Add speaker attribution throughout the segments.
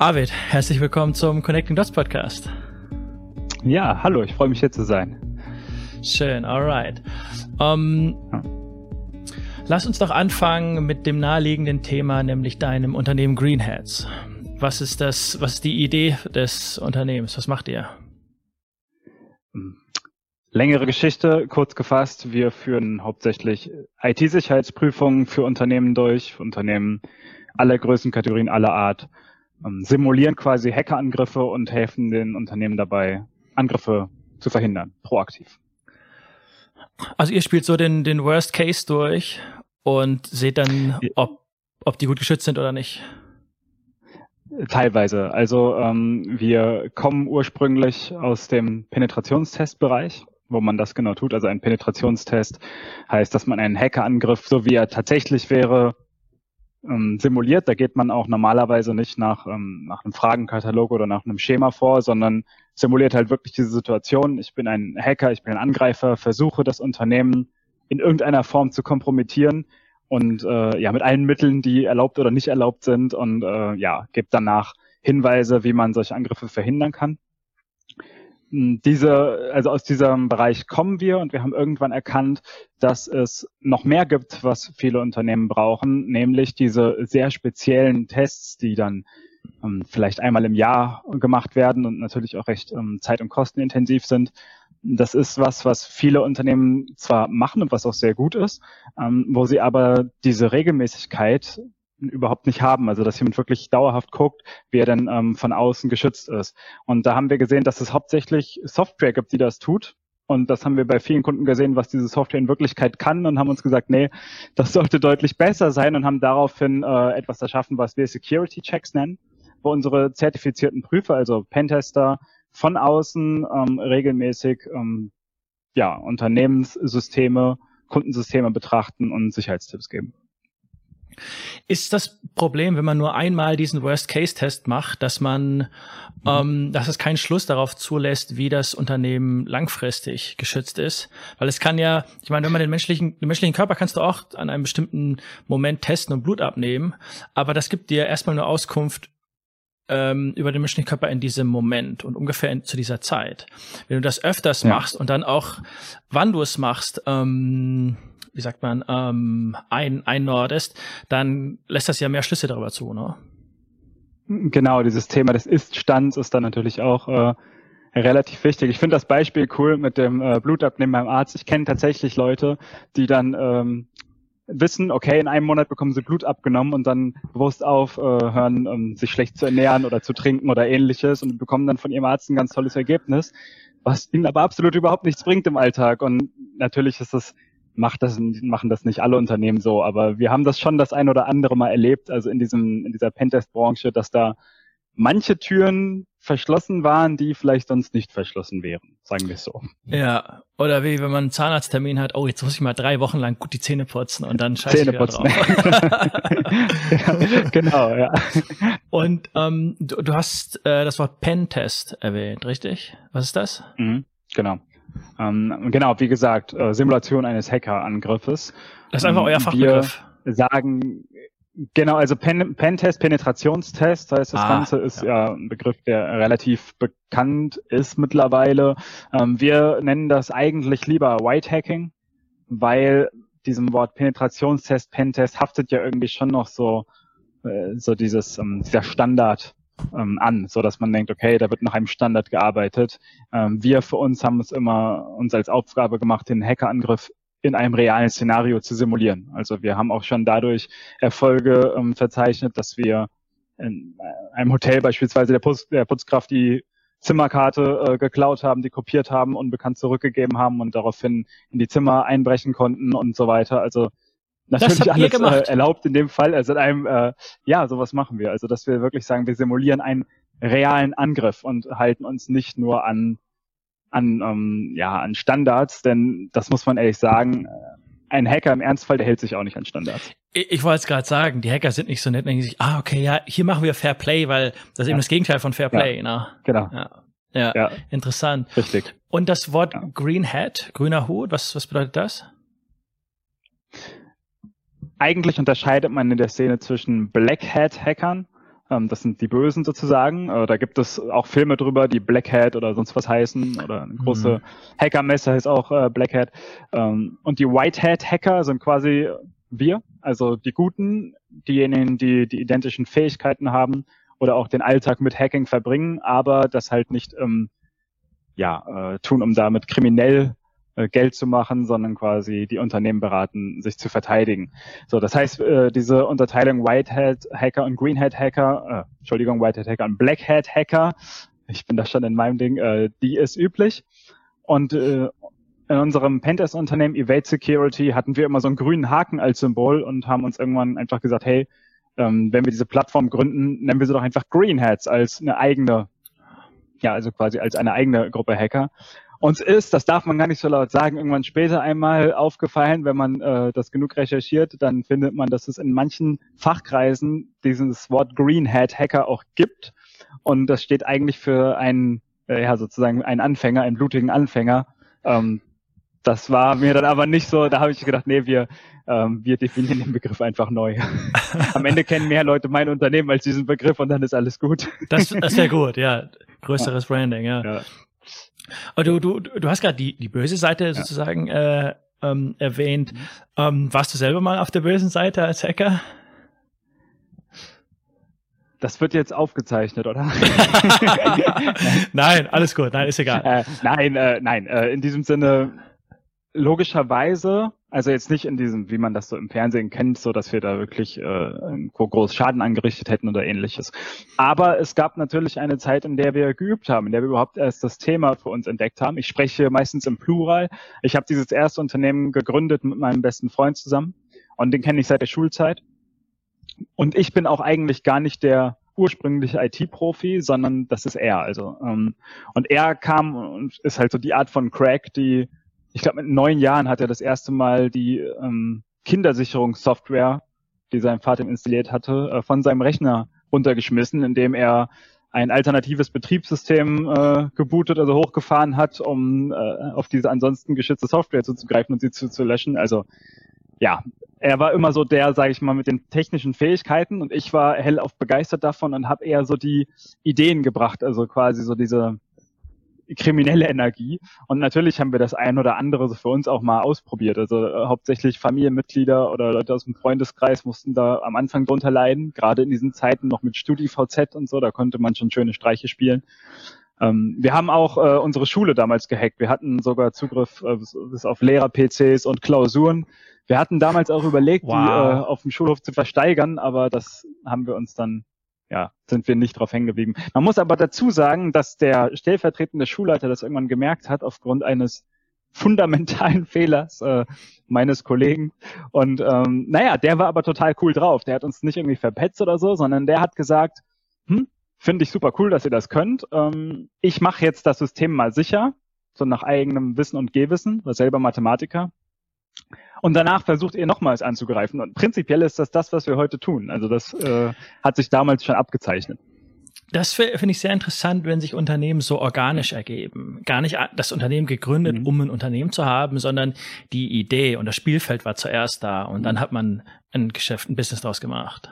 Speaker 1: Arvid, herzlich willkommen zum Connecting Dots Podcast.
Speaker 2: Ja, hallo, ich freue mich hier zu sein.
Speaker 1: Schön, alright. Um, ja. Lass uns doch anfangen mit dem naheliegenden Thema, nämlich deinem Unternehmen Greenheads. Was ist das, was ist die Idee des Unternehmens? Was macht ihr?
Speaker 2: Längere Geschichte, kurz gefasst. Wir führen hauptsächlich IT-Sicherheitsprüfungen für Unternehmen durch, für Unternehmen aller Größenkategorien, aller Art ähm, simulieren quasi Hackerangriffe und helfen den Unternehmen dabei, Angriffe zu verhindern, proaktiv.
Speaker 1: Also ihr spielt so den, den Worst Case durch und seht dann, ob, ob die gut geschützt sind oder nicht.
Speaker 2: Teilweise. Also ähm, wir kommen ursprünglich aus dem Penetrationstestbereich, wo man das genau tut. Also ein Penetrationstest heißt, dass man einen Hackerangriff, so wie er tatsächlich wäre, ähm, simuliert. Da geht man auch normalerweise nicht nach, ähm, nach einem Fragenkatalog oder nach einem Schema vor, sondern simuliert halt wirklich diese Situation. Ich bin ein Hacker, ich bin ein Angreifer, versuche das Unternehmen in irgendeiner Form zu kompromittieren und äh, ja mit allen Mitteln, die erlaubt oder nicht erlaubt sind und äh, ja gibt danach Hinweise, wie man solche Angriffe verhindern kann. Hm, diese, also aus diesem Bereich kommen wir und wir haben irgendwann erkannt, dass es noch mehr gibt, was viele Unternehmen brauchen, nämlich diese sehr speziellen Tests, die dann ähm, vielleicht einmal im Jahr gemacht werden und natürlich auch recht ähm, zeit- und kostenintensiv sind. Das ist was, was viele Unternehmen zwar machen und was auch sehr gut ist, ähm, wo sie aber diese Regelmäßigkeit überhaupt nicht haben. Also dass jemand wirklich dauerhaft guckt, wie er denn ähm, von außen geschützt ist. Und da haben wir gesehen, dass es hauptsächlich Software gibt, die das tut. Und das haben wir bei vielen Kunden gesehen, was diese Software in Wirklichkeit kann und haben uns gesagt, nee, das sollte deutlich besser sein und haben daraufhin äh, etwas erschaffen, was wir Security Checks nennen, wo unsere zertifizierten Prüfer, also Pentester, von außen ähm, regelmäßig ähm, ja, Unternehmenssysteme, Kundensysteme betrachten und Sicherheitstipps geben.
Speaker 1: Ist das Problem, wenn man nur einmal diesen Worst-Case-Test macht, dass man, mhm. ähm, dass es keinen Schluss darauf zulässt, wie das Unternehmen langfristig geschützt ist? Weil es kann ja, ich meine, wenn man den menschlichen, den menschlichen Körper kannst du auch an einem bestimmten Moment testen und Blut abnehmen, aber das gibt dir erstmal nur Auskunft ähm, über den menschlichen Körper in diesem Moment und ungefähr in, zu dieser Zeit. Wenn du das öfters ja. machst und dann auch, wann du es machst, ähm, wie sagt man, ähm, ein, einnordest, dann lässt das ja mehr Schlüsse darüber zu, ne?
Speaker 2: Genau, dieses Thema des Ist-Stands ist dann natürlich auch äh, relativ wichtig. Ich finde das Beispiel cool mit dem äh, Blutabnehmen beim Arzt. Ich kenne tatsächlich Leute, die dann ähm, wissen, okay, in einem Monat bekommen sie Blut abgenommen und dann bewusst aufhören, äh, um sich schlecht zu ernähren oder zu trinken oder ähnliches und bekommen dann von ihrem Arzt ein ganz tolles Ergebnis, was ihnen aber absolut überhaupt nichts bringt im Alltag. Und natürlich ist das macht das, machen das nicht alle Unternehmen so, aber wir haben das schon das ein oder andere Mal erlebt, also in diesem, in dieser Pentest-Branche, dass da manche Türen verschlossen waren, die vielleicht sonst nicht verschlossen wären, sagen wir es so.
Speaker 1: Ja, oder wie wenn man einen Zahnarzttermin hat, oh, jetzt muss ich mal drei Wochen lang gut die Zähne putzen und dann scheiße Zähne putzen.
Speaker 2: ja, genau, ja.
Speaker 1: Und ähm, du, du hast äh, das Wort Pentest erwähnt, richtig? Was ist das?
Speaker 2: Mhm, genau. Ähm, genau, wie gesagt, äh, Simulation eines Hackerangriffes.
Speaker 1: Das ist einfach euer Fachbegriff.
Speaker 2: Wir sagen, genau, also Pen Pentest, Penetrationstest, heißt das ah, Ganze ist ja. ja. ein Begriff, der relativ bekannt ist mittlerweile. Ähm, wir nennen das eigentlich lieber White Hacking, weil diesem Wort Penetrationstest, Pentest haftet ja irgendwie schon noch so, äh, so dieses, ähm, dieser Standard ähm, an, so dass man denkt, okay, da wird nach einem Standard gearbeitet. Ähm, wir für uns haben es immer uns als Aufgabe gemacht, den Hackerangriff in einem realen Szenario zu simulieren. Also wir haben auch schon dadurch Erfolge ähm, verzeichnet, dass wir in einem Hotel beispielsweise der, Putz, der Putzkraft die Zimmerkarte äh, geklaut haben, die kopiert haben, unbekannt zurückgegeben haben und daraufhin in die Zimmer einbrechen konnten und so weiter. Also natürlich alles äh, erlaubt in dem Fall. Also in einem, äh, ja, sowas machen wir. Also dass wir wirklich sagen, wir simulieren einen realen Angriff und halten uns nicht nur an an ähm, ja an Standards, denn das muss man ehrlich sagen. Äh, ein Hacker im Ernstfall, der hält sich auch nicht an Standards.
Speaker 1: Ich, ich wollte es gerade sagen, die Hacker sind nicht so nett, denken sich, ah, okay, ja, hier machen wir Fair Play, weil das ist ja. eben das Gegenteil von Fair Play, ja. ne?
Speaker 2: Genau.
Speaker 1: Ja. Ja, ja, interessant.
Speaker 2: Richtig.
Speaker 1: Und das Wort Green Hat, grüner Hut, was, was bedeutet das?
Speaker 2: Eigentlich unterscheidet man in der Szene zwischen Black Hat Hackern, Ähm, das sind die Bösen sozusagen. Äh, da gibt es auch Filme drüber, die Black Hat oder sonst was heißen. Oder eine große mhm. Hackermesse heißt auch äh, Black Hat. Ähm, und die White Hat Hacker sind quasi wir, also die Guten, diejenigen, die die identischen Fähigkeiten haben oder auch den Alltag mit Hacking verbringen, aber das halt nicht ähm, ja, äh, tun, um damit kriminell Geld zu machen, sondern quasi die Unternehmen beraten, sich zu verteidigen. So, das heißt, äh, diese Unterteilung White Hat Hacker und Green Hat Hacker, äh, Entschuldigung, White Hat Hacker und Black Hat Hacker, ich bin da schon in meinem Ding, äh, die ist üblich. Und äh, in unserem Pentest-Unternehmen Evade Security hatten wir immer so einen grünen Haken als Symbol und haben uns irgendwann einfach gesagt, hey, ähm, wenn wir diese Plattform gründen, nennen wir sie doch einfach Green Hats als eine eigene, ja, also quasi als eine eigene Gruppe Hacker. Uns ist, das darf man gar nicht so laut sagen, irgendwann später einmal aufgefallen, wenn man äh, das genug recherchiert, dann findet man, dass es in manchen Fachkreisen dieses Wort Green Hat Hacker auch gibt. Und das steht eigentlich für einen, äh, ja, sozusagen einen Anfänger, einen blutigen Anfänger, ähm, das war mir dann aber nicht so, da habe ich gedacht, nee, wir, ähm, wir definieren den Begriff einfach neu. Am Ende kennen mehr Leute mein Unternehmen als diesen Begriff und dann ist alles gut.
Speaker 1: Das, das ist ja gut, ja. Größeres ja. Branding, ja. ja. Aber du, du, du hast gerade die, die böse Seite sozusagen äh, ähm, erwähnt. Mhm. Ähm, warst du selber mal auf der bösen Seite als Hacker?
Speaker 2: Das wird jetzt aufgezeichnet, oder?
Speaker 1: nein, alles gut, nein, ist egal.
Speaker 2: Äh, nein, äh, nein, äh, in diesem Sinne logischerweise, also jetzt nicht in diesem, wie man das so im Fernsehen kennt, so dass wir da wirklich äh, groß Schaden angerichtet hätten oder ähnliches. Aber es gab natürlich eine Zeit, in der wir geübt haben, in der wir überhaupt erst das Thema für uns entdeckt haben. Ich spreche meistens im Plural. Ich habe dieses erste Unternehmen gegründet mit meinem besten Freund zusammen und den kenne ich seit der Schulzeit. Und ich bin auch eigentlich gar nicht der ursprüngliche IT-Profi, sondern das ist er. Also ähm, und er kam und ist halt so die Art von Crack, die ich glaube, mit neun Jahren hat er das erste Mal die ähm, Kindersicherungssoftware, die sein Vater installiert hatte, äh, von seinem Rechner runtergeschmissen, indem er ein alternatives Betriebssystem äh, gebootet, also hochgefahren hat, um äh, auf diese ansonsten geschützte Software zuzugreifen und sie zu, zu löschen. Also ja, er war immer so der, sage ich mal, mit den technischen Fähigkeiten und ich war hellauf begeistert davon und habe eher so die Ideen gebracht, also quasi so diese kriminelle Energie. Und natürlich haben wir das ein oder andere so für uns auch mal ausprobiert. Also äh, hauptsächlich Familienmitglieder oder Leute aus dem Freundeskreis mussten da am Anfang drunter leiden, gerade in diesen Zeiten noch mit StudiVZ und so, da konnte man schon schöne Streiche spielen. Ähm, wir haben auch äh, unsere Schule damals gehackt. Wir hatten sogar Zugriff äh, bis auf Lehrer-PCs und Klausuren. Wir hatten damals auch überlegt, wow. die äh, auf dem Schulhof zu versteigern, aber das haben wir uns dann ja, sind wir nicht drauf hängen geblieben. Man muss aber dazu sagen, dass der stellvertretende Schulleiter das irgendwann gemerkt hat, aufgrund eines fundamentalen Fehlers äh, meines Kollegen. Und ähm, naja, der war aber total cool drauf. Der hat uns nicht irgendwie verpetzt oder so, sondern der hat gesagt, hm, finde ich super cool, dass ihr das könnt. Ähm, ich mache jetzt das System mal sicher, so nach eigenem Wissen und Gehwissen, war selber Mathematiker und danach versucht ihr nochmals anzugreifen. Und prinzipiell ist das das, was wir heute tun. Also das äh, hat sich damals schon abgezeichnet.
Speaker 1: Das finde ich sehr interessant, wenn sich Unternehmen so organisch ergeben. Gar nicht das Unternehmen gegründet, mhm. um ein Unternehmen zu haben, sondern die Idee und das Spielfeld war zuerst da und dann hat man ein Geschäft, ein Business draus gemacht.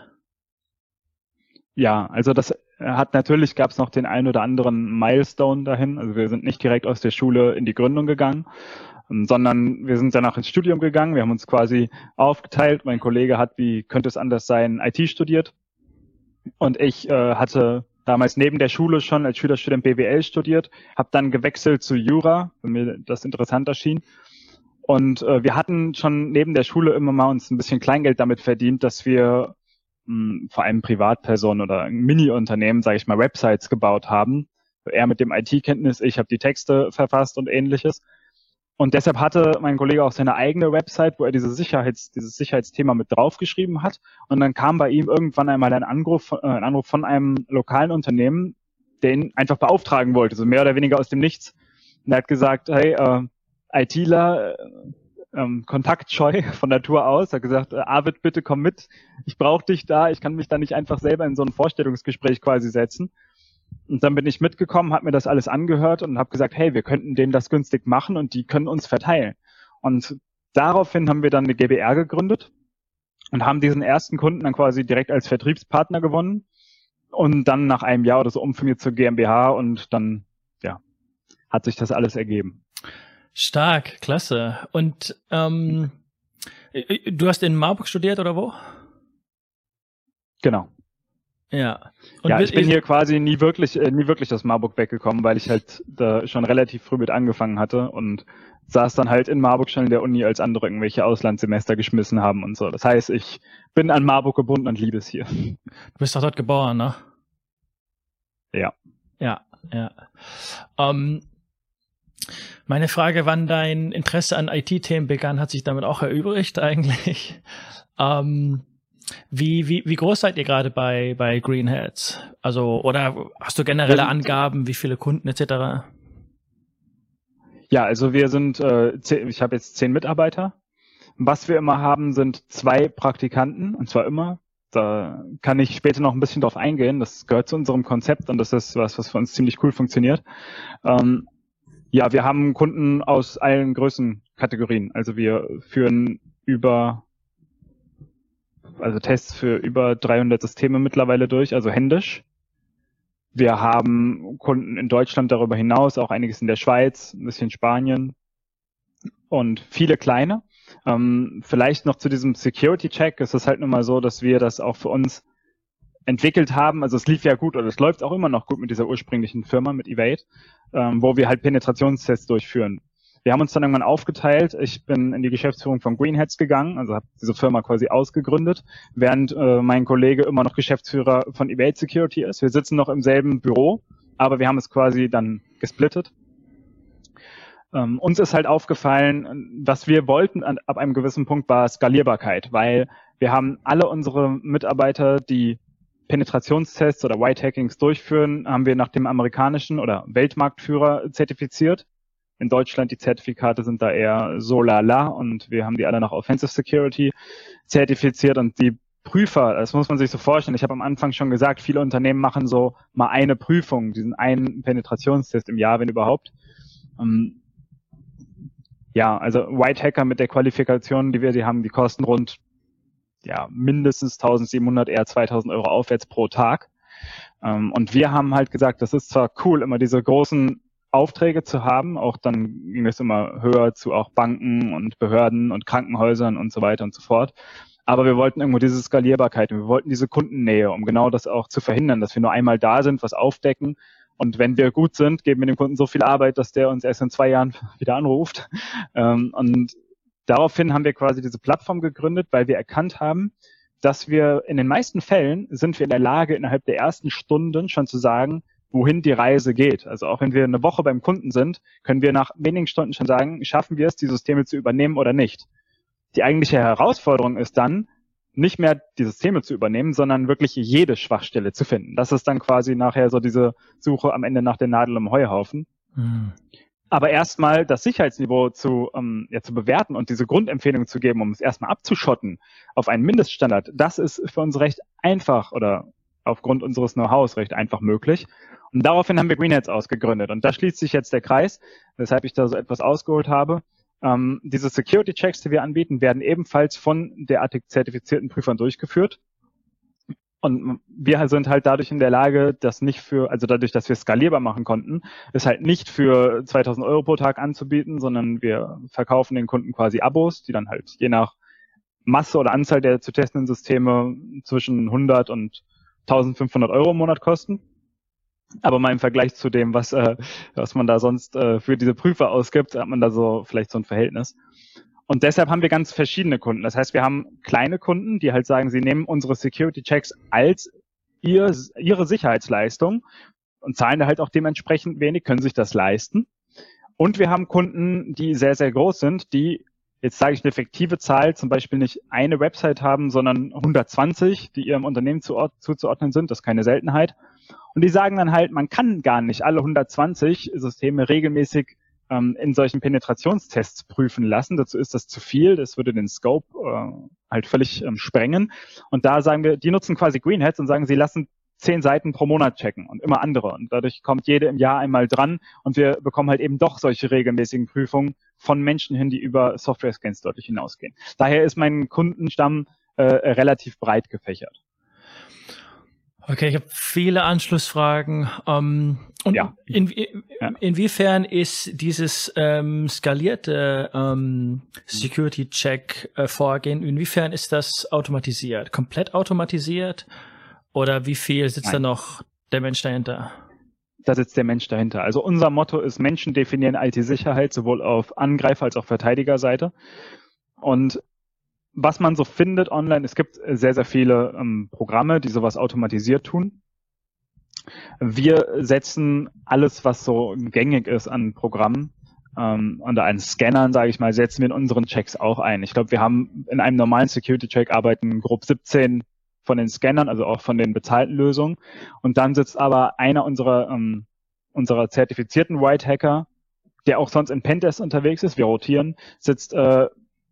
Speaker 2: Ja, also das hat natürlich gab es noch den einen oder anderen Milestone dahin. Also wir sind nicht direkt aus der Schule in die Gründung gegangen, sondern wir sind danach ins Studium gegangen. Wir haben uns quasi aufgeteilt. Mein Kollege hat, wie könnte es anders sein, IT studiert. Und ich äh, hatte damals neben der Schule schon als Schülerstudent BWL studiert, habe dann gewechselt zu Jura, weil mir das interessant erschien. Und äh, wir hatten schon neben der Schule immer mal uns ein bisschen Kleingeld damit verdient, dass wir mh, hm, vor allem Privatpersonen oder Mini-Unternehmen, sage ich mal, Websites gebaut haben. Er mit dem IT-Kenntnis, ich habe die Texte verfasst und ähnliches. Und deshalb hatte mein Kollege auch seine eigene Website, wo er diese Sicherheits, dieses Sicherheitsthema mit draufgeschrieben hat. Und dann kam bei ihm irgendwann einmal ein Anruf, äh, ein Anruf von einem lokalen Unternehmen, der ihn einfach beauftragen wollte, so mehr oder weniger aus dem Nichts. Und er hat gesagt, hey, äh, ITler, äh, ähm, kontaktscheu von Natur aus, hat gesagt, äh, Arvid, bitte komm mit, ich brauche dich da, ich kann mich da nicht einfach selber in so ein Vorstellungsgespräch quasi setzen. Und dann bin ich mitgekommen, habe mir das alles angehört und habe gesagt, hey, wir könnten denen das günstig machen und die können uns verteilen. Und daraufhin haben wir dann eine GBR gegründet und haben diesen ersten Kunden dann quasi direkt als Vertriebspartner gewonnen. und dann nach einem Jahr oder so umfirmiert zur GmbH und dann, ja, hat sich das alles ergeben.
Speaker 1: Stark, klasse. Und ähm, du hast in Marburg studiert oder wo?
Speaker 2: Genau.
Speaker 1: Ja.
Speaker 2: Und ja, ich bin hier quasi nie wirklich, äh, nie wirklich aus Marburg weggekommen, weil ich halt da schon relativ früh mit angefangen hatte und saß dann halt in Marburg schon in der Uni, als andere irgendwelche Auslandssemester geschmissen haben und so. Das heißt, ich bin an Marburg gebunden und liebe es hier.
Speaker 1: Du bist doch dort geboren, ne?
Speaker 2: Ja.
Speaker 1: Ja, ja. Ähm, meine Frage, wann dein Interesse an IT-Themen begann, hat sich damit auch erübrigt eigentlich. Ähm, wie, wie, wie groß seid ihr gerade bei, bei Greenheads? Also, oder hast du generelle Angaben, wie viele Kunden etc.?
Speaker 2: Ja, also wir sind, äh, ich habe jetzt zehn Mitarbeiter. Was wir immer haben, sind zwei Praktikanten, und zwar immer. Da kann ich später noch ein bisschen drauf eingehen. Das gehört zu unserem Konzept und das ist was, was für uns ziemlich cool funktioniert. Ähm, ja, wir haben Kunden aus allen Größenkategorien. Also wir führen über also Tests für über 300 Systeme mittlerweile durch, also händisch. Wir haben Kunden in Deutschland darüber hinaus, auch einiges in der Schweiz, ein bisschen Spanien und viele kleine. Ähm, vielleicht noch zu diesem Security-Check. Es ist halt nun mal so, dass wir das auch für uns entwickelt haben. Also es lief ja gut oder es läuft auch immer noch gut mit dieser ursprünglichen Firma, mit Evade, ähm, wo wir halt Penetrationstests durchführen. Wir haben uns dann irgendwann aufgeteilt. Ich bin in die Geschäftsführung von Greenheads gegangen, also habe diese Firma quasi ausgegründet, während äh, mein Kollege immer noch Geschäftsführer von Evade Security ist. Wir sitzen noch im selben Büro, aber wir haben es quasi dann gesplittet. Ähm, uns ist halt aufgefallen, was wir wollten an, ab einem gewissen Punkt war Skalierbarkeit, weil wir haben alle unsere Mitarbeiter, die Penetrationstests oder White Hackings durchführen, haben wir nach dem amerikanischen oder Weltmarktführer zertifiziert. In Deutschland die Zertifikate sind da eher so lala und wir haben die alle nach Offensive Security zertifiziert und die Prüfer, das muss man sich so vorstellen. Ich habe am Anfang schon gesagt, viele Unternehmen machen so mal eine Prüfung, diesen einen Penetrationstest im Jahr, wenn überhaupt. Ähm, ja, also White Hacker mit der Qualifikation, die wir die haben, die kosten rund ja mindestens 1700, eher 2000 Euro aufwärts pro Tag. Ähm, und wir haben halt gesagt, das ist zwar cool, immer diese großen Aufträge zu haben. Auch dann ging es immer höher zu auch Banken und Behörden und Krankenhäusern und so weiter und so fort. Aber wir wollten irgendwo diese Skalierbarkeit und wir wollten diese Kundennähe, um genau das auch zu verhindern, dass wir nur einmal da sind, was aufdecken. Und wenn wir gut sind, geben wir dem Kunden so viel Arbeit, dass der uns erst in zwei Jahren wieder anruft. Ähm, und daraufhin haben wir quasi diese Plattform gegründet, weil wir erkannt haben, dass wir in den meisten Fällen sind wir in der Lage, innerhalb der ersten Stunden schon zu sagen, wohin die Reise geht. Also auch wenn wir eine Woche beim Kunden sind, können wir nach wenigen Stunden schon sagen, schaffen wir es, die Systeme zu übernehmen oder nicht. Die eigentliche Herausforderung ist dann, nicht mehr die Systeme zu übernehmen, sondern wirklich jede Schwachstelle zu finden. Das ist dann quasi nachher so diese Suche am Ende nach der Nadel im Heuhaufen. Mhm. Aber erstmal das Sicherheitsniveau zu, ähm, ja, zu bewerten und diese Grundempfehlung zu geben, um es erstmal abzuschotten auf einen Mindeststandard, das ist für uns recht einfach oder aufgrund unseres Know-hows recht einfach möglich. Und daraufhin haben wir Greenheads ausgegründet. Und da schließt sich jetzt der Kreis, weshalb ich da so etwas ausgeholt habe. Ähm, diese Security-Checks, die wir anbieten, werden ebenfalls von derartig zertifizierten Prüfern durchgeführt. Und wir sind halt dadurch in der Lage, das nicht für, also dadurch, dass wir skalierbar machen konnten, es halt nicht für 2000 Euro pro Tag anzubieten, sondern wir verkaufen den Kunden quasi Abos, die dann halt je nach Masse oder Anzahl der zu testenden Systeme zwischen 100 und 1500 Euro im Monat kosten. Aber mal im Vergleich zu dem, was, äh, was man da sonst äh, für diese Prüfer ausgibt, hat man da so vielleicht so ein Verhältnis. Und deshalb haben wir ganz verschiedene Kunden. Das heißt, wir haben kleine Kunden, die halt sagen, sie nehmen unsere Security Checks als ihr, ihre Sicherheitsleistung und zahlen da halt auch dementsprechend wenig, können sich das leisten. Und wir haben Kunden, die sehr, sehr groß sind, die jetzt sage ich eine effektive Zahl, zum Beispiel nicht eine Website haben, sondern 120, die ihrem Unternehmen zuzuordnen sind. Das ist keine Seltenheit. Und die sagen dann halt, man kann gar nicht alle 120 Systeme regelmäßig ähm, in solchen Penetrationstests prüfen lassen. Dazu ist das zu viel. Das würde den Scope äh, halt völlig ähm, sprengen. Und da sagen wir, die nutzen quasi Greenheads und sagen, sie lassen zehn Seiten pro Monat checken und immer andere. Und dadurch kommt jede im Jahr einmal dran und wir bekommen halt eben doch solche regelmäßigen Prüfungen von Menschen hin, die über Software-Scans deutlich hinausgehen. Daher ist mein Kundenstamm äh, relativ breit gefächert.
Speaker 1: Okay, ich habe viele Anschlussfragen. Ähm, und ja. In, in, inwiefern ist dieses ähm, skalierte ähm, Security-Check-Vorgehen, äh, inwiefern ist das automatisiert? Komplett automatisiert? Oder wie viel sitzt Nein. da noch der Mensch dahinter?
Speaker 2: Da sitzt der Mensch dahinter. Also unser Motto ist, Menschen definieren IT-Sicherheit sowohl auf Angreifer- als auch Verteidigerseite. Und was man so findet online, es gibt sehr, sehr viele ähm, Programme, die sowas automatisiert tun. Wir setzen alles, was so gängig ist an Programmen ähm, unter einen Scannern, sage ich mal, setzen wir in unseren Checks auch ein. Ich glaube, wir haben in einem normalen Security-Check arbeiten grob 17 von den Scannern, also auch von den bezahlten Lösungen. Und dann sitzt aber einer unserer, ähm, unserer zertifizierten White Hacker, der auch sonst in Pentest unterwegs ist, wir rotieren, sitzt äh,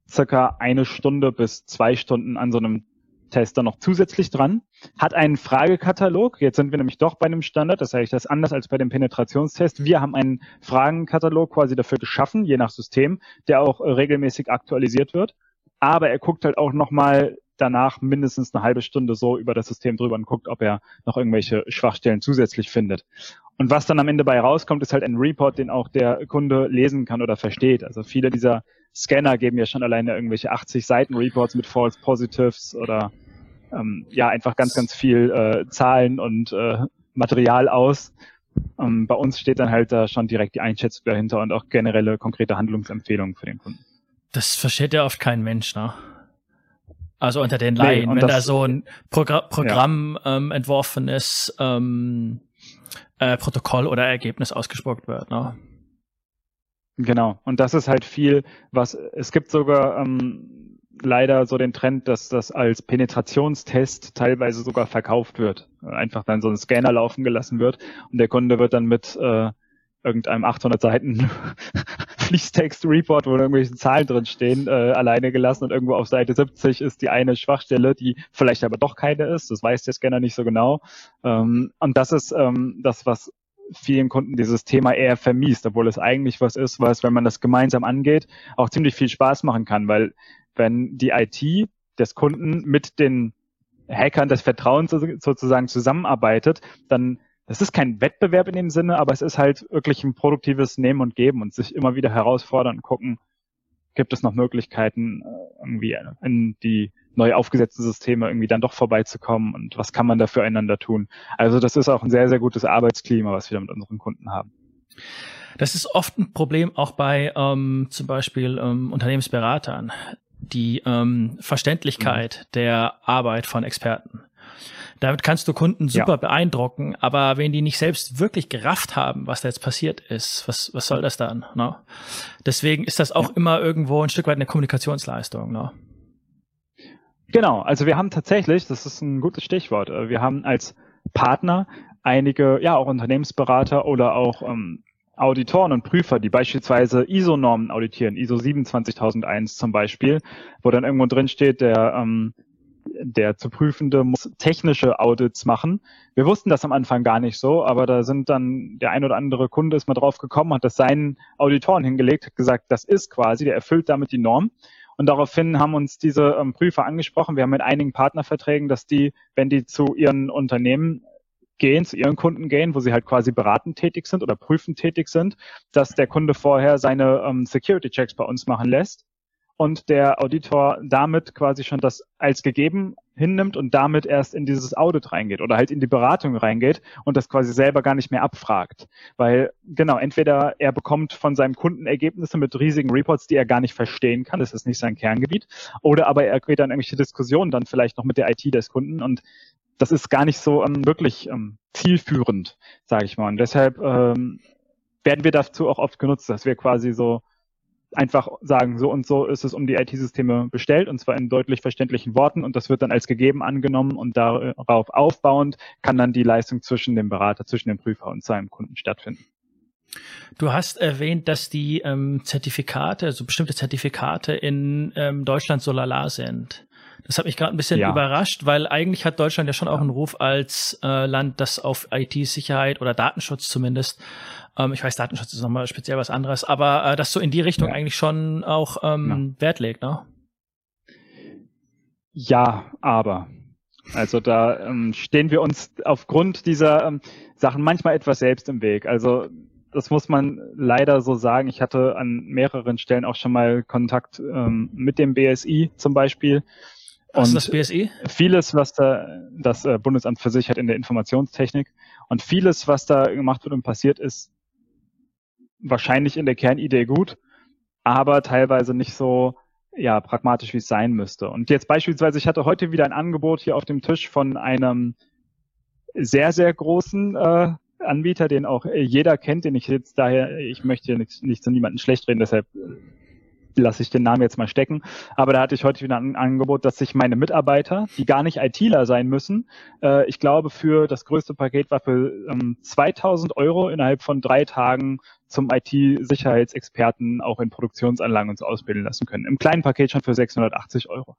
Speaker 2: circa eine Stunde bis zwei Stunden an so einem Tester noch zusätzlich dran, hat einen Fragekatalog. Jetzt sind wir nämlich doch bei einem Standard, das heißt, das ist anders als bei dem Penetrationstest. Wir haben einen Fragenkatalog quasi dafür geschaffen, je nach System, der auch äh, regelmäßig aktualisiert wird. Aber er guckt halt auch nochmal danach mindestens eine halbe Stunde so über das System drüber und guckt, ob er noch irgendwelche Schwachstellen zusätzlich findet. Und was dann am Ende bei rauskommt, ist halt ein Report, den auch der Kunde lesen kann oder versteht. Also viele dieser Scanner geben ja schon alleine irgendwelche 80 Seiten Reports mit False Positives oder ähm, ja einfach ganz, ganz viel äh, Zahlen und äh, Material aus. Ähm, bei uns steht dann halt da schon direkt die Einschätzung dahinter und auch generelle konkrete Handlungsempfehlungen für den Kunden.
Speaker 1: Das versteht ja oft kein Mensch, ne? Also unter den Laien, nee, wenn da so ein Progr Programm ja. ähm, entworfenes ähm, äh, Protokoll oder Ergebnis ausgespuckt wird. Ne?
Speaker 2: Genau. Und das ist halt viel, was es gibt sogar ähm, leider so den Trend, dass das als Penetrationstest teilweise sogar verkauft wird. Einfach dann so ein Scanner laufen gelassen wird und der Kunde wird dann mit äh, irgendeinem 800 Seiten Fließtext-Report, wo irgendwelche Zahlen drin stehen, äh, alleine gelassen und irgendwo auf Seite 70 ist die eine Schwachstelle, die vielleicht aber doch keine ist. Das weiß der Scanner nicht so genau. Ähm, und das ist ähm, das, was vielen Kunden dieses Thema eher vermiest, obwohl es eigentlich was ist, was, wenn man das gemeinsam angeht, auch ziemlich viel Spaß machen kann, weil wenn die IT des Kunden mit den Hackern des Vertrauens sozusagen zusammenarbeitet, dann das ist kein Wettbewerb in dem Sinne, aber es ist halt wirklich ein produktives Nehmen und Geben und sich immer wieder herausfordern und gucken, gibt es noch Möglichkeiten, äh, irgendwie in die neu aufgesetzten Systeme irgendwie dann doch vorbeizukommen und was kann man da füreinander tun. Also das ist auch ein sehr, sehr gutes Arbeitsklima, was wir mit unseren Kunden haben.
Speaker 1: Das ist oft ein Problem auch bei ähm, zum Beispiel ähm, Unternehmensberatern, die ähm, Verständlichkeit mhm. der Arbeit von Experten. Damit kannst du Kunden super ja. beeindrucken, aber wenn die nicht selbst wirklich gerafft haben, was da jetzt passiert ist, was, was soll das dann? Ne? Deswegen ist das auch ja. immer irgendwo ein Stück weit eine Kommunikationsleistung. Ne?
Speaker 2: Genau, also wir haben tatsächlich, das ist ein gutes Stichwort, äh, wir haben als Partner einige, ja auch Unternehmensberater oder auch ähm, Auditoren und Prüfer, die beispielsweise ISO-Normen auditieren, ISO 27001 zum Beispiel, wo dann irgendwo drin steht, der ähm, der zu Prüfende muss technische Audits machen. Wir wussten das am Anfang gar nicht so, aber da sind dann der ein oder andere Kunde ist mal drauf gekommen, hat das seinen Auditoren hingelegt, hat gesagt, das ist quasi, der erfüllt damit die Norm. Und daraufhin haben uns diese ähm, Prüfer angesprochen. Wir haben mit einigen Partnerverträgen, dass die, wenn die zu ihren Unternehmen gehen, zu ihren Kunden gehen, wo sie halt quasi beratend tätig sind oder prüfend tätig sind, dass der Kunde vorher seine ähm, Security Checks bei uns machen lässt und der Auditor damit quasi schon das als gegeben hinnimmt und damit erst in dieses Audit reingeht oder halt in die Beratung reingeht und das quasi selber gar nicht mehr abfragt. Weil genau, entweder er bekommt von seinem Kunden Ergebnisse mit riesigen Reports, die er gar nicht verstehen kann, das ist nicht sein Kerngebiet, oder aber er geht dann irgendwelche Diskussionen dann vielleicht noch mit der IT des Kunden und das ist gar nicht so ähm, wirklich ähm, zielführend, sage ich mal. Und deshalb ähm, werden wir dazu auch oft genutzt, dass wir quasi so einfach sagen, so und so ist es um die IT-Systeme bestellt und zwar in deutlich verständlichen Worten und das wird dann als gegeben angenommen und darauf aufbauend kann dann die Leistung zwischen dem Berater, zwischen dem Prüfer und seinem Kunden stattfinden.
Speaker 1: Du hast erwähnt, dass die ähm, Zertifikate, also bestimmte Zertifikate in ähm, Deutschland so lala sind. Das hat mich gerade ein bisschen ja. überrascht, weil eigentlich hat Deutschland ja schon auch einen Ruf als äh, Land, das auf IT-Sicherheit oder Datenschutz zumindest ähm, ich weiß, Datenschutz ist nochmal speziell was anderes, aber äh, das so in die Richtung ja. eigentlich schon auch ähm. Wert legt, ne?
Speaker 2: Ja, aber Also da ähm, stehen wir uns aufgrund dieser ähm, Sachen manchmal etwas selbst im Weg. Also das muss man leider so sagen. Ich hatte an mehreren Stellen auch schon mal Kontakt ähm, mit dem BSI zum Beispiel.
Speaker 1: Ist das BSI?
Speaker 2: Vieles, was da das äh, Bundesamt für Sicherheit in der Informationstechnik und vieles, was da gemacht wird und passiert, ist wahrscheinlich in der Kernidee gut, aber teilweise nicht so ja, pragmatisch, wie es sein müsste. Und jetzt beispielsweise, ich hatte heute wieder ein Angebot hier auf dem Tisch von einem sehr, sehr großen äh, Anbieter, den auch jeder kennt, den ich jetzt daher, ich möchte nicht, nicht zu niemandem schlecht reden, deshalb lasse ich den Namen jetzt mal stecken. Aber da hatte ich heute wieder ein Angebot, dass sich meine Mitarbeiter, die gar nicht ITler sein müssen, äh, ich glaube für das größte Paket war für ähm, 2000 Euro innerhalb von drei Tagen zum IT-Sicherheitsexperten auch in Produktionsanlagen uns ausbilden lassen können. Im kleinen Paket schon für 680 Euro.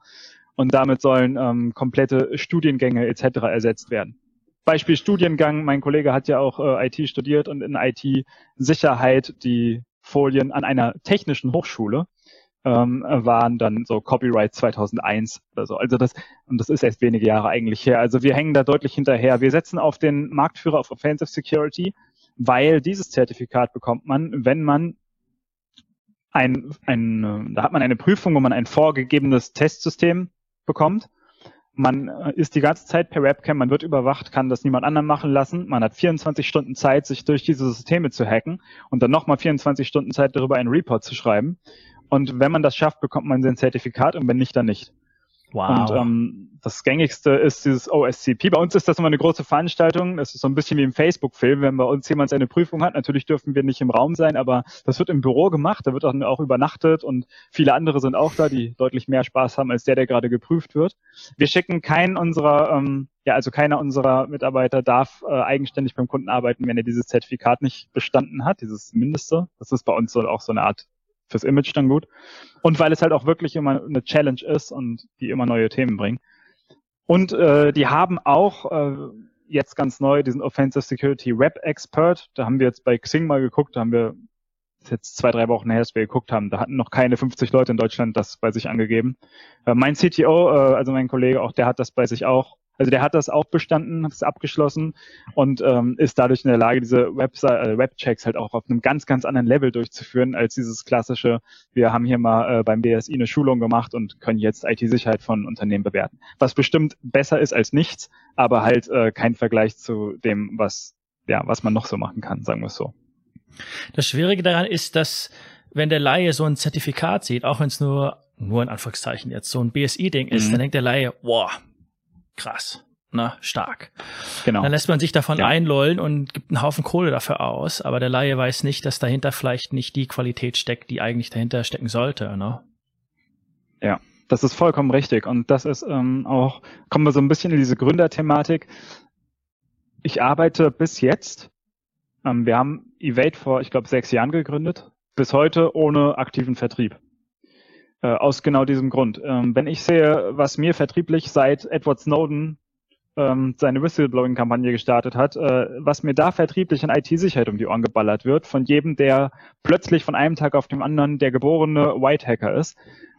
Speaker 2: Und damit sollen ähm, komplette Studiengänge etc. ersetzt werden. Beispiel Studiengang, mein Kollege hat ja auch äh, IT studiert und in IT-Sicherheit die Folien an einer technischen Hochschule ähm, waren dann so Copyright 2001 oder so. Also das, und das ist erst wenige Jahre eigentlich her. Also wir hängen da deutlich hinterher. Wir setzen auf den Marktführer auf Offensive Security, weil dieses Zertifikat bekommt man, wenn man ein, ein, da hat man eine Prüfung, wo man ein vorgegebenes Testsystem bekommt. Man äh, ist die ganze Zeit per Webcam, man wird überwacht, kann das niemand anderem machen lassen. Man hat 24 Stunden Zeit, sich durch diese Systeme zu hacken und dann nochmal 24 Stunden Zeit, darüber einen Report zu schreiben. Und wenn man das schafft, bekommt man sein Zertifikat und wenn nicht, dann nicht. Wow. Und ähm, das gängigste ist dieses OSCP. Bei uns ist das immer eine große Veranstaltung. Das ist so ein bisschen wie im Facebook-Film. Wenn bei uns jemand seine Prüfung hat, natürlich dürfen wir nicht im Raum sein, aber das wird im Büro gemacht. Da wird dann auch übernachtet und viele andere sind auch da, die deutlich mehr Spaß haben als der, der gerade geprüft wird. Wir schicken keinen unserer, ähm, ja, also keiner unserer Mitarbeiter darf äh, eigenständig beim Kunden arbeiten, wenn er dieses Zertifikat nicht bestanden hat, dieses Mindeste. Das ist bei uns so auch so eine Art fürs Image dann gut. Und weil es halt auch wirklich immer eine Challenge ist und die immer neue Themen bringen. Und äh, die haben auch äh, jetzt ganz neu diesen Offensive Security Web Expert. Da haben wir jetzt bei Xing mal geguckt, da haben wir jetzt zwei, drei Wochen her, dass wir geguckt haben. Da hatten noch keine 50 Leute in Deutschland das bei sich angegeben. Äh, mein CTO, äh, also mein Kollege auch, der hat das bei sich auch also der hat das auch bestanden, hat es abgeschlossen und ähm, ist dadurch in der Lage, diese Website, äh, Webchecks halt auch auf einem ganz, ganz anderen Level durchzuführen, als dieses klassische, wir haben hier mal äh, beim BSI eine Schulung gemacht und können jetzt IT-Sicherheit von Unternehmen bewerten. Was bestimmt besser ist als nichts, aber halt äh, kein Vergleich zu dem, was, ja, was man noch so machen kann, sagen wir es so.
Speaker 1: Das Schwierige daran ist, dass wenn der Laie so ein Zertifikat sieht, auch wenn es nur nur in Anführungszeichen jetzt so ein BSI-Ding ist, mhm. dann denkt der Laie, wow, krass. Na, stark. Genau. Dann lässt man sich davon ja. einlullen und gibt einen Haufen Kohle dafür aus, aber der Laie weiß nicht, dass dahinter vielleicht nicht die Qualität steckt, die eigentlich dahinter stecken sollte, ne?
Speaker 2: Ja, das ist vollkommen richtig. Und das ist ähm, auch, kommen wir so ein bisschen in diese Gründerthematik. Ich arbeite bis jetzt, ähm, wir haben Evade vor, ich glaube, sechs Jahren gegründet, bis heute ohne aktiven Vertrieb. Äh, aus genau diesem Grund. Ähm, wenn ich sehe, was mir vertrieblich seit Edward Snowden ähm, seine Whistleblowing-Kampagne gestartet hat, äh, was mir da vertrieblich in IT-Sicherheit um die Ohren geballert wird, von jedem, der plötzlich von einem Tag auf den anderen der geborene White Hacker ist,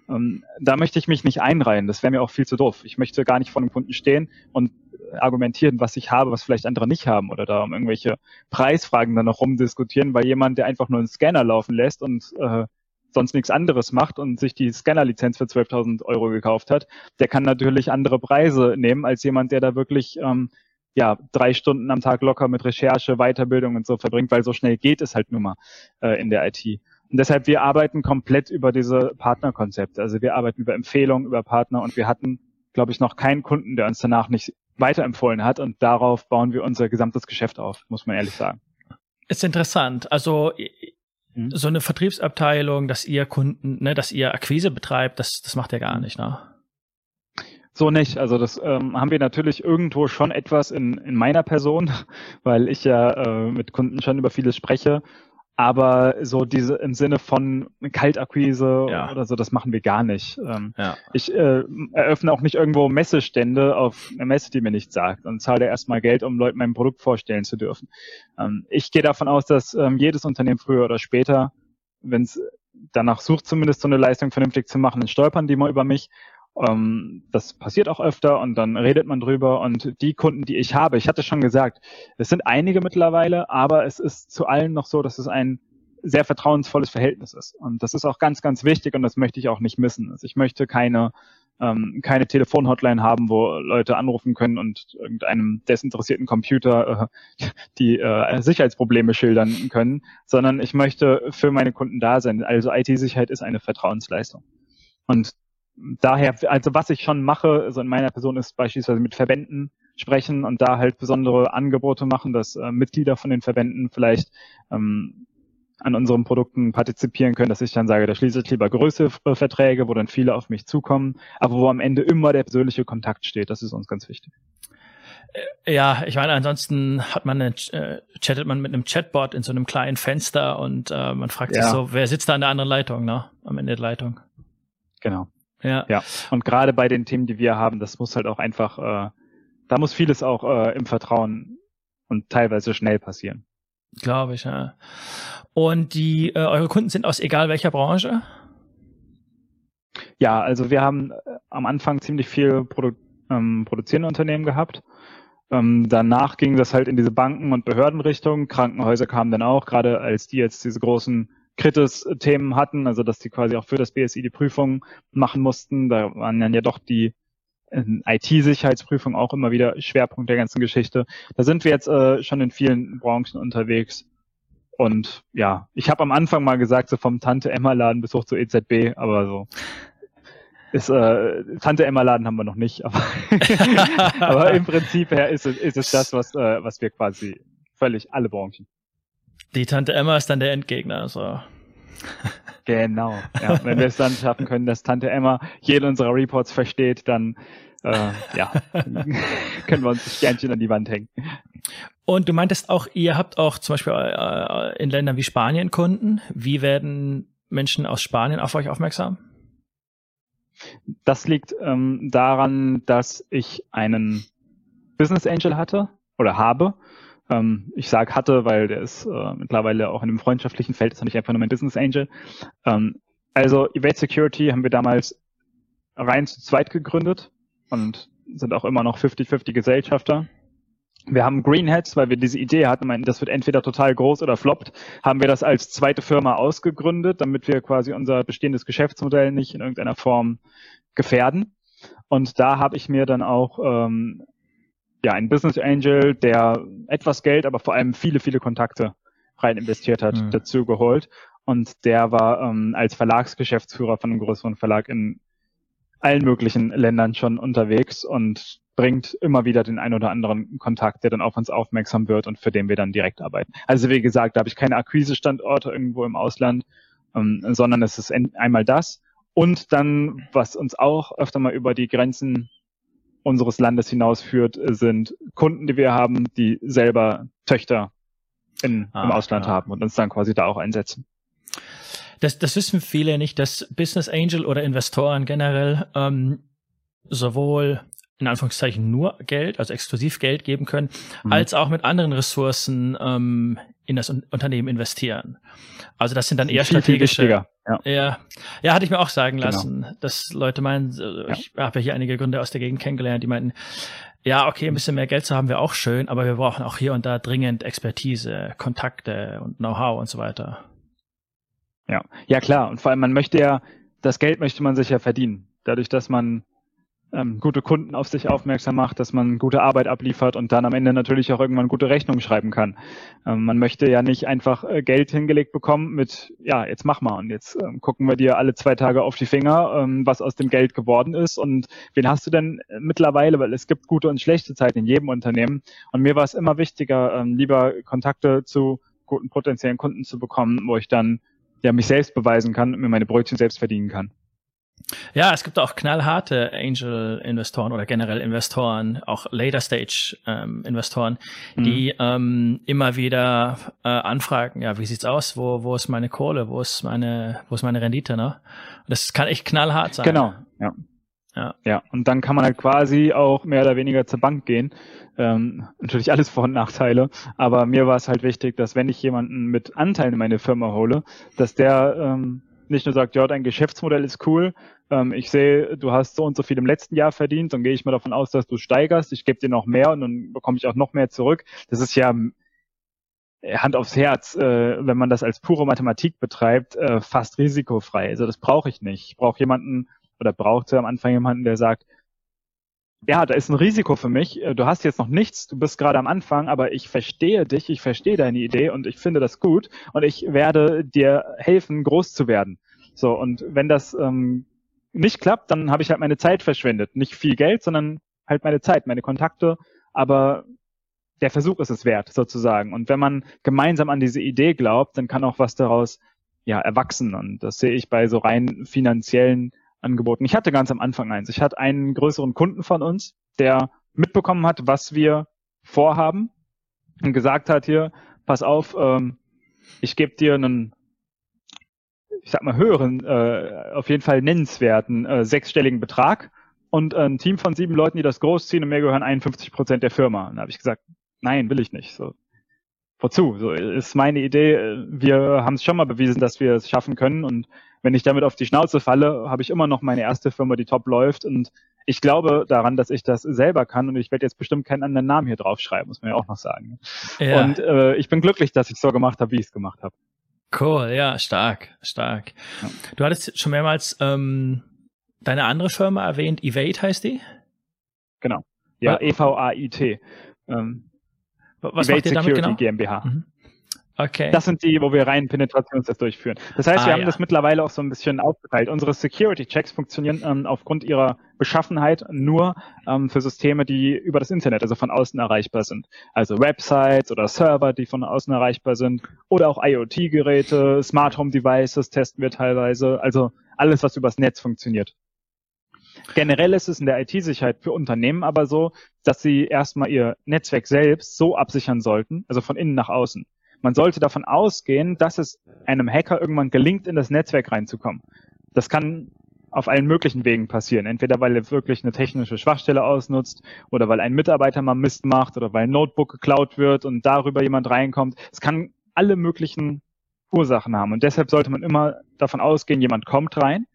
Speaker 2: ähm, da möchte ich mich nicht einreihen. Das wäre mir auch viel zu doof. Ich möchte gar nicht vor dem Kunden stehen und argumentieren, was ich habe, was vielleicht andere nicht haben oder da um irgendwelche Preisfragen dann noch rumdiskutieren, weil jemand, der einfach nur einen Scanner laufen lässt und äh, sonst nichts anderes macht und sich die Scanner-Lizenz für 12.000 Euro gekauft hat, der kann natürlich andere Preise nehmen als jemand, der da wirklich ähm, ja drei Stunden am Tag locker mit Recherche, Weiterbildung und so verbringt, weil so schnell geht es halt nun mal äh, in der IT. Und deshalb, wir arbeiten komplett über diese Partnerkonzepte. Also wir arbeiten über Empfehlungen, über Partner und wir hatten, glaube ich, noch keinen Kunden, der uns danach nicht weiterempfohlen hat und darauf bauen wir unser gesamtes Geschäft auf, muss man ehrlich sagen.
Speaker 1: Ist interessant. Also Mhm. so eine Vertriebsabteilung, dass ihr Kunden, ne, dass ihr Akquise betreibt, das, das macht ihr gar mhm. nicht, ne?
Speaker 2: So nicht. Also das ähm, haben wir natürlich irgendwo schon etwas in, in meiner Person, weil ich ja äh, mit Kunden schon über vieles spreche aber so diese im Sinne von Kaltakquise ja. oder so, das machen wir gar nicht. Ähm, ja. Ich äh, eröffne auch nicht irgendwo Messestände auf eine Messe, die mir nichts sagt und zahle erstmal Geld, um Leuten mein Produkt vorstellen zu dürfen. Ähm, ich gehe davon aus, dass ähm, jedes Unternehmen früher oder später, wenn es danach sucht, zumindest so eine Leistung vernünftig zu machen, dann stolpern die mal über mich Ähm, das passiert auch öfter und dann redet man drüber. Und die Kunden, die ich habe, ich hatte schon gesagt, es sind einige mittlerweile, aber es ist zu allen noch so, dass es ein sehr vertrauensvolles Verhältnis ist. Und das ist auch ganz, ganz wichtig und das möchte ich auch nicht missen. Also ich möchte keine, ähm, keine Telefonhotline haben, wo Leute anrufen können und irgendeinem desinteressierten Computer äh, die äh, Sicherheitsprobleme schildern können, sondern ich möchte für meine Kunden da sein. Also IT-Sicherheit ist eine Vertrauensleistung. Und daher, also was ich schon mache, also in meiner Person ist beispielsweise mit Verbänden sprechen und da halt besondere Angebote machen, dass äh, Mitglieder von den Verbänden vielleicht ähm, an unseren Produkten partizipieren können, dass ich dann sage, da schließe ich lieber größere Verträge, wo dann viele auf mich zukommen, aber wo am Ende immer der persönliche Kontakt steht. Das ist uns ganz wichtig.
Speaker 1: Äh, ja, ich meine, ansonsten hat man eine, äh, chattet man mit einem Chatbot in so einem kleinen Fenster und äh, man fragt ja. sich so, wer sitzt da an der anderen Leitung, ne? Am Ende der Leitung.
Speaker 2: Genau. Ja. Ja. Und gerade bei den Themen, die wir haben, das muss halt auch einfach, äh, da muss vieles auch äh, im Vertrauen und teilweise schnell passieren.
Speaker 1: Glaube ich, ja. Und die, äh, eure Kunden sind aus egal welcher Branche?
Speaker 2: Ja, also wir haben äh, am Anfang ziemlich viel Produ ähm, produzierende Unternehmen gehabt. Ähm, danach ging das halt in diese Banken- und Behördenrichtung. Krankenhäuser kamen dann auch, gerade als die jetzt diese großen Kritis-Themen hatten, also dass die quasi auch für das BSI die Prüfung machen mussten. Da waren dann ja doch die IT-Sicherheitsprüfung auch immer wieder Schwerpunkt der ganzen Geschichte. Da sind wir jetzt äh, schon in vielen Branchen unterwegs. Und ja, ich habe am Anfang mal gesagt, so vom Tante Emma Laden bis hoch zur EZB, aber so ist äh, Tante Emma Laden haben wir noch nicht, aber, aber im Prinzip her ist es, ist es das, was, äh, was wir quasi völlig alle Branchen.
Speaker 1: Die Tante Emma ist dann der Endgegner, also.
Speaker 2: Genau. Ja, wenn wir es dann schaffen können, dass Tante Emma jede unserer Reports versteht, dann äh, ja, können wir uns das Sternchen an die Wand hängen.
Speaker 1: Und du meintest auch, ihr habt auch zum Beispiel äh, in Ländern wie Spanien Kunden. Wie werden Menschen aus Spanien auf euch aufmerksam?
Speaker 2: Das liegt ähm, daran, dass ich einen Business Angel hatte oder habe, ähm, ich sage hatte, weil der ist äh, mittlerweile auch in einem freundschaftlichen Feld, ist nicht einfach nur mein Business Angel. Ähm, also Evade Security haben wir damals rein zu zweit gegründet und sind auch immer noch 50-50 Gesellschafter. Wir haben Greenheads, weil wir diese Idee hatten, das wird entweder total groß oder floppt, haben wir das als zweite Firma ausgegründet, damit wir quasi unser bestehendes Geschäftsmodell nicht in irgendeiner Form gefährden. Und da habe ich mir dann auch ähm, ja, ein Business Angel, der etwas Geld, aber vor allem viele, viele Kontakte rein investiert hat, mhm. dazu geholt. Und der war ähm, als Verlagsgeschäftsführer von einem größeren Verlag in allen möglichen Ländern schon unterwegs und bringt immer wieder den ein oder anderen Kontakt, der dann auf uns aufmerksam wird und für den wir dann direkt arbeiten. Also wie gesagt, da habe ich keine Akquise-Standorte irgendwo im Ausland, ähm, sondern es ist einmal das und dann, was uns auch öfter mal über die Grenzen unseres Landes hinausführt, sind Kunden, die wir haben, die selber Töchter in, ah, im Ausland ja. haben und uns dann quasi da auch einsetzen.
Speaker 1: Das, das wissen viele nicht, dass Business Angel oder Investoren generell ähm, sowohl in Anführungszeichen nur Geld, also exklusiv Geld geben können, mhm. als auch mit anderen Ressourcen ähm, in das Unternehmen investieren. Also das sind dann eher viel, strategische. Viel ja. ja, ja, hatte ich mir auch sagen genau. lassen, genau. dass Leute meinen, ich ja. habe ja hier einige Gründe aus der Gegend kennengelernt, die meinten, ja, okay, ein bisschen mehr Geld zu haben wir auch schön, aber wir brauchen auch hier und da dringend Expertise, Kontakte und Know-how und so weiter.
Speaker 2: Ja, ja klar. Und vor allem, man möchte ja, das Geld möchte man sich ja verdienen. Dadurch, dass man ähm, gute Kunden auf sich aufmerksam macht, dass man gute Arbeit abliefert und dann am Ende natürlich auch irgendwann gute Rechnungen schreiben kann. Ähm, man möchte ja nicht einfach äh, Geld hingelegt bekommen mit, ja, jetzt mach mal und jetzt ähm, gucken wir dir alle zwei Tage auf die Finger, ähm, was aus dem Geld geworden ist und wen hast du denn äh, mittlerweile, weil es gibt gute und schlechte Zeiten in jedem Unternehmen und mir war es immer wichtiger, ähm, lieber Kontakte zu guten potenziellen Kunden zu bekommen, wo ich dann ja mich selbst beweisen kann und mir meine Brötchen selbst verdienen kann.
Speaker 1: Ja, es gibt auch knallharte Angel-Investoren oder generell Investoren, auch Later-Stage-Investoren, ähm, die mhm. ähm, immer wieder äh, anfragen, ja, wie sieht's aus? Wo, wo ist meine Kohle? Wo ist meine, wo ist meine Rendite? Ne? Das kann echt knallhart sein.
Speaker 2: Genau, ja. Ja. ja, und dann kann man halt quasi auch mehr oder weniger zur Bank gehen. Ähm, natürlich alles Vor- und Nachteile, aber mir war es halt wichtig, dass wenn ich jemanden mit Anteilen in meine Firma hole, dass der ähm, nicht nur sagt, ja, dein Geschäftsmodell ist cool, ähm, ich sehe, du hast so und so viel im letzten Jahr verdient, dann gehe ich mal davon aus, dass du steigerst, ich gebe dir noch mehr und dann bekomme ich auch noch mehr zurück. Das ist ja äh, Hand aufs Herz, äh, wenn man das als pure Mathematik betreibt, äh, fast risikofrei. Also das brauche ich nicht. Ich brauche jemanden oder brauchte am Anfang jemanden, der sagt, ja, da ist ein Risiko für mich. Äh, du hast jetzt noch nichts, du bist gerade am Anfang, aber ich verstehe dich, ich verstehe deine Idee und ich finde das gut und ich werde dir helfen, groß zu werden. So, und wenn das ähm, nicht klappt, dann habe ich halt meine Zeit verschwendet. Nicht viel Geld, sondern halt meine Zeit, meine Kontakte, aber der Versuch ist es wert, sozusagen. Und wenn man gemeinsam an diese Idee glaubt, dann kann auch was daraus ja erwachsen. Und das sehe ich bei so rein finanziellen angeboten. Ich hatte ganz am Anfang eins. Ich hatte einen größeren Kunden von uns, der mitbekommen hat, was wir vorhaben und gesagt hat hier, pass auf, ähm, ich gebe dir einen, ich sag mal höheren, äh, auf jeden Fall nennenswerten äh, sechsstelligen Betrag und ein Team von sieben Leuten, die das großziehen und mir gehören 51 Prozent der Firma. Und da habe ich gesagt, nein, will ich nicht. So, wozu? So ist meine Idee. Wir haben es schon mal bewiesen, dass wir es schaffen können und wenn ich damit auf die Schnauze falle, habe ich immer noch meine erste Firma, die top läuft. Und ich glaube daran, dass ich das selber kann. Und ich werde jetzt bestimmt keinen anderen Namen hier draufschreiben, muss man ja auch noch sagen. Ja. Und äh, ich bin glücklich, dass ich so gemacht habe, wie ich es gemacht habe.
Speaker 1: Cool, ja, stark, stark. Ja. Du hattest schon mehrmals ähm, deine andere Firma erwähnt, Evade heißt die?
Speaker 2: Genau. Ja, E-V-A-I-T. Ähm,
Speaker 1: Was Evade Security genau?
Speaker 2: GmbH. Mhm. Okay. Das sind die, wo wir rein Penetrationstests durchführen. Das heißt, ah, wir haben ja. das mittlerweile auch so ein bisschen aufgeteilt. Unsere Security-Checks funktionieren ähm, aufgrund ihrer Beschaffenheit nur ähm, für Systeme, die über das Internet, also von außen erreichbar sind. Also Websites oder Server, die von außen erreichbar sind. Oder auch IoT-Geräte, Smart Home Devices testen wir teilweise. Also alles, was übers Netz funktioniert. Generell ist es in der IT-Sicherheit für Unternehmen aber so, dass sie erstmal ihr Netzwerk selbst so absichern sollten, also von innen nach außen. Man sollte davon ausgehen, dass es einem Hacker irgendwann gelingt, in das Netzwerk reinzukommen. Das kann auf allen möglichen Wegen passieren. Entweder weil er wirklich eine technische Schwachstelle ausnutzt oder weil ein Mitarbeiter mal Mist macht oder weil ein Notebook geklaut wird und darüber jemand reinkommt. Es kann alle möglichen Ursachen haben. Und deshalb sollte man immer davon ausgehen, jemand kommt rein.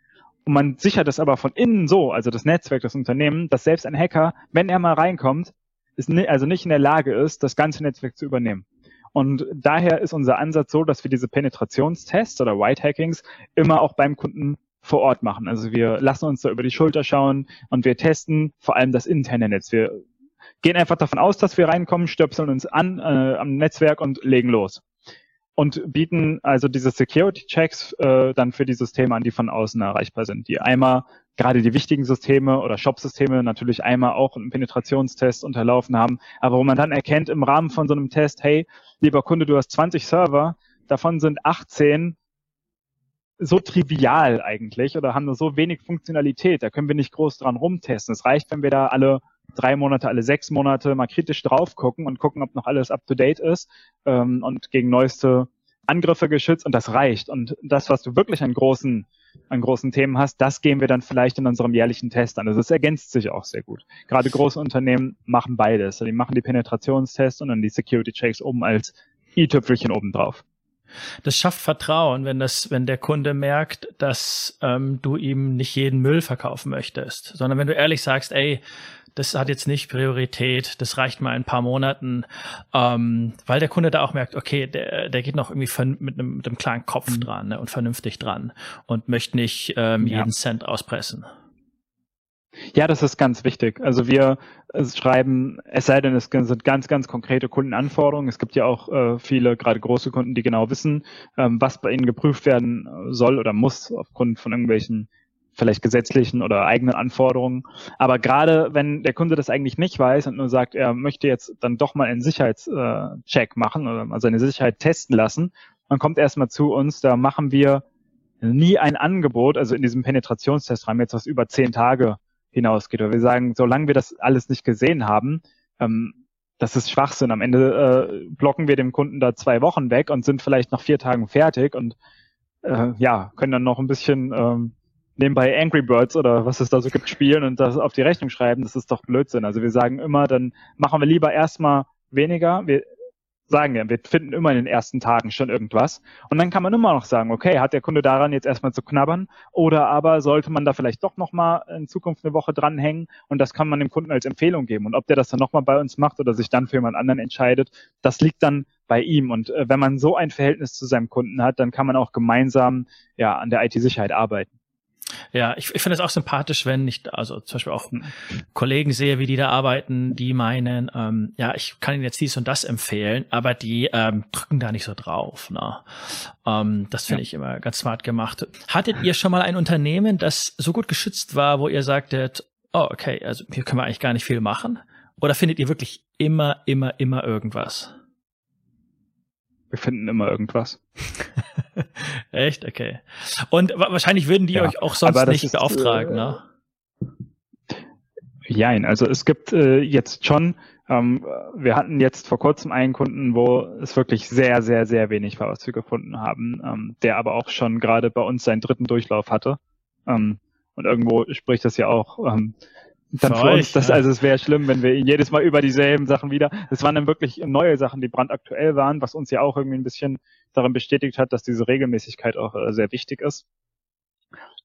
Speaker 2: Und man sichert es aber von innen so, also das Netzwerk, das Unternehmen, dass selbst ein Hacker, wenn er mal reinkommt, ist also nicht in der Lage ist, das ganze Netzwerk zu übernehmen. Und daher ist unser Ansatz so, dass wir diese Penetrationstests oder White Hackings immer auch beim Kunden vor Ort machen. Also wir lassen uns da über die Schulter schauen und wir testen vor allem das interne Netz. Wir gehen einfach davon aus, dass wir reinkommen, stöpseln uns an äh, am Netzwerk und legen los. Und bieten also diese Security-Checks äh, dann für die Systeme an, die von außen erreichbar sind, die einmal gerade die wichtigen Systeme oder Shop-Systeme natürlich einmal auch einen Penetrationstest unterlaufen haben, aber wo man dann erkennt im Rahmen von so einem Test, hey, lieber Kunde, du hast 20 Server, davon sind 18 so trivial eigentlich oder haben nur so wenig Funktionalität, da können wir nicht groß dran rumtesten. Es reicht, wenn wir da alle drei Monate, alle sechs Monate mal kritisch drauf gucken und gucken, ob noch alles up to date ist ähm, und gegen neueste Angriffe geschützt und das reicht. Und das, was du wirklich an großen an großen Themen hast, das gehen wir dann vielleicht in unserem jährlichen Test an. Also es ergänzt sich auch sehr gut. Gerade große Unternehmen machen beides. Die machen die Penetrationstests und dann die Security Checks oben als i-Tüpfelchen obendrauf.
Speaker 1: Das schafft Vertrauen, wenn das, wenn der Kunde merkt, dass ähm, du ihm nicht jeden Müll verkaufen möchtest, sondern wenn du ehrlich sagst, ey, das hat jetzt nicht Priorität, das reicht mal ein paar Monaten, ähm, weil der Kunde da auch merkt, okay, der, der geht noch irgendwie mit einem, mit einem klaren Kopf mhm. dran ne, und vernünftig dran und möchte nicht ähm, ja. jeden Cent auspressen.
Speaker 2: Ja, das ist ganz wichtig. Also wir äh, schreiben, es sei denn, es sind ganz, ganz konkrete Kundenanforderungen. Es gibt ja auch äh, viele, gerade große Kunden, die genau wissen, ähm, was bei ihnen geprüft werden soll oder muss aufgrund von irgendwelchen vielleicht gesetzlichen oder eigenen Anforderungen. Aber gerade wenn der Kunde das eigentlich nicht weiß und nur sagt, er möchte jetzt dann doch mal einen Sicherheitscheck machen oder mal seine Sicherheit testen lassen, dann kommt erstmal zu uns, da machen wir nie ein Angebot, also in diesem Penetrationstestrahmen jetzt was über zehn Tage hinausgeht. Oder wir sagen, solange wir das alles nicht gesehen haben, ähm, das ist Schwachsinn. Am Ende äh, blocken wir dem Kunden da zwei Wochen weg und sind vielleicht nach vier Tagen fertig und äh, ja, können dann noch ein bisschen ähm, nebenbei Angry Birds oder was es da so gibt spielen und das auf die Rechnung schreiben, das ist doch Blödsinn. Also wir sagen immer, dann machen wir lieber erstmal weniger. Wir sagen ja, wir finden immer in den ersten Tagen schon irgendwas. Und dann kann man immer noch sagen, okay, hat der Kunde daran jetzt erstmal zu knabbern oder aber sollte man da vielleicht doch nochmal in Zukunft eine Woche dranhängen und das kann man dem Kunden als Empfehlung geben. Und ob der das dann nochmal bei uns macht oder sich dann für jemand anderen entscheidet, das liegt dann bei ihm. Und äh, wenn man so ein Verhältnis zu seinem Kunden hat, dann kann man auch gemeinsam ja an der IT-Sicherheit arbeiten.
Speaker 1: Ja, ich, ich finde es auch sympathisch, wenn ich also zum Beispiel auch Kollegen sehe, wie die da arbeiten, die meinen, ähm, ja, ich kann ihnen jetzt dies und das empfehlen, aber die ähm, drücken da nicht so drauf. Ne? Ähm, das finde ja. ich immer ganz smart gemacht. Hattet ihr schon mal ein Unternehmen, das so gut geschützt war, wo ihr sagtet, oh, okay, also hier können wir eigentlich gar nicht viel machen? Oder findet ihr wirklich immer, immer, immer irgendwas?
Speaker 2: Wir finden immer irgendwas.
Speaker 1: Echt? Okay. Und wahrscheinlich würden die ja, euch auch sonst nicht ist, beauftragen, äh, ne?
Speaker 2: Jein, also es gibt äh, jetzt schon, ähm, wir hatten jetzt vor kurzem einen Kunden, wo es wirklich sehr, sehr, sehr wenig war, was wir gefunden haben, ähm, der aber auch schon gerade bei uns seinen dritten Durchlauf hatte. Ähm, und irgendwo spricht das ja auch ähm, dann für, für uns, das, ja. also es wäre schlimm, wenn wir jedes Mal über dieselben Sachen wieder. Es waren dann wirklich neue Sachen, die brandaktuell waren, was uns ja auch irgendwie ein bisschen darin bestätigt hat, dass diese Regelmäßigkeit auch äh, sehr wichtig ist.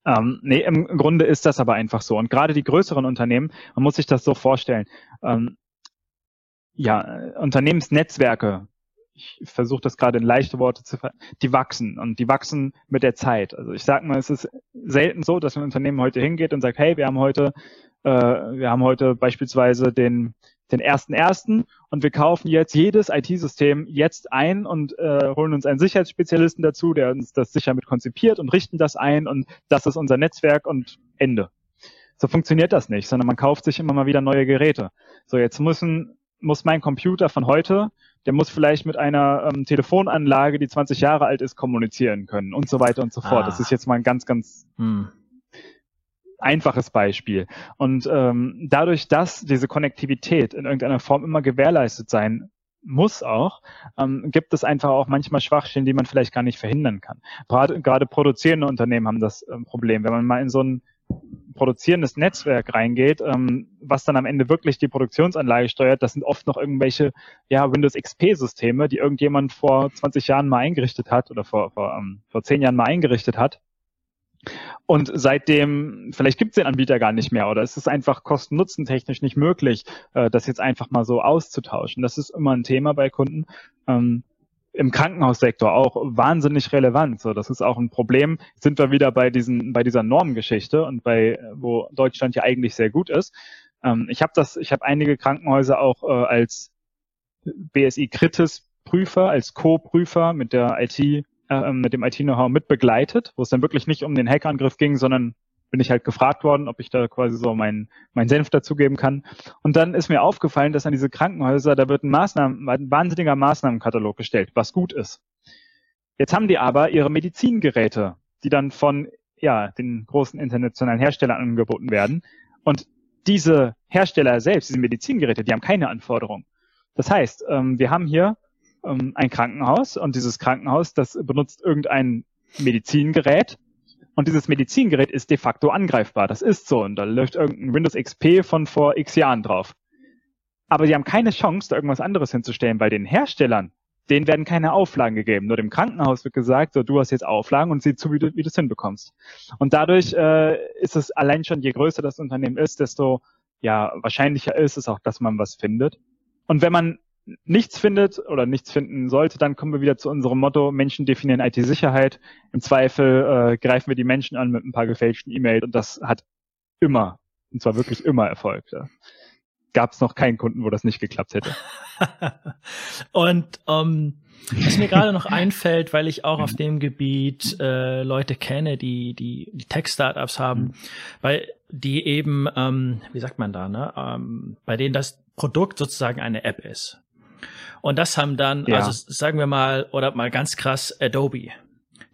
Speaker 2: Ähm, nee, im Grunde ist das aber einfach so. Und gerade die größeren Unternehmen, man muss sich das so vorstellen. Ähm, ja, Unternehmensnetzwerke, ich versuche das gerade in leichte Worte zu ver die wachsen und die wachsen mit der Zeit. Also ich sage mal, es ist selten so, dass ein Unternehmen heute hingeht und sagt, hey, wir haben heute äh, wir haben heute beispielsweise den den ersten ersten und wir kaufen jetzt jedes IT-System jetzt ein und äh, holen uns einen Sicherheitsspezialisten dazu, der uns das sicher mit konzipiert und richten das ein und das ist unser Netzwerk und Ende. So funktioniert das nicht, sondern man kauft sich immer mal wieder neue Geräte. So jetzt müssen muss mein Computer von heute, der muss vielleicht mit einer ähm, Telefonanlage, die 20 Jahre alt ist, kommunizieren können und so weiter und so fort. Ah. Das ist jetzt mal ein ganz, ganz hm einfaches Beispiel. Und ähm, dadurch, dass diese Konnektivität in irgendeiner Form immer gewährleistet sein muss auch, ähm, gibt es einfach auch manchmal Schwachstellen, die man vielleicht gar nicht verhindern kann. Gerade, gerade produzierende Unternehmen haben das ähm, Problem. Wenn man mal in so ein produzierendes Netzwerk reingeht, ähm, was dann am Ende wirklich die Produktionsanlage steuert, das sind oft noch irgendwelche ja, Windows XP-Systeme, die irgendjemand vor 20 Jahren mal eingerichtet hat oder vor, vor, ähm, vor 10 Jahren mal eingerichtet hat und seitdem, vielleicht gibt es den Anbieter gar nicht mehr oder es ist einfach kosten-nutzen-technisch nicht möglich, äh, das jetzt einfach mal so auszutauschen. Das ist immer ein Thema bei Kunden. Ähm, Im Krankenhaussektor auch wahnsinnig relevant. So, das ist auch ein Problem. Sind wir wieder bei diesen, bei dieser Normengeschichte und bei, wo Deutschland ja eigentlich sehr gut ist. Ähm, ich habe das, ich habe einige Krankenhäuser auch äh, als BSI Kritis Prüfer, als Co-Prüfer mit der IT äh, mit dem IT-Know-how mit begleitet, wo es dann wirklich nicht um den Hackerangriff ging, sondern bin ich halt gefragt worden, ob ich da quasi so meinen mein Senf dazugeben kann. Und dann ist mir aufgefallen, dass an diese Krankenhäuser, da wird ein, Maßnahmen, ein wahnsinniger Maßnahmenkatalog gestellt, was gut ist. Jetzt haben die aber ihre Medizingeräte, die dann von ja, den großen internationalen Herstellern angeboten werden. Und diese Hersteller selbst, diese Medizingeräte, die haben keine Anforderungen. Das heißt, ähm, wir haben hier ähm, ein Krankenhaus und dieses Krankenhaus, das benutzt irgendein Medizingerät und dieses Medizingerät ist de facto angreifbar. Das ist so und da läuft irgendein Windows XP von vor x Jahren drauf. Aber sie haben keine Chance, da irgendwas anderes hinzustellen, weil den Herstellern, denen werden keine Auflagen gegeben. Nur dem Krankenhaus wird gesagt, so du hast jetzt Auflagen und sieh zu, wie du, es hinbekommst. Und dadurch äh, ist es allein schon, je größer das Unternehmen ist, desto ja wahrscheinlicher ist es auch, dass man was findet. Und wenn man nichts findet oder nichts finden sollte, dann kommen wir wieder zu unserem Motto, Menschen definieren IT-Sicherheit. Im Zweifel äh, greifen wir die Menschen an mit ein paar gefälschten E-Mails und das hat immer, und zwar wirklich immer Erfolg. Ja. Gab es noch keinen Kunden, wo das nicht geklappt hätte.
Speaker 1: und ähm, was mir gerade noch einfällt, weil ich auch auf dem Gebiet äh, Leute kenne, die die, die Tech-Startups haben, mhm. weil die eben, ähm, wie sagt man da, ne, ähm, bei denen das Produkt sozusagen eine App ist. Und das haben dann, ja. also sagen wir mal, oder mal ganz krass, Adobe.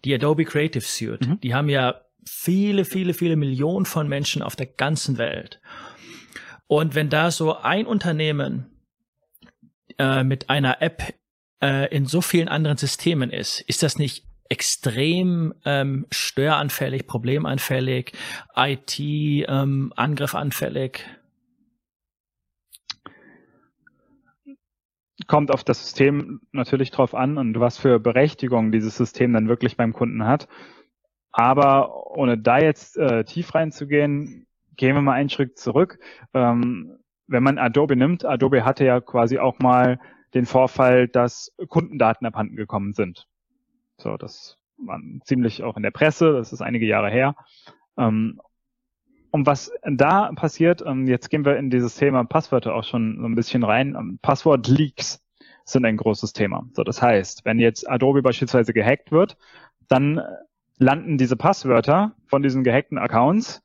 Speaker 1: Die Adobe Creative Suite. Mhm. Die haben ja viele, viele, viele Millionen von Menschen auf der ganzen Welt. Und wenn da so ein Unternehmen äh, mit einer App äh, in so vielen anderen Systemen ist, ist das nicht extrem ähm, störanfällig, problemanfällig, IT ähm, anfällig?
Speaker 2: Kommt auf das System natürlich drauf an und was für Berechtigung dieses System dann wirklich beim Kunden hat. Aber ohne da jetzt äh, tief reinzugehen, gehen wir mal einen Schritt zurück. Ähm, wenn man Adobe nimmt, Adobe hatte ja quasi auch mal den Vorfall, dass Kundendaten abhanden gekommen sind. So, das war ziemlich auch in der Presse, das ist einige Jahre her. Ähm, und was da passiert, ähm, jetzt gehen wir in dieses Thema Passwörter auch schon so ein bisschen rein. Ähm, Passwort-Leaks sind ein großes Thema. So, das heißt, wenn jetzt Adobe beispielsweise gehackt wird, dann landen diese Passwörter von diesen gehackten Accounts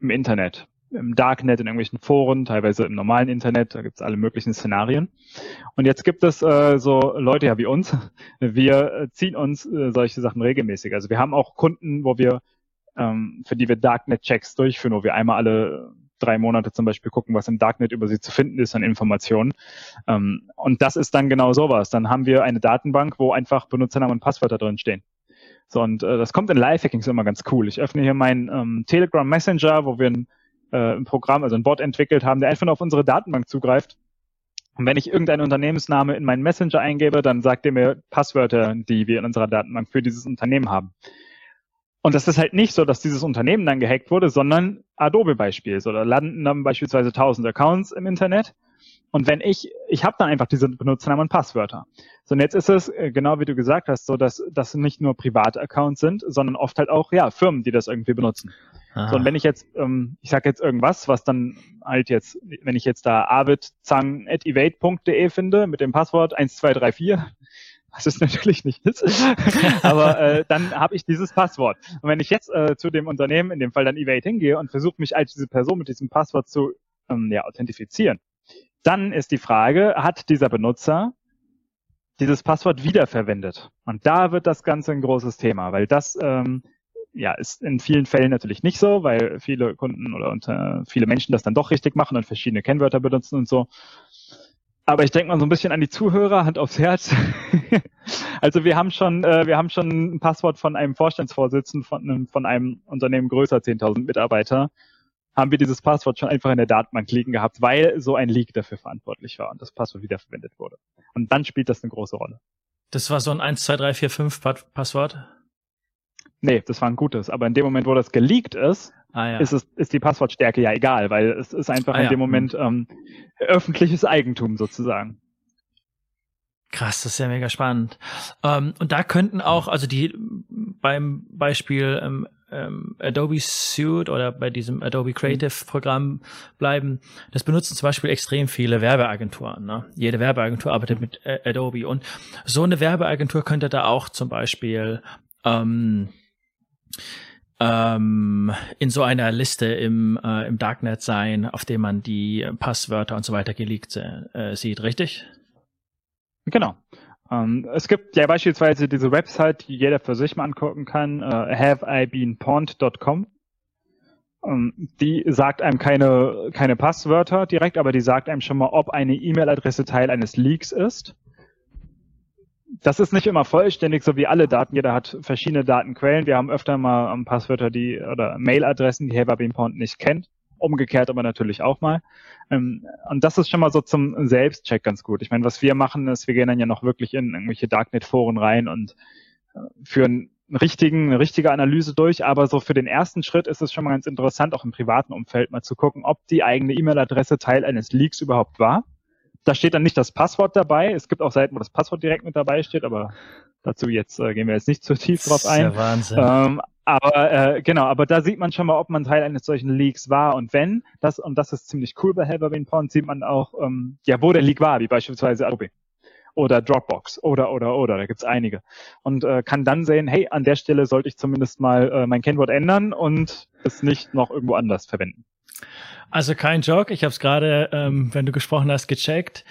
Speaker 2: im Internet im Darknet, in irgendwelchen Foren, teilweise im normalen Internet, da gibt es alle möglichen Szenarien. Und jetzt gibt es äh, so Leute ja wie uns, wir ziehen uns äh, solche Sachen regelmäßig. Also wir haben auch Kunden, wo wir, ähm, für die wir Darknet-Checks durchführen, wo wir einmal alle drei Monate zum Beispiel gucken, was im Darknet über sie zu finden ist an Informationen. Ähm, und das ist dann genau sowas. Dann haben wir eine Datenbank, wo einfach Benutzernamen und Passwörter drin stehen. So, und äh, das kommt in Lifehackings immer ganz cool. Ich öffne hier meinen ähm, Telegram Messenger, wo wir ein äh, ein Programm, also ein Bot entwickelt haben, der einfach nur auf unsere Datenbank zugreift. Und wenn ich irgendeinen Unternehmensname in meinen Messenger eingebe, dann sagt er mir Passwörter, die wir in unserer Datenbank für dieses Unternehmen haben. Und das ist halt nicht so, dass dieses Unternehmen dann gehackt wurde, sondern Adobe-Beispiel. So, da landen dann beispielsweise 1000 Accounts im Internet. Und wenn ich, ich habe dann einfach diese Benutzernamen und Passwörter. So, und jetzt ist es, äh, genau wie du gesagt hast, so, dass das nicht nur private Accounts sind, sondern oft halt auch, ja, Firmen, die das irgendwie benutzen. Aha. So, und wenn ich jetzt, ähm, ich sage jetzt irgendwas, was dann halt jetzt, wenn ich jetzt da avidzang.evade.de finde mit dem Passwort 1234, was es natürlich nicht ist, aber äh, dann habe ich dieses Passwort. Und wenn ich jetzt äh, zu dem Unternehmen, in dem Fall dann Evade hingehe und versuche mich als diese Person mit diesem Passwort zu ähm, ja, authentifizieren, dann ist die Frage, hat dieser Benutzer dieses Passwort wiederverwendet? Und da wird das Ganze ein großes Thema, weil das ähm, ja, ist in vielen Fällen natürlich nicht so, weil viele Kunden oder unter, viele Menschen das dann doch richtig machen und verschiedene Kennwörter benutzen und so. Aber ich denke mal so ein bisschen an die Zuhörer, Hand aufs Herz. also wir haben schon, äh, wir haben schon ein Passwort von einem Vorstandsvorsitzenden von, von einem Unternehmen größer 10.000 Mitarbeiter, haben wir dieses Passwort schon einfach in der Datenbank liegen gehabt, weil so ein Leak dafür verantwortlich war und das Passwort wiederverwendet wurde. Und dann spielt das eine große Rolle.
Speaker 1: Das war so ein 1, 2, 3, 4, 5 Passwort?
Speaker 2: Nee, das war ein gutes. Aber in dem Moment, wo das geleakt ist, ah, ja. ist, es, ist die Passwortstärke ja egal, weil es ist einfach ah, in ja. dem Moment ähm, öffentliches Eigentum sozusagen.
Speaker 1: Krass, das ist ja mega spannend. Ähm, und da könnten auch, also die beim Beispiel ähm, ähm, Adobe Suite oder bei diesem Adobe Creative Programm bleiben, das benutzen zum Beispiel extrem viele Werbeagenturen. Ne? Jede Werbeagentur arbeitet mit äh, Adobe und so eine Werbeagentur könnte da auch zum Beispiel ähm, ähm, in so einer Liste im, äh, im Darknet sein, auf dem man die Passwörter und so weiter geleakt äh, sieht, richtig?
Speaker 2: Genau. Ähm, es gibt ja beispielsweise diese Website, die jeder für sich mal angucken kann, äh, haveibeenpawned.com. Ähm, die sagt einem keine, keine Passwörter direkt, aber die sagt einem schon mal, ob eine E-Mail-Adresse Teil eines Leaks ist das ist nicht immer vollständig, so wie alle Daten. Jeder hat verschiedene Datenquellen. Wir haben öfter mal Passwörter, die oder Mailadressen, die Haver Beanpoint nicht kennt. Umgekehrt aber natürlich auch mal. Ähm, und das ist schon mal so zum Selbstcheck ganz gut. Ich meine, was wir machen, ist, wir gehen dann ja noch wirklich in irgendwelche Darknet-Foren rein und äh, führen richtigen, eine richtige Analyse durch, aber so für den ersten Schritt ist es schon mal ganz interessant, auch im privaten Umfeld mal zu gucken, ob die eigene E-Mail-Adresse Teil eines Leaks überhaupt war da steht dann nicht das Passwort dabei. Es gibt auch Seiten, wo das Passwort direkt mit dabei steht, aber dazu jetzt äh, gehen wir jetzt nicht zu tief drauf ein. Das ist ja Wahnsinn. Ähm, aber äh, genau, aber da sieht man schon mal, ob man Teil eines solchen Leaks war und wenn, das und das ist ziemlich cool bei Helverbean Porn, sieht man auch, ähm, ja, wo der Leak war, wie beispielsweise Adobe oder Dropbox oder oder oder, da gibt's einige und äh, kann dann sehen, hey, an der Stelle sollte ich zumindest mal äh, mein Kennwort ändern und es nicht noch irgendwo anders verwenden.
Speaker 1: Also kein Joke, ich habe es gerade, ähm, wenn du gesprochen hast, gecheckt.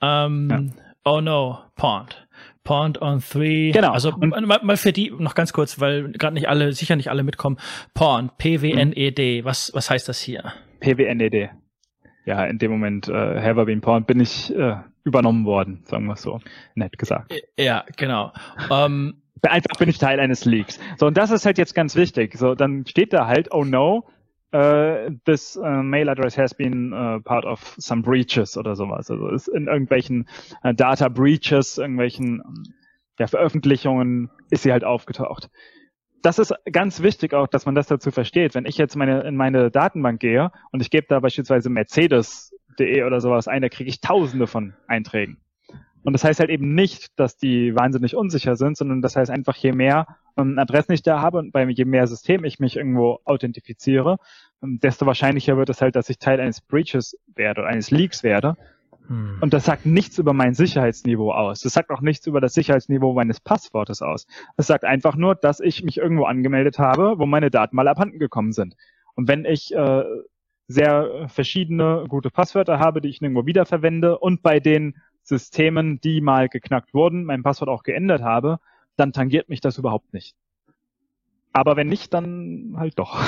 Speaker 1: Ähm, ja. Oh no, Pond. Pond on three. Genau. Also mal, mal für die noch ganz kurz, weil gerade nicht alle, sicher nicht alle mitkommen. Pond, P-W-N-E-D. Was, was heißt das hier?
Speaker 2: P-W-N-E-D. Ja, in dem Moment äh, Have been Pond bin ich äh, übernommen worden, sagen wir so. Nett gesagt.
Speaker 1: Ja, genau. um,
Speaker 2: Einfach bin ich Teil eines Leaks. So, und das ist halt jetzt ganz wichtig. So, dann steht da halt, oh no, uh, this uh, mail address has been uh, part of some breaches oder sowas. Also ist in irgendwelchen Data Breaches, irgendwelchen ja, Veröffentlichungen ist sie halt aufgetaucht. Das ist ganz wichtig auch, dass man das dazu versteht. Wenn ich jetzt meine, in meine Datenbank gehe und ich gebe da beispielsweise Mercedes.de oder sowas ein, da kriege ich tausende von Einträgen. Und das heißt halt eben nicht, dass die wahnsinnig unsicher sind, sondern das heißt einfach, je mehr ähm, Adressen ich da habe und bei je mehr System ich mich irgendwo authentifiziere, ähm, desto wahrscheinlicher wird es halt, dass ich Teil eines Breaches werde oder eines Leaks werde. Hm. Und das sagt nichts über mein Sicherheitsniveau aus. Das sagt auch nichts über das Sicherheitsniveau meines Passwortes aus. Es sagt einfach nur, dass ich mich irgendwo angemeldet habe, wo meine Daten mal abhanden gekommen sind. Und wenn ich äh, sehr verschiedene gute Passwörter habe, die ich irgendwo wiederverwende und bei den Systemen, die mal geknackt wurden, mein Passwort auch geändert habe, dann tangiert mich das überhaupt nicht. Aber wenn nicht, dann halt doch.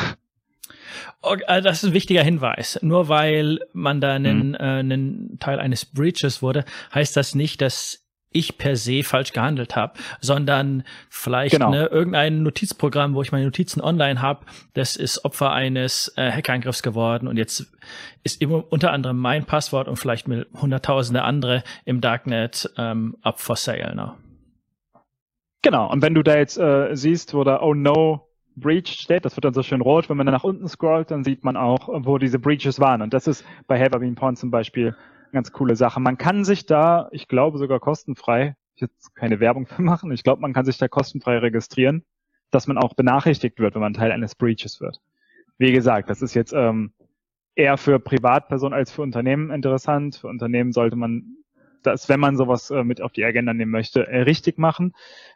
Speaker 1: Okay, also das ist ein wichtiger Hinweis. Nur weil man da einen, mhm. äh, einen Teil eines Breaches wurde, heißt das nicht, dass ich per se falsch gehandelt habe, sondern vielleicht genau. ne, irgendein Notizprogramm, wo ich meine Notizen online habe, das ist Opfer eines äh, Hackerangriffs geworden und jetzt ist immer unter anderem mein Passwort und vielleicht mit hunderttausende andere im Darknet ähm, up for sale. Ne?
Speaker 2: Genau, und wenn du da jetzt äh, siehst, wo da Oh no Breach steht, das wird dann so schön rot, wenn man dann nach unten scrollt, dann sieht man auch, wo diese Breaches waren. Und das ist bei Have I Been Porn zum Beispiel eine ganz coole Sache. Man kann sich da, ich glaube sogar kostenfrei, jetzt keine Werbung für machen, ich glaube, man kann sich da kostenfrei registrieren, dass man auch benachrichtigt wird, wenn man Teil eines Breaches wird. Wie gesagt, das ist jetzt ähm, eher für Privatpersonen als für Unternehmen interessant. Für Unternehmen sollte man das, wenn man sowas äh, mit auf die Agenda nehmen möchte, äh, richtig machen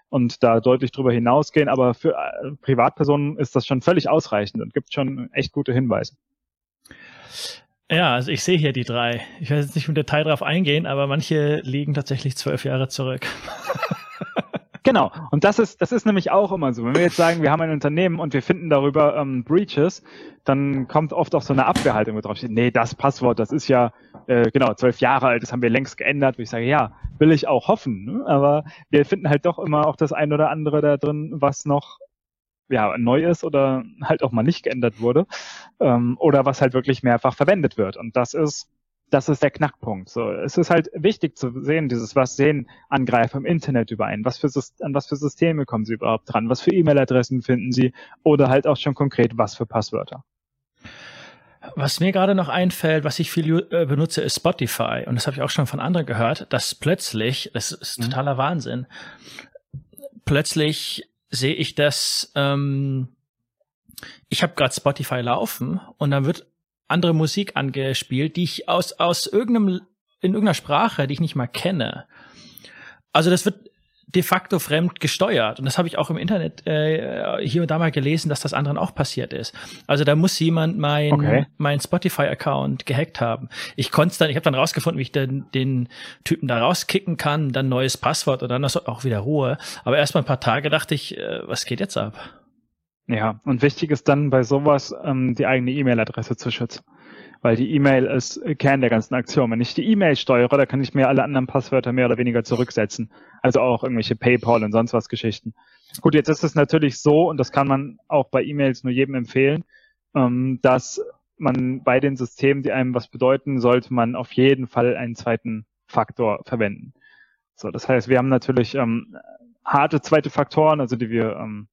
Speaker 2: und da deutlich drüber hinausgehen. Aber für äh, Privatpersonen ist das schon völlig ausreichend und gibt schon echt gute Hinweise.
Speaker 1: Ja, also ich sehe hier die drei. Ich werde jetzt nicht im Detail drauf eingehen, aber manche liegen tatsächlich zwölf Jahre zurück.
Speaker 2: Genau. Und das ist, das ist nämlich auch immer so. Wenn wir jetzt sagen, wir haben ein Unternehmen und wir finden darüber ähm, Breaches, dann kommt oft auch so eine Abwehrhaltung, wo drauf nee, das Passwort, das ist ja äh, genau zwölf Jahre alt, das haben wir längst geändert. Wo ich sage, ja, will ich auch hoffen. Ne? Aber wir finden halt doch immer auch das ein oder andere da drin, was noch ja, neu ist oder halt auch mal nicht geändert wurde ähm, oder was halt wirklich mehrfach verwendet wird. Und das ist das ist der Knackpunkt. So, es ist halt wichtig zu sehen, dieses, was sehen Angreifer im Internet überein? Was für, an was für Systeme kommen sie überhaupt dran? Was für E-Mail-Adressen finden sie? Oder halt auch schon konkret, was für Passwörter?
Speaker 1: Was mir gerade noch einfällt, was ich viel äh, benutze, ist Spotify. Und das habe ich auch schon von anderen gehört, dass plötzlich, das ist mhm. totaler mhm. Wahnsinn, plötzlich sehe ich das, ähm, ich habe gerade Spotify laufen und dann wird andere Musik angespielt, die ich aus, aus irgendeinem, in irgendeiner Sprache, die ich nicht mal kenne. Also das wird de facto fremd gesteuert. Und das habe ich auch im Internet äh, hier und da mal gelesen, dass das anderen auch passiert ist. Also da muss jemand mein, okay. mein Spotify-Account gehackt haben. Ich konnte dann, ich habe dann rausgefunden, wie ich den, den Typen da rauskicken kann, dann neues Passwort und dann auch wieder Ruhe. Aber erst mal ein paar Tage dachte ich, äh, was geht jetzt ab?
Speaker 2: Ja, und wichtig ist dann bei sowas, ähm, die eigene E-Mail-Adresse zu schützen. Weil die E-Mail ist Kern der ganzen Aktion. Wenn ich die E-Mail steuere, da kann ich mir alle anderen Passwörter mehr oder weniger zurücksetzen. Also auch irgendwelche PayPal und sonst was Geschichten. Gut, jetzt ist es natürlich so, und das kann man auch bei E-Mails nur jedem empfehlen, ähm, dass man bei den Systemen, die einem was bedeuten, sollte man auf jeden Fall einen zweiten Faktor verwenden. So, das heißt, wir haben natürlich ähm, harte zweite Faktoren, also die wir ähm,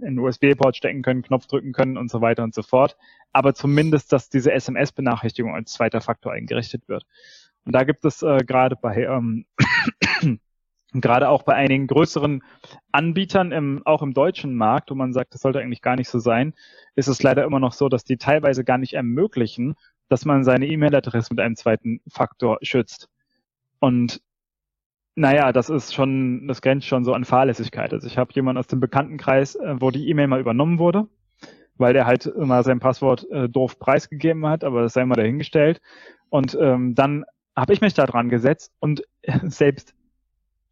Speaker 2: in USB-Port stecken können, Knopf drücken können und so weiter und so fort. Aber zumindest, dass diese SMS-Benachrichtigung als zweiter Faktor eingerichtet wird. Und da gibt es äh, gerade bei ähm, gerade auch bei einigen größeren Anbietern, im, auch im deutschen Markt, wo man sagt, das sollte eigentlich gar nicht so sein, ist es leider immer noch so, dass die teilweise gar nicht ermöglichen, dass man seine E-Mail-Adresse mit einem zweiten Faktor schützt. Und naja, das ist schon, das grenzt schon so an Fahrlässigkeit. Also ich habe jemanden aus dem Bekanntenkreis, äh, wo die E-Mail mal übernommen wurde, weil der halt immer sein Passwort äh, doof preisgegeben hat, aber das sei mal dahingestellt. Und ähm, dann habe ich mich da dran gesetzt und selbst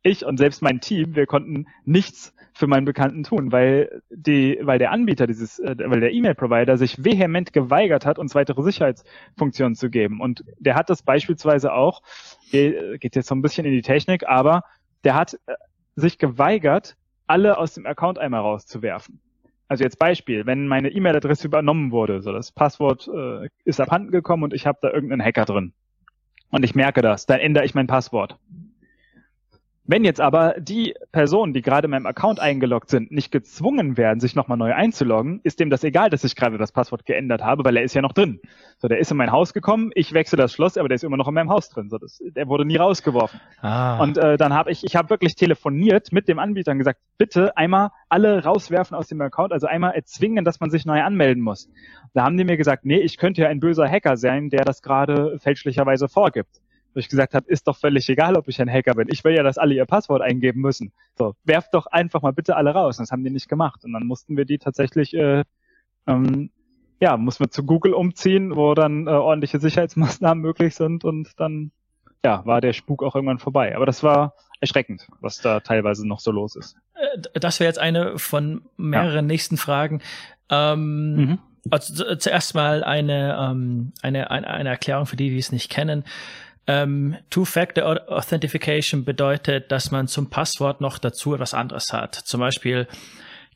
Speaker 2: ich und selbst mein Team, wir konnten nichts für meinen Bekannten tun, weil die, weil der Anbieter dieses, äh, weil der E-Mail-Provider sich vehement geweigert hat, uns weitere Sicherheitsfunktionen zu geben. Und der hat das beispielsweise auch, geht jetzt so ein bisschen in die Technik, aber der hat äh, sich geweigert, alle aus dem Account einmal rauszuwerfen. Also jetzt Beispiel, wenn meine E-Mail-Adresse übernommen wurde, so das Passwort äh, ist abhanden gekommen und ich habe da irgendeinen Hacker drin und ich merke das, dann ändere ich mein Passwort. Wenn jetzt aber die Personen, die gerade in meinem Account eingeloggt sind, nicht gezwungen werden, sich nochmal neu einzuloggen, ist dem das egal, dass ich gerade das Passwort geändert habe, weil er ist ja noch drin. So, der ist in mein Haus gekommen, ich wechsle das Schloss, aber der ist immer noch in meinem Haus drin. So, das, der wurde nie rausgeworfen. Ah. Und äh, dann habe ich, ich habe wirklich telefoniert mit dem Anbieter und gesagt, bitte einmal alle rauswerfen aus dem Account, also einmal erzwingen, dass man sich neu anmelden muss. Da haben die mir gesagt, nee, ich könnte ja ein böser Hacker sein, der das gerade fälschlicherweise vorgibt wo ich gesagt habe, ist doch völlig egal, ob ich ein Hacker bin. Ich will ja, dass alle ihr Passwort eingeben müssen. So, werft doch einfach mal bitte alle raus. Und das haben die nicht gemacht. Und dann mussten wir die tatsächlich, äh, ähm, ja, mussten wir zu Google umziehen, wo dann äh, ordentliche Sicherheitsmaßnahmen möglich sind und dann, ja, war der Spuk auch irgendwann vorbei. Aber das war erschreckend, was da teilweise noch so los ist.
Speaker 1: Äh, das wäre jetzt eine von mehreren ja. nächsten Fragen. Ähm, mhm. Also zuerst mal eine, ähm, eine, eine, eine Erklärung für die, die es nicht kennen. Ähm, Two-Factor Authentication bedeutet, dass man zum Passwort noch dazu etwas anderes hat. Zum Beispiel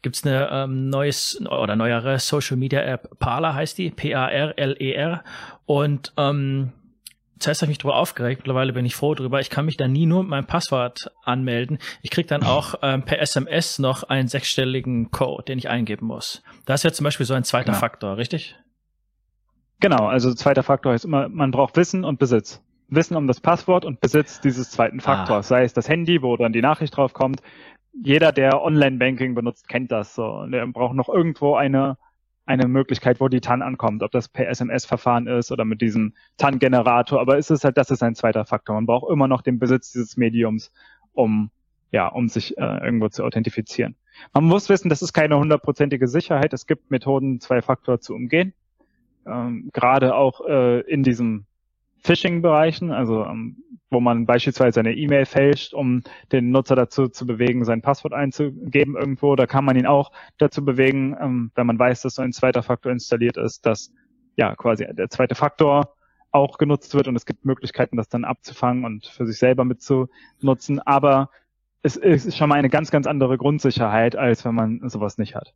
Speaker 1: gibt es eine ähm, neues oder neuere Social Media App, Parler heißt die, P-A-R-L-E-R. E Und ähm, zuerst habe ich mich darüber aufgeregt, mittlerweile bin ich froh darüber. Ich kann mich dann nie nur mit meinem Passwort anmelden. Ich kriege dann auch ähm, per SMS noch einen sechsstelligen Code, den ich eingeben muss. Das ist ja zum Beispiel so ein zweiter genau. Faktor, richtig?
Speaker 2: Genau, also zweiter Faktor heißt immer, man braucht Wissen und Besitz. Wissen um das Passwort und Besitz dieses zweiten Faktors, ah. sei es das Handy, wo dann die Nachricht drauf kommt. Jeder, der Online-Banking benutzt, kennt das so. Und der braucht noch irgendwo eine, eine Möglichkeit, wo die TAN ankommt, ob das per SMS-Verfahren ist oder mit diesem TAN-Generator. Aber ist es halt, das ist ein zweiter Faktor. Man braucht immer noch den Besitz dieses Mediums, um, ja, um sich äh, irgendwo zu authentifizieren. Man muss wissen, das ist keine hundertprozentige Sicherheit. Es gibt Methoden, zwei Faktor zu umgehen. Ähm, gerade auch äh, in diesem Phishing-Bereichen, also ähm, wo man beispielsweise eine E-Mail fälscht, um den Nutzer dazu zu bewegen, sein Passwort einzugeben irgendwo. Da kann man ihn auch dazu bewegen, ähm, wenn man weiß, dass so ein zweiter Faktor installiert ist, dass ja quasi der zweite Faktor auch genutzt wird und es gibt Möglichkeiten, das dann abzufangen und für sich selber mitzunutzen. Aber es ist schon mal eine ganz, ganz andere Grundsicherheit, als wenn man sowas nicht hat.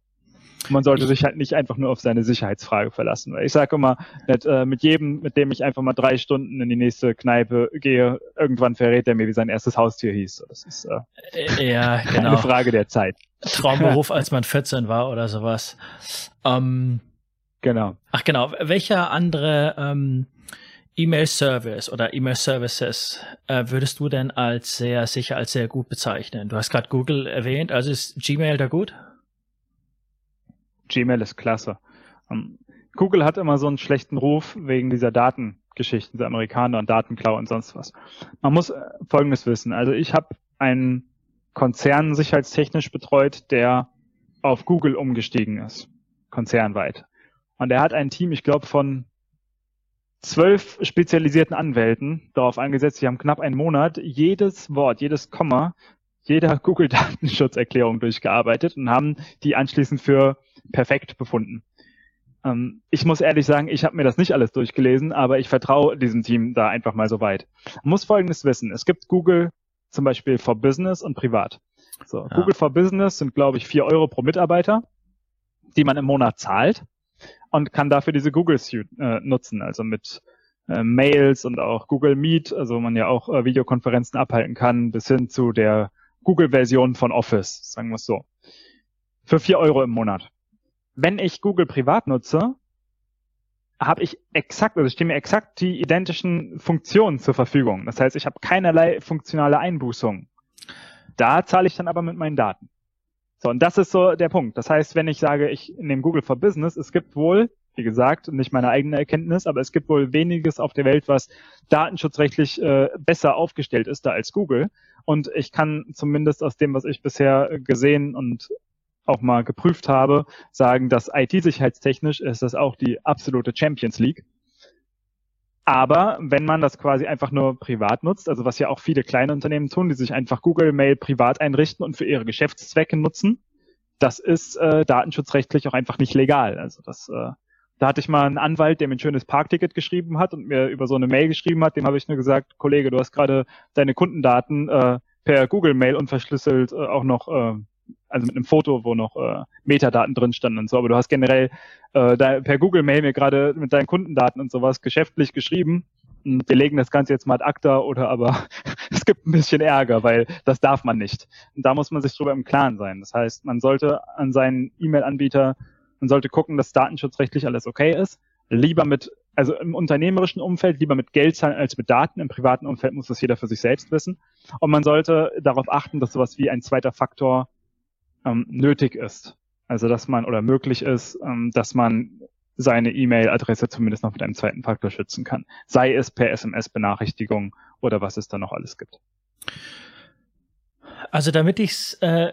Speaker 2: Man sollte sich halt nicht einfach nur auf seine Sicherheitsfrage verlassen. Weil ich sage immer, nicht, äh, mit jedem, mit dem ich einfach mal drei Stunden in die nächste Kneipe gehe, irgendwann verrät er mir, wie sein erstes Haustier hieß. Das ist
Speaker 1: äh, ja, genau.
Speaker 2: eine Frage der Zeit.
Speaker 1: Traumberuf, als man 14 war oder sowas. Ähm,
Speaker 2: genau.
Speaker 1: Ach genau. Welcher andere ähm, E-Mail-Service oder E-Mail-Services äh, würdest du denn als sehr sicher, als sehr gut bezeichnen? Du hast gerade Google erwähnt, also ist Gmail da gut?
Speaker 2: Gmail ist klasse. Ähm, Google hat immer so einen schlechten Ruf wegen dieser Datengeschichten, der Amerikaner und Datenklau und sonst was. Man muss äh, Folgendes wissen. Also ich habe einen Konzern sicherheitstechnisch betreut, der auf Google umgestiegen ist, konzernweit. Und er hat ein Team, ich glaube, von zwölf spezialisierten Anwälten darauf angesetzt, die haben knapp einen Monat jedes Wort, jedes Komma jeder Google-Datenschutzerklärung durchgearbeitet und haben die anschließend für perfekt befunden. Ähm, ich muss ehrlich sagen, ich habe mir das nicht alles durchgelesen, aber ich vertraue diesem Team da einfach mal so weit. Man muss Folgendes wissen. Es gibt Google zum Beispiel for Business und privat. So, ja. Google for Business sind, glaube ich, vier Euro pro Mitarbeiter, die man im Monat zahlt und kann dafür diese Google Suite äh, nutzen, also mit äh, Mails und auch Google Meet, also man ja auch äh, Videokonferenzen abhalten kann, bis hin zu der Google-Version von Office, sagen wir es so. Für vier Euro im Monat wenn ich Google privat nutze, habe ich exakt, also stehen mir exakt die identischen Funktionen zur Verfügung. Das heißt, ich habe keinerlei funktionale Einbußung. Da zahle ich dann aber mit meinen Daten. So, und das ist so der Punkt. Das heißt, wenn ich sage, ich nehme Google for Business, es gibt wohl, wie gesagt, nicht meine eigene Erkenntnis, aber es gibt wohl weniges auf der Welt, was datenschutzrechtlich äh, besser aufgestellt ist da als Google. Und ich kann zumindest aus dem, was ich bisher gesehen und auch mal geprüft habe, sagen, dass IT-sicherheitstechnisch ist das auch die absolute Champions League. Aber wenn man das quasi einfach nur privat nutzt, also was ja auch viele kleine Unternehmen tun, die sich einfach Google Mail privat einrichten und für ihre Geschäftszwecke nutzen, das ist äh, datenschutzrechtlich auch einfach nicht legal. Also das, äh, da hatte ich mal einen Anwalt, der mir ein schönes Parkticket geschrieben hat und mir über so eine Mail geschrieben hat, dem habe ich nur gesagt, Kollege, du hast gerade deine Kundendaten äh, per Google Mail unverschlüsselt äh, auch noch äh, also mit einem Foto, wo noch äh, Metadaten drin standen und so, aber du hast generell äh, da per Google Mail mir gerade mit deinen Kundendaten und sowas geschäftlich geschrieben und wir legen das Ganze jetzt mal ad acta oder aber es gibt ein bisschen Ärger, weil das darf man nicht. Und da muss man sich drüber im Klaren sein. Das heißt, man sollte an seinen E-Mail-Anbieter, man sollte gucken, dass datenschutzrechtlich alles okay ist. Lieber mit, also im unternehmerischen Umfeld, lieber mit Geld zahlen als mit Daten. Im privaten Umfeld muss das jeder für sich selbst wissen. Und man sollte darauf achten, dass sowas wie ein zweiter Faktor ähm, nötig ist. Also dass man oder möglich ist, ähm, dass man seine E-Mail-Adresse zumindest noch mit einem zweiten Faktor schützen kann. Sei es per SMS-Benachrichtigung oder was es da noch alles gibt.
Speaker 1: Also damit ich's äh,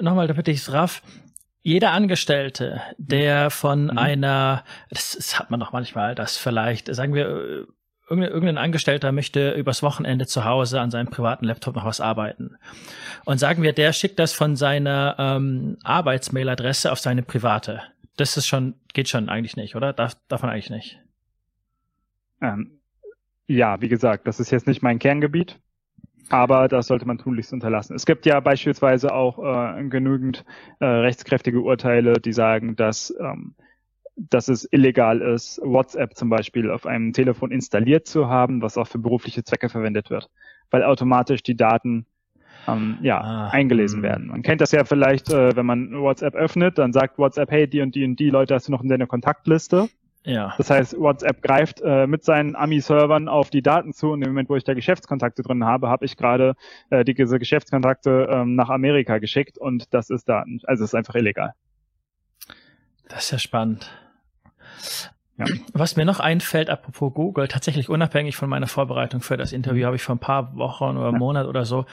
Speaker 1: nochmal, damit ich's raff, jeder Angestellte, der von mhm. einer, das, das, hat man doch manchmal, dass vielleicht, sagen wir, irgendein Angestellter möchte übers Wochenende zu Hause an seinem privaten Laptop noch was arbeiten. Und sagen wir, der schickt das von seiner ähm, Arbeitsmailadresse auf seine private das ist schon, geht schon eigentlich nicht, oder? Darf, darf man eigentlich nicht.
Speaker 2: Ähm, ja, wie gesagt, das ist jetzt nicht mein Kerngebiet, aber das sollte man tunlichst unterlassen. Es gibt ja beispielsweise auch äh, genügend äh, rechtskräftige Urteile, die sagen, dass, ähm, dass es illegal ist, WhatsApp zum Beispiel auf einem Telefon installiert zu haben, was auch für berufliche Zwecke verwendet wird, weil automatisch die Daten ähm, ja, ah, eingelesen mh. werden. Man kennt das ja vielleicht, äh, wenn man WhatsApp öffnet, dann sagt WhatsApp, hey, die und die und die Leute hast du noch in deiner Kontaktliste. Ja. Das heißt, WhatsApp greift äh, mit seinen Ami-Servern auf die Daten zu und im Moment, wo ich da Geschäftskontakte drin habe, habe ich gerade äh, diese Geschäftskontakte ähm, nach Amerika geschickt und das ist Daten, also ist einfach illegal.
Speaker 1: Das ist ja spannend. Ja. Was mir noch einfällt, apropos Google, tatsächlich unabhängig von meiner Vorbereitung für das Interview, mhm. habe ich vor ein paar Wochen oder ja. Monat oder so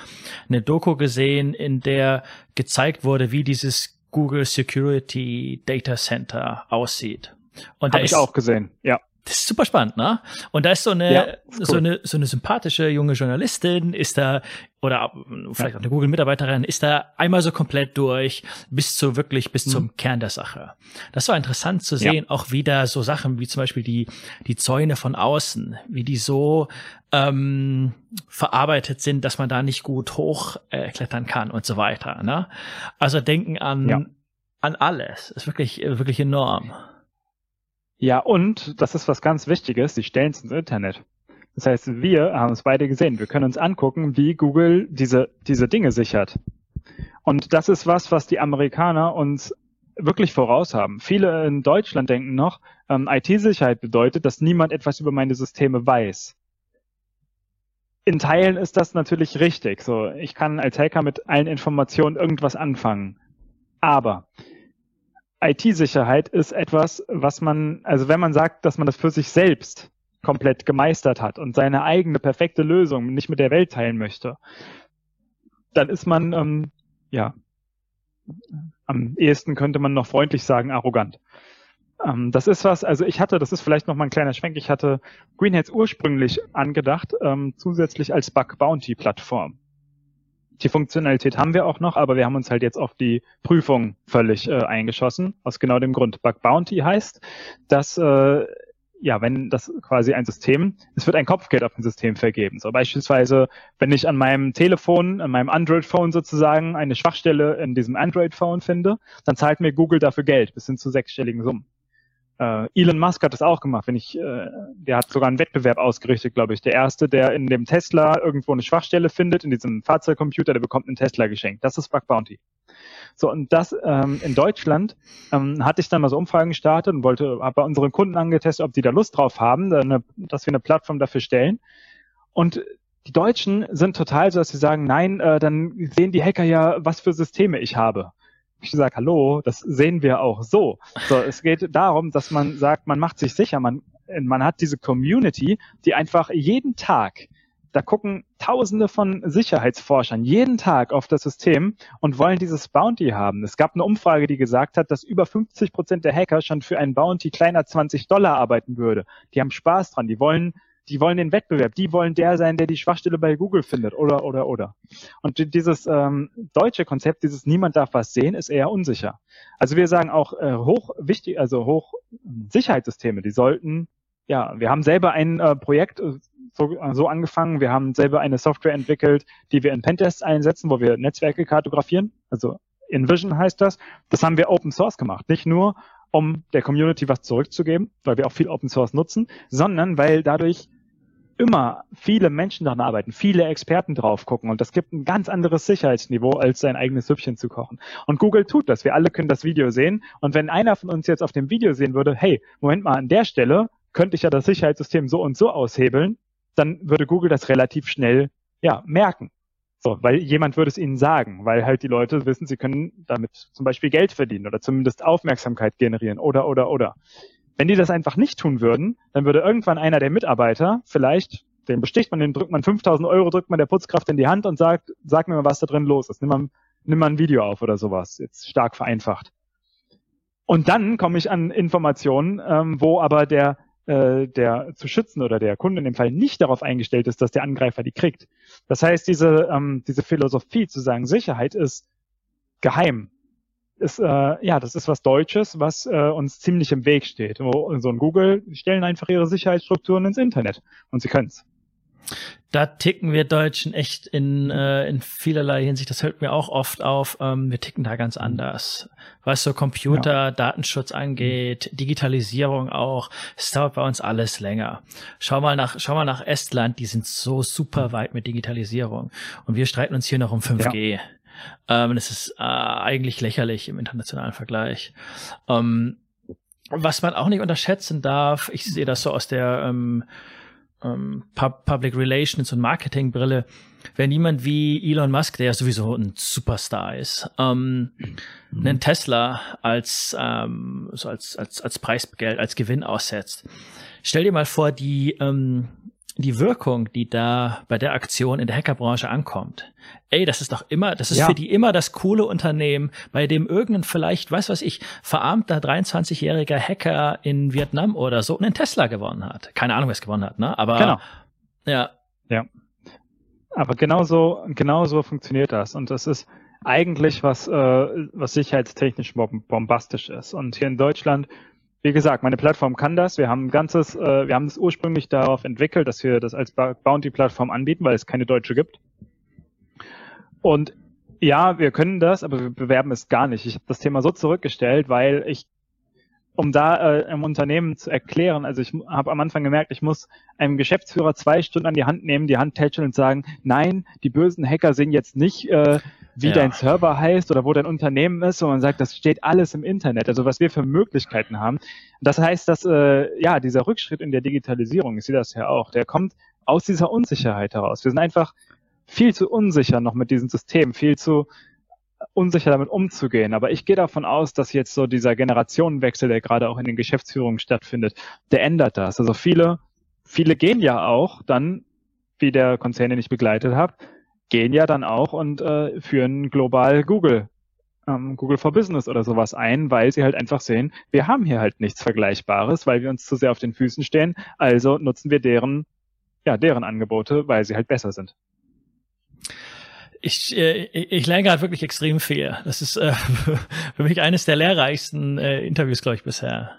Speaker 1: eine Doku gesehen, in der gezeigt wurde, wie dieses Google Security Data Center aussieht.
Speaker 2: Und habe ich auch gesehen, ja.
Speaker 1: Das ist super spannend, ne? Und da ist so eine, ja, cool. so eine, so eine sympathische junge Journalistin, ist da, oder vielleicht auch eine Google-Mitarbeiterin, ist da einmal so komplett durch, bis zu wirklich, bis mhm. zum Kern der Sache. Das war interessant zu sehen, ja. auch wieder so Sachen wie zum Beispiel die, die Zäune von außen, wie die so, ähm, verarbeitet sind, dass man da nicht gut hochklettern äh, kann und so weiter, ne? Also denken an, ja. an alles. Ist wirklich, wirklich enorm.
Speaker 2: Ja, und das ist was ganz Wichtiges, die stellen es ins Internet. Das heißt, wir haben es beide gesehen. Wir können uns angucken, wie Google diese, diese Dinge sichert. Und das ist was, was die Amerikaner uns wirklich voraus haben. Viele in Deutschland denken noch, ähm, IT-Sicherheit bedeutet, dass niemand etwas über meine Systeme weiß. In Teilen ist das natürlich richtig. So, ich kann als Hacker mit allen Informationen irgendwas anfangen. Aber IT-Sicherheit ist etwas, was man, also wenn man sagt, dass man das für sich selbst komplett gemeistert hat und seine eigene perfekte Lösung nicht mit der Welt teilen möchte, dann ist man, ähm, ja, am ehesten könnte man noch freundlich sagen, arrogant. Ähm, das ist was, also ich hatte, das ist vielleicht noch mal ein kleiner Schwenk, ich hatte Greenheads ursprünglich angedacht, ähm, zusätzlich als Bug Bounty Plattform. Die Funktionalität haben wir auch noch, aber wir haben uns halt jetzt auf die Prüfung völlig äh, eingeschossen, aus genau dem Grund. Bug Bounty heißt, dass äh, ja, wenn das quasi ein System, es wird ein Kopfgeld auf ein System vergeben. So beispielsweise, wenn ich an meinem Telefon, an meinem Android-Phone sozusagen eine Schwachstelle in diesem Android-Phone finde, dann zahlt mir Google dafür Geld bis hin zu sechsstelligen Summen. Äh, Elon Musk hat das auch gemacht. Wenn ich, äh, der hat sogar einen Wettbewerb ausgerichtet, glaube ich. Der erste, der in dem Tesla irgendwo eine Schwachstelle findet, in diesem Fahrzeugcomputer, der bekommt einen Tesla geschenkt. Das ist Bug Bounty. So, und das ähm, in Deutschland ähm, hatte ich dann mal so Umfragen gestartet und wollte, habe bei unseren Kunden angetestet, ob die da Lust drauf haben, eine, dass wir eine Plattform dafür stellen. Und die Deutschen sind total so, dass sie sagen, nein, äh, dann sehen die Hacker ja, was für Systeme ich habe ich sage, hallo, das sehen wir auch so. So, es geht darum, dass man sagt, man macht sich sicher, man, man hat diese Community, die einfach jeden Tag, da gucken Tausende von Sicherheitsforschern jeden Tag auf das System und wollen dieses Bounty haben. Es gab eine Umfrage, die gesagt hat, dass über 50 Prozent der Hacker schon für ein Bounty kleiner 20 Dollar arbeiten würde. Die haben Spaß dran, die wollen die wollen den Wettbewerb, die wollen der sein, der die Schwachstelle bei Google findet oder oder oder. Und dieses ähm, deutsche Konzept, dieses niemand darf was sehen, ist eher unsicher. Also wir sagen auch äh, hoch wichtig, also hoch Sicherheitssysteme, die sollten ja, wir haben selber ein äh, Projekt äh, so, so angefangen. Wir haben selber eine Software entwickelt, die wir in Pentests einsetzen, wo wir Netzwerke kartografieren, also InVision heißt das. Das haben wir Open Source gemacht. Nicht nur, um der Community was zurückzugeben, weil wir auch viel Open Source nutzen, sondern weil dadurch immer viele Menschen daran arbeiten, viele Experten drauf gucken und das gibt ein ganz anderes Sicherheitsniveau, als sein eigenes Süppchen zu kochen. Und Google tut das. Wir alle können das Video sehen und wenn einer von uns jetzt auf dem Video sehen würde, hey, Moment mal, an der Stelle könnte ich ja das Sicherheitssystem so und so aushebeln, dann würde Google das relativ schnell ja merken. So, weil jemand würde es ihnen sagen, weil halt die Leute wissen, sie können damit zum Beispiel Geld verdienen oder zumindest Aufmerksamkeit generieren oder oder oder. Wenn die das einfach nicht tun würden, dann würde irgendwann einer der Mitarbeiter vielleicht, den besticht man, den drückt man 5000 Euro, drückt man der Putzkraft in die Hand und sagt, sag mir mal, was da drin los ist. Nimm mal, nimm mal ein Video auf oder sowas. Jetzt stark vereinfacht. Und dann komme ich an Informationen, ähm, wo aber der, äh, der zu schützen oder der Kunde in dem Fall nicht darauf eingestellt ist, dass der Angreifer die kriegt. Das heißt, diese, ähm, diese Philosophie zu sagen, Sicherheit ist geheim, ist, äh, ja, das ist was Deutsches, was äh, uns ziemlich im Weg steht. So ein Google stellen einfach ihre Sicherheitsstrukturen ins Internet und sie können's.
Speaker 1: Da ticken wir Deutschen echt in, äh, in vielerlei Hinsicht, das hört mir auch oft auf, ähm, wir ticken da ganz anders. Was so Computer, ja. Datenschutz angeht, Digitalisierung auch, es dauert bei uns alles länger. Schau mal nach, schau mal nach Estland, die sind so super weit mit Digitalisierung. Und wir streiten uns hier noch um 5G. Ja. Ähm, das ist äh, eigentlich lächerlich im internationalen Vergleich. Ähm, was man auch nicht unterschätzen darf, ich sehe das so aus der ähm, ähm, Public Relations und Marketing Brille, wenn jemand wie Elon Musk, der ja sowieso ein Superstar ist, ähm, mhm. einen Tesla als, ähm, so als, als, als Preisgeld, als Gewinn aussetzt. Stell dir mal vor, die, ähm, die Wirkung, die da bei der Aktion in der Hackerbranche ankommt. Ey, das ist doch immer, das ist ja. für die immer das coole Unternehmen, bei dem irgendein vielleicht, weiß was ich, verarmter 23-jähriger Hacker in Vietnam oder so einen Tesla gewonnen hat. Keine Ahnung, wer es gewonnen hat, ne? Aber genau.
Speaker 2: ja. Ja. Aber genauso, genauso funktioniert das. Und das ist eigentlich was, äh, was sicherheitstechnisch bombastisch ist. Und hier in Deutschland wie gesagt, meine Plattform kann das. Wir haben ein ganzes, äh, wir haben das ursprünglich darauf entwickelt, dass wir das als Bounty-Plattform anbieten, weil es keine deutsche gibt. Und ja, wir können das, aber wir bewerben es gar nicht. Ich habe das Thema so zurückgestellt, weil ich, um da äh, im Unternehmen zu erklären, also ich habe am Anfang gemerkt, ich muss einem Geschäftsführer zwei Stunden an die Hand nehmen, die Hand tätscheln und sagen, nein, die bösen Hacker sehen jetzt nicht äh, wie ja. dein Server heißt oder wo dein Unternehmen ist und man sagt, das steht alles im Internet, also was wir für Möglichkeiten haben. Das heißt, dass äh, ja dieser Rückschritt in der Digitalisierung, ich sehe das ja auch, der kommt aus dieser Unsicherheit heraus. Wir sind einfach viel zu unsicher noch mit diesem System, viel zu unsicher damit umzugehen. Aber ich gehe davon aus, dass jetzt so dieser Generationenwechsel, der gerade auch in den Geschäftsführungen stattfindet, der ändert das. Also viele, viele gehen ja auch dann, wie der Konzern, den ich begleitet habe, gehen ja dann auch und äh, führen global Google, ähm, Google for Business oder sowas ein, weil sie halt einfach sehen, wir haben hier halt nichts Vergleichbares, weil wir uns zu sehr auf den Füßen stehen. Also nutzen wir deren, ja, deren Angebote, weil sie halt besser sind.
Speaker 1: Ich, äh, ich lerne gerade wirklich extrem viel. Das ist äh, für mich eines der lehrreichsten äh, Interviews, glaube ich, bisher.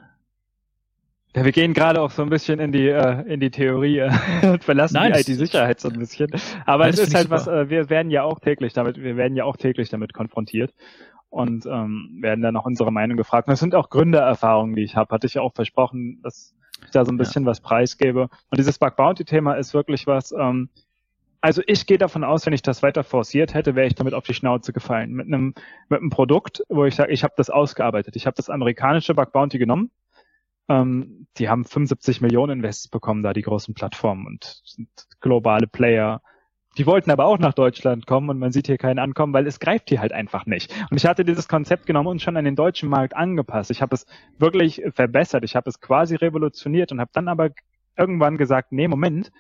Speaker 2: Ja, wir gehen gerade auch so ein bisschen in die äh, in die Theorie äh, und verlassen Nein, die IT-Sicherheit so ein bisschen. Aber es ist halt was, äh, wir werden ja auch täglich damit, wir werden ja auch täglich damit konfrontiert und ähm, werden dann auch unsere Meinung gefragt. Und das sind auch Gründererfahrungen, die ich habe. Hatte ich ja auch versprochen, dass ich da so ein bisschen ja. was preisgebe. Und dieses Bug Bounty-Thema ist wirklich was. Ähm, also ich gehe davon aus, wenn ich das weiter forciert hätte, wäre ich damit auf die Schnauze gefallen. Mit einem mit einem Produkt, wo ich sage, ich habe das ausgearbeitet. Ich habe das amerikanische Bug Bounty genommen ähm, die haben 75 Millionen Invests bekommen, da die großen Plattformen und sind globale Player. Die wollten aber auch nach Deutschland kommen und man sieht hier keinen ankommen, weil es greift hier halt einfach nicht. Und ich hatte dieses Konzept genommen und schon an den deutschen Markt angepasst. Ich habe es wirklich verbessert. Ich habe es quasi revolutioniert und habe dann aber irgendwann gesagt, nee, Moment,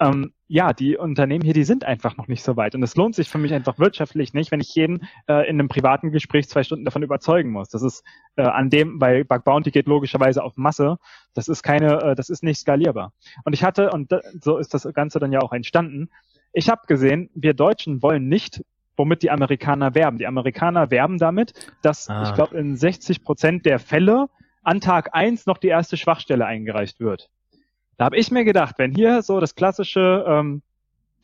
Speaker 2: ähm, ja, die Unternehmen hier, die sind einfach noch nicht so weit. Und es lohnt sich für mich einfach wirtschaftlich nicht, wenn ich jeden äh, in einem privaten Gespräch zwei Stunden davon überzeugen muss. Das ist äh, an dem, bei Bug Bounty geht logischerweise auf Masse. Das ist keine, äh, das ist nicht skalierbar. Und ich hatte, und so ist das Ganze dann ja auch entstanden, ich habe gesehen, wir Deutschen wollen nicht womit die Amerikaner werben. Die Amerikaner werben damit, dass ah. ich glaube in 60 Prozent der Fälle an Tag eins noch die erste Schwachstelle eingereicht wird. Da habe ich mir gedacht, wenn hier so das klassische ähm,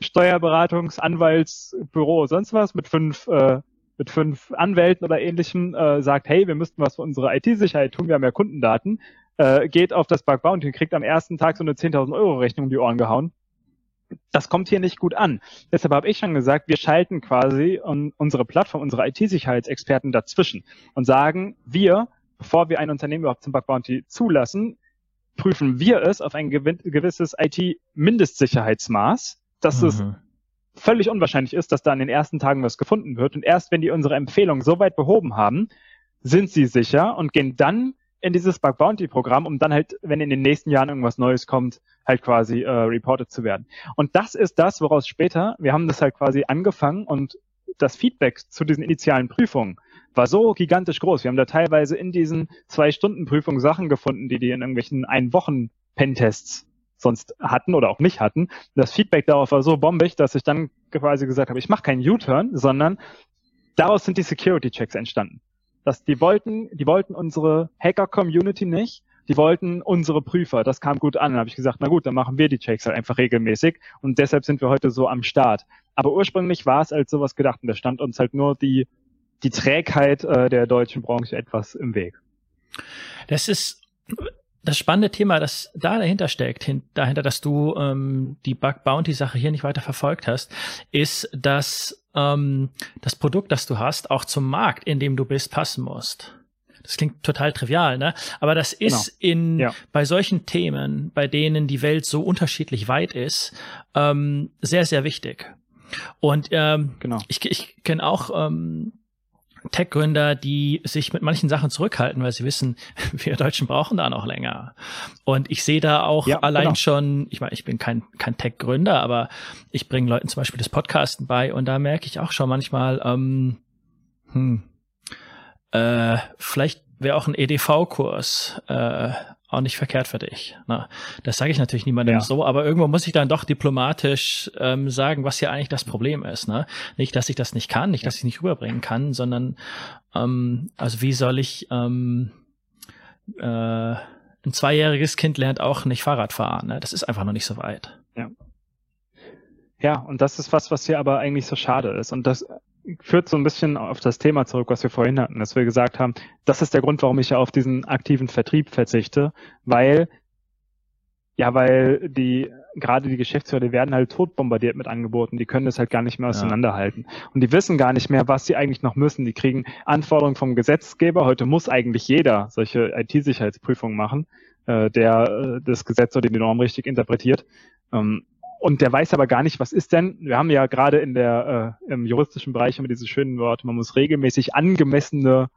Speaker 2: Steuerberatungs-, Anwaltsbüro, sonst was mit fünf äh, mit fünf Anwälten oder ähnlichem äh, sagt, hey, wir müssten was für unsere IT-Sicherheit tun, wir haben ja Kundendaten, äh, geht auf das Bug Bounty und kriegt am ersten Tag so eine 10.000 Euro Rechnung um die Ohren gehauen. Das kommt hier nicht gut an. Deshalb habe ich schon gesagt, wir schalten quasi unsere Plattform, unsere IT-Sicherheitsexperten dazwischen und sagen, wir, bevor wir ein Unternehmen überhaupt zum Bug Bounty zulassen, prüfen wir es auf ein gewisses IT-Mindestsicherheitsmaß, dass mhm. es völlig unwahrscheinlich ist, dass da in den ersten Tagen was gefunden wird. Und erst wenn die unsere Empfehlung so weit behoben haben, sind sie sicher und gehen dann in dieses Bug Bounty Programm, um dann halt, wenn in den nächsten Jahren irgendwas Neues kommt, halt quasi äh, reported zu werden. Und das ist das, woraus später, wir haben das halt quasi angefangen und das Feedback zu diesen initialen Prüfungen war so gigantisch groß. Wir haben da teilweise in diesen zwei Stunden Prüfungen Sachen gefunden, die die in irgendwelchen ein Wochen Pentests sonst hatten oder auch nicht hatten. Das Feedback darauf war so bombig, dass ich dann quasi gesagt habe, ich mache keinen U-Turn, sondern daraus sind die Security-Checks entstanden. Dass die wollten, die wollten unsere Hacker-Community nicht, die wollten unsere Prüfer. Das kam gut an. Dann habe ich gesagt, na gut, dann machen wir die Checks halt einfach regelmäßig und deshalb sind wir heute so am Start. Aber ursprünglich war es als sowas gedacht und da stand uns halt nur die, die Trägheit äh, der deutschen Branche etwas im Weg.
Speaker 1: Das ist das spannende Thema, das da dahinter steckt, hin, dahinter, dass du ähm, die Bug Bounty Sache hier nicht weiter verfolgt hast, ist, dass ähm, das Produkt, das du hast, auch zum Markt, in dem du bist, passen musst. Das klingt total trivial, ne? Aber das ist genau. in ja. bei solchen Themen, bei denen die Welt so unterschiedlich weit ist, ähm, sehr sehr wichtig. Und ähm, genau. ich, ich kenne auch ähm, Tech-Gründer, die sich mit manchen Sachen zurückhalten, weil sie wissen, wir Deutschen brauchen da noch länger. Und ich sehe da auch ja, allein genau. schon, ich meine, ich bin kein, kein Tech-Gründer, aber ich bringe Leuten zum Beispiel das Podcasten bei und da merke ich auch schon manchmal, ähm, hm, äh, vielleicht wäre auch ein EDV-Kurs äh, auch nicht verkehrt für dich. Na, das sage ich natürlich niemandem ja. so, aber irgendwo muss ich dann doch diplomatisch ähm, sagen, was hier eigentlich das Problem ist. Ne? Nicht, dass ich das nicht kann, nicht, dass ich nicht rüberbringen kann, sondern ähm, also wie soll ich ähm, äh, ein zweijähriges Kind lernt auch nicht Fahrrad fahren. Ne? Das ist einfach noch nicht so weit.
Speaker 2: Ja. Ja, und das ist was, was hier aber eigentlich so schade ist. Und das führt so ein bisschen auf das Thema zurück, was wir vorhin hatten, dass wir gesagt haben, das ist der Grund, warum ich ja auf diesen aktiven Vertrieb verzichte, weil ja, weil die gerade die Geschäftsführer, die werden halt totbombardiert mit Angeboten, die können das halt gar nicht mehr auseinanderhalten. Ja. Und die wissen gar nicht mehr, was sie eigentlich noch müssen. Die kriegen Anforderungen vom Gesetzgeber. Heute muss eigentlich jeder solche IT-Sicherheitsprüfungen machen, äh, der äh, das Gesetz oder die Norm richtig interpretiert. Ähm, und der weiß aber gar nicht, was ist denn, wir haben ja gerade in der, äh, im juristischen Bereich immer diese schönen Worte, man muss regelmäßig angemessene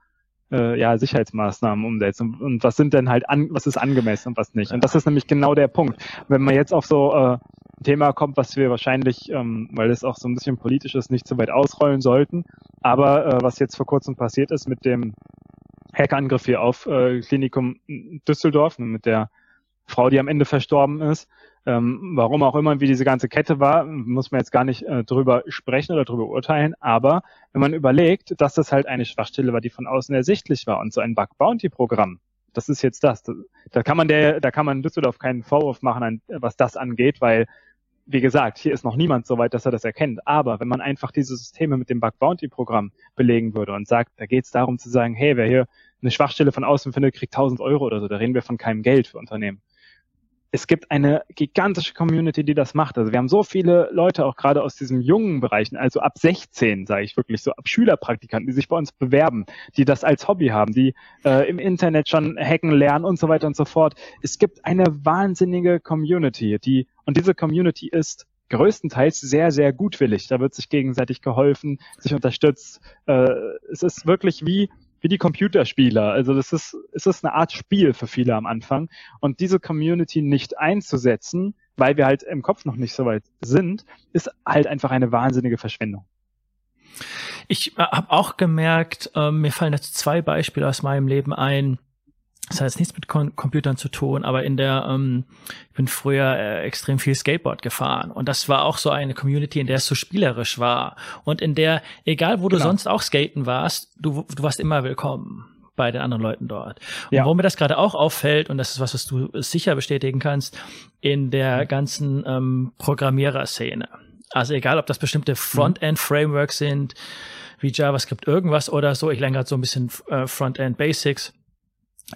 Speaker 2: äh, ja, Sicherheitsmaßnahmen umsetzen. Und, und was sind denn halt an, was ist angemessen und was nicht? Und das ist nämlich genau der Punkt. Wenn man jetzt auf so äh, ein Thema kommt, was wir wahrscheinlich, ähm, weil es auch so ein bisschen politisch ist, nicht so weit ausrollen sollten, aber äh, was jetzt vor kurzem passiert ist mit dem Hackerangriff hier auf äh, Klinikum Düsseldorf, mit der Frau, die am Ende verstorben ist, ähm, warum auch immer, wie diese ganze Kette war, muss man jetzt gar nicht äh, drüber sprechen oder drüber urteilen. Aber wenn man überlegt, dass das halt eine Schwachstelle war, die von außen ersichtlich war und so ein Bug Bounty Programm, das ist jetzt das. Da kann man der, da kann man Düsseldorf keinen Vorwurf machen, was das angeht, weil wie gesagt, hier ist noch niemand so weit, dass er das erkennt. Aber wenn man einfach diese Systeme mit dem Bug Bounty Programm belegen würde und sagt, da geht es darum zu sagen, hey, wer hier eine Schwachstelle von außen findet, kriegt 1000 Euro oder so. Da reden wir von keinem Geld für Unternehmen es gibt eine gigantische Community, die das macht. Also wir haben so viele Leute auch gerade aus diesen jungen Bereichen, also ab 16, sage ich wirklich so, ab Schülerpraktikanten, die sich bei uns bewerben, die das als Hobby haben, die äh, im Internet schon hacken lernen und so weiter und so fort. Es gibt eine wahnsinnige Community, die und diese Community ist größtenteils sehr, sehr gutwillig. Da wird sich gegenseitig geholfen, sich unterstützt. Äh, es ist wirklich wie wie die Computerspieler. Also das ist, es ist eine Art Spiel für viele am Anfang. Und diese Community nicht einzusetzen, weil wir halt im Kopf noch nicht so weit sind, ist halt einfach eine wahnsinnige Verschwendung.
Speaker 1: Ich äh, habe auch gemerkt, äh, mir fallen jetzt zwei Beispiele aus meinem Leben ein das hat jetzt nichts mit Com Computern zu tun, aber in der, ähm, ich bin früher äh, extrem viel Skateboard gefahren und das war auch so eine Community, in der es so spielerisch war und in der, egal wo genau. du sonst auch skaten warst, du, du warst immer willkommen bei den anderen Leuten dort. Und ja. warum mir das gerade auch auffällt, und das ist was, was du sicher bestätigen kannst, in der ganzen ähm, Programmierer-Szene. Also egal, ob das bestimmte Frontend-Frameworks sind, wie JavaScript irgendwas oder so. Ich lerne gerade so ein bisschen äh, Frontend-Basics.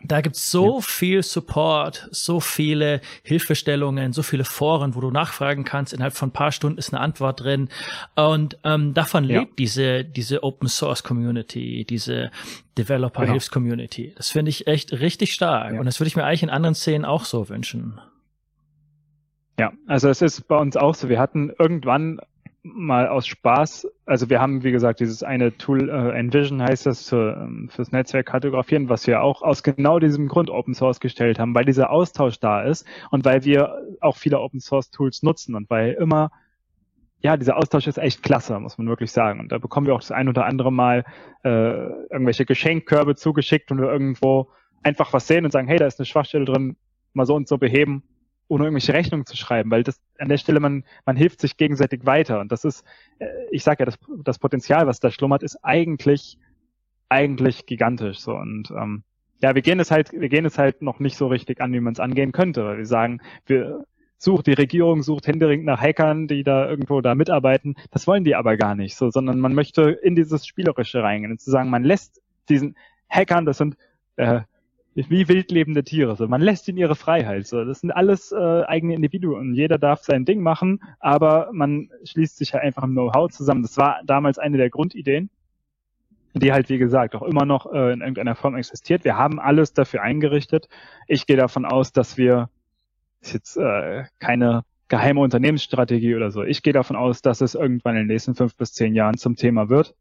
Speaker 1: Da gibt's so ja. viel Support, so viele Hilfestellungen, so viele Foren, wo du nachfragen kannst. Innerhalb von ein paar Stunden ist eine Antwort drin. Und ähm, davon ja. lebt diese, diese Open Source Community, diese Developer genau. Hilfs Community. Das finde ich echt richtig stark. Ja. Und das würde ich mir eigentlich in anderen Szenen auch so wünschen.
Speaker 2: Ja, also es ist bei uns auch so. Wir hatten irgendwann mal aus Spaß, also wir haben, wie gesagt, dieses eine Tool, äh, Envision heißt das, für, ähm, fürs Netzwerk kartografieren, was wir auch aus genau diesem Grund Open Source gestellt haben, weil dieser Austausch da ist und weil wir auch viele Open Source Tools nutzen und weil immer, ja, dieser Austausch ist echt klasse, muss man wirklich sagen. Und da bekommen wir auch das ein oder andere Mal äh, irgendwelche Geschenkkörbe zugeschickt und wir irgendwo einfach was sehen und sagen, hey, da ist eine Schwachstelle drin, mal so und so beheben ohne irgendwelche Rechnungen zu schreiben, weil das an der Stelle man man hilft sich gegenseitig weiter und das ist, äh, ich sage ja, das, das Potenzial, was da schlummert, ist eigentlich eigentlich gigantisch so und ähm, ja, wir gehen es halt, wir gehen es halt noch nicht so richtig an, wie man es angehen könnte, weil wir sagen, wir sucht die Regierung sucht händeringend nach Hackern, die da irgendwo da mitarbeiten. Das wollen die aber gar nicht so, sondern man möchte in dieses Spielerische reingehen und zu sagen, man lässt diesen Hackern, das sind äh, wie wildlebende Tiere. So, man lässt ihnen ihre Freiheit. So, das sind alles äh, eigene Individuen. Jeder darf sein Ding machen, aber man schließt sich halt einfach im Know-how zusammen. Das war damals eine der Grundideen, die halt, wie gesagt, auch immer noch äh, in irgendeiner Form existiert. Wir haben alles dafür eingerichtet. Ich gehe davon aus, dass wir, ist jetzt äh, keine geheime Unternehmensstrategie oder so. Ich gehe davon aus, dass es irgendwann in den nächsten fünf bis zehn Jahren zum Thema wird.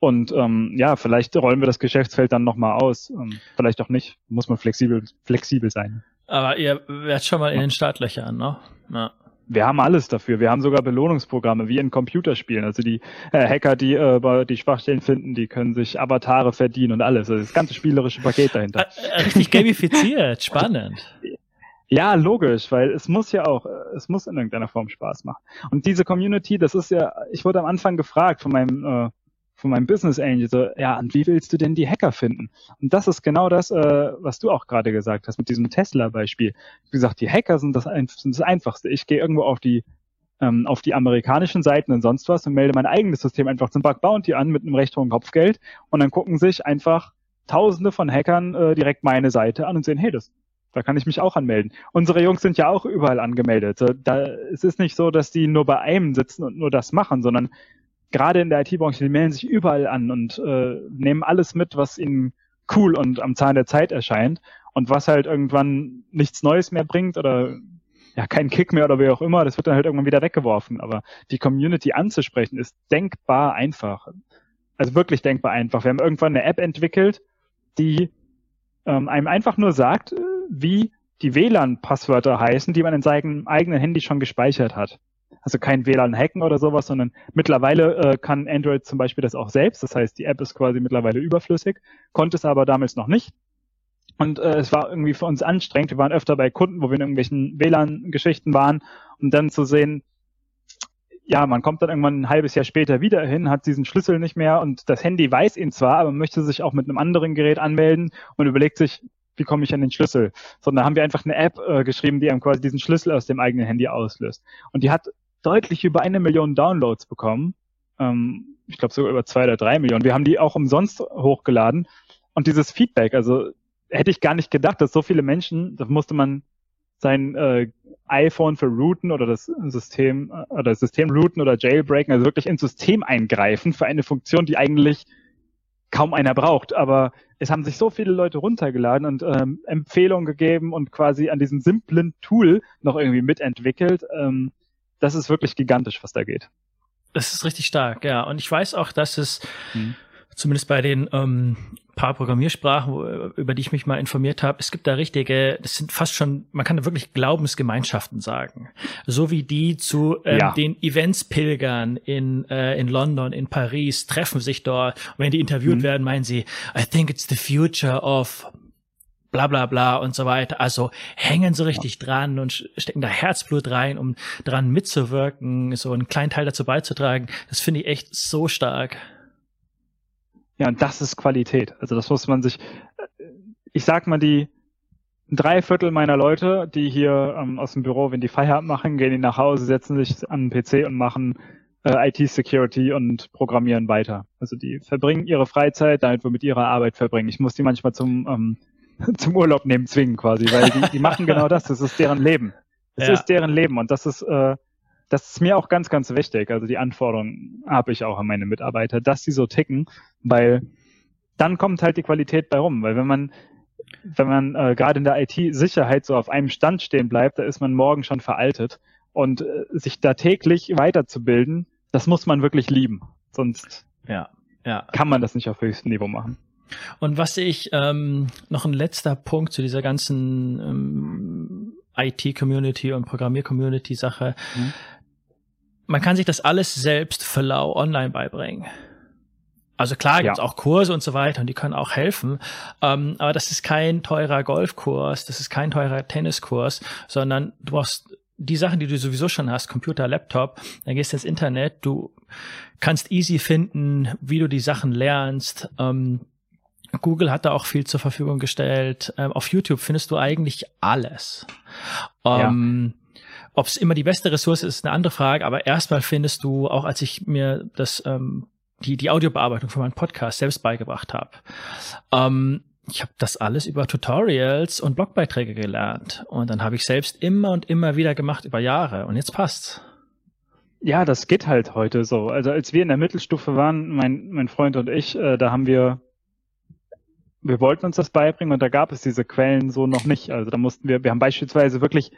Speaker 2: Und ähm, ja, vielleicht rollen wir das Geschäftsfeld dann nochmal aus. Ähm, vielleicht auch nicht. Muss man flexibel, flexibel sein.
Speaker 1: Aber ihr werdet schon mal in den Startlöchern, ne? Ja.
Speaker 2: Wir haben alles dafür. Wir haben sogar Belohnungsprogramme wie in Computerspielen. Also die äh, Hacker, die äh, die Schwachstellen finden, die können sich Avatare verdienen und alles. Also das ganze spielerische Paket dahinter.
Speaker 1: Richtig gamifiziert, spannend.
Speaker 2: Ja, logisch, weil es muss ja auch, äh, es muss in irgendeiner Form Spaß machen. Und diese Community, das ist ja, ich wurde am Anfang gefragt von meinem äh, von meinem Business Angel so, ja, und wie willst du denn die Hacker finden? Und das ist genau das, äh, was du auch gerade gesagt hast mit diesem Tesla-Beispiel. Wie gesagt, die Hacker sind das, sind das Einfachste. Ich gehe irgendwo auf die ähm, auf die amerikanischen Seiten und sonst was und melde mein eigenes System einfach zum Bug Bounty an mit einem recht hohen Kopfgeld und dann gucken sich einfach Tausende von Hackern äh, direkt meine Seite an und sehen, hey, das da kann ich mich auch anmelden. Unsere Jungs sind ja auch überall angemeldet. Da, es ist nicht so, dass die nur bei einem sitzen und nur das machen, sondern gerade in der IT-Branche, die melden sich überall an und äh, nehmen alles mit, was ihnen cool und am Zahn der Zeit erscheint und was halt irgendwann nichts Neues mehr bringt oder ja, kein Kick mehr oder wie auch immer, das wird dann halt irgendwann wieder weggeworfen. Aber die Community anzusprechen ist denkbar einfach. Also wirklich denkbar einfach. Wir haben irgendwann eine App entwickelt, die ähm, einem einfach nur sagt, äh, wie die WLAN-Passwörter heißen, die man in seinem eigenen Handy schon gespeichert hat also kein WLAN hacken oder sowas, sondern mittlerweile äh, kann Android zum Beispiel das auch selbst. Das heißt, die App ist quasi mittlerweile überflüssig, konnte es aber damals noch nicht. Und äh, es war irgendwie für uns anstrengend. Wir waren öfter bei Kunden, wo wir in irgendwelchen WLAN-Geschichten waren, um dann zu sehen, ja, man kommt dann irgendwann ein halbes Jahr später wieder hin, hat diesen Schlüssel nicht mehr und das Handy weiß ihn zwar, aber möchte sich auch mit einem anderen Gerät anmelden und überlegt sich, wie komme ich an den Schlüssel? Sondern haben wir einfach eine App äh, geschrieben, die einem quasi diesen Schlüssel aus dem eigenen Handy auslöst. Und die hat deutlich über eine Million Downloads bekommen. Ähm, ich glaube sogar über zwei oder drei Millionen. Wir haben die auch umsonst hochgeladen. Und dieses Feedback, also hätte ich gar nicht gedacht, dass so viele Menschen, da musste man sein äh, iPhone für routen oder das System äh, oder das System routen oder jailbreaken, also wirklich ins System eingreifen für eine Funktion, die eigentlich kaum einer braucht. Aber es haben sich so viele Leute runtergeladen und ähm, Empfehlungen gegeben und quasi an diesem simplen Tool noch irgendwie mitentwickelt. Ähm, das ist wirklich gigantisch, was da geht.
Speaker 1: Das ist richtig stark, ja. Und ich weiß auch, dass es hm. zumindest bei den ähm, paar Programmiersprachen, über die ich mich mal informiert habe, es gibt da richtige, das sind fast schon, man kann da wirklich Glaubensgemeinschaften sagen. So wie die zu ähm, ja. den Events pilgern in, äh, in London, in Paris, treffen sich dort. Und wenn die interviewt mhm. werden, meinen sie, I think it's the future of bla bla bla und so weiter. Also hängen so richtig dran und stecken da Herzblut rein, um dran mitzuwirken, so einen kleinen Teil dazu beizutragen. Das finde ich echt so stark.
Speaker 2: Ja, und das ist Qualität. Also das muss man sich, ich sag mal, die drei Viertel meiner Leute, die hier ähm, aus dem Büro, wenn die Feierabend machen, gehen die nach Hause, setzen sich an den PC und machen äh, IT-Security und programmieren weiter. Also die verbringen ihre Freizeit damit, womit ihre Arbeit verbringen. Ich muss die manchmal zum, ähm, zum Urlaub nehmen zwingen quasi, weil die, die machen genau das. Das ist deren Leben. Das ja. ist deren Leben und das ist, äh, das ist mir auch ganz, ganz wichtig. Also die Anforderungen habe ich auch an meine Mitarbeiter, dass sie so ticken, weil dann kommt halt die Qualität bei rum. Weil wenn man, wenn man äh, gerade in der IT-Sicherheit so auf einem Stand stehen bleibt, da ist man morgen schon veraltet. Und äh, sich da täglich weiterzubilden, das muss man wirklich lieben. Sonst ja, ja. kann man das nicht auf höchstem Niveau machen.
Speaker 1: Und was ich ähm, noch ein letzter Punkt zu dieser ganzen ähm, IT-Community und Programmier-Community-Sache. Mhm. Man kann sich das alles selbst für lau online beibringen. Also klar gibt's ja. auch Kurse und so weiter und die können auch helfen, ähm, aber das ist kein teurer Golfkurs, das ist kein teurer Tenniskurs, sondern du brauchst die Sachen, die du sowieso schon hast, Computer, Laptop, dann gehst du ins Internet, du kannst easy finden, wie du die Sachen lernst. Ähm, Google hat da auch viel zur Verfügung gestellt. Ähm, auf YouTube findest du eigentlich alles. Ähm, ja. Ob es immer die beste Ressource ist, ist eine andere Frage, aber erstmal findest du, auch als ich mir das, ähm, die, die Audiobearbeitung für meinen Podcast selbst beigebracht habe, ähm, ich habe das alles über Tutorials und Blogbeiträge gelernt. Und dann habe ich selbst immer und immer wieder gemacht über Jahre. Und jetzt passt's.
Speaker 2: Ja, das geht halt heute so. Also als wir in der Mittelstufe waren, mein, mein Freund und ich, äh, da haben wir, wir wollten uns das beibringen und da gab es diese Quellen so noch nicht. Also da mussten wir, wir haben beispielsweise wirklich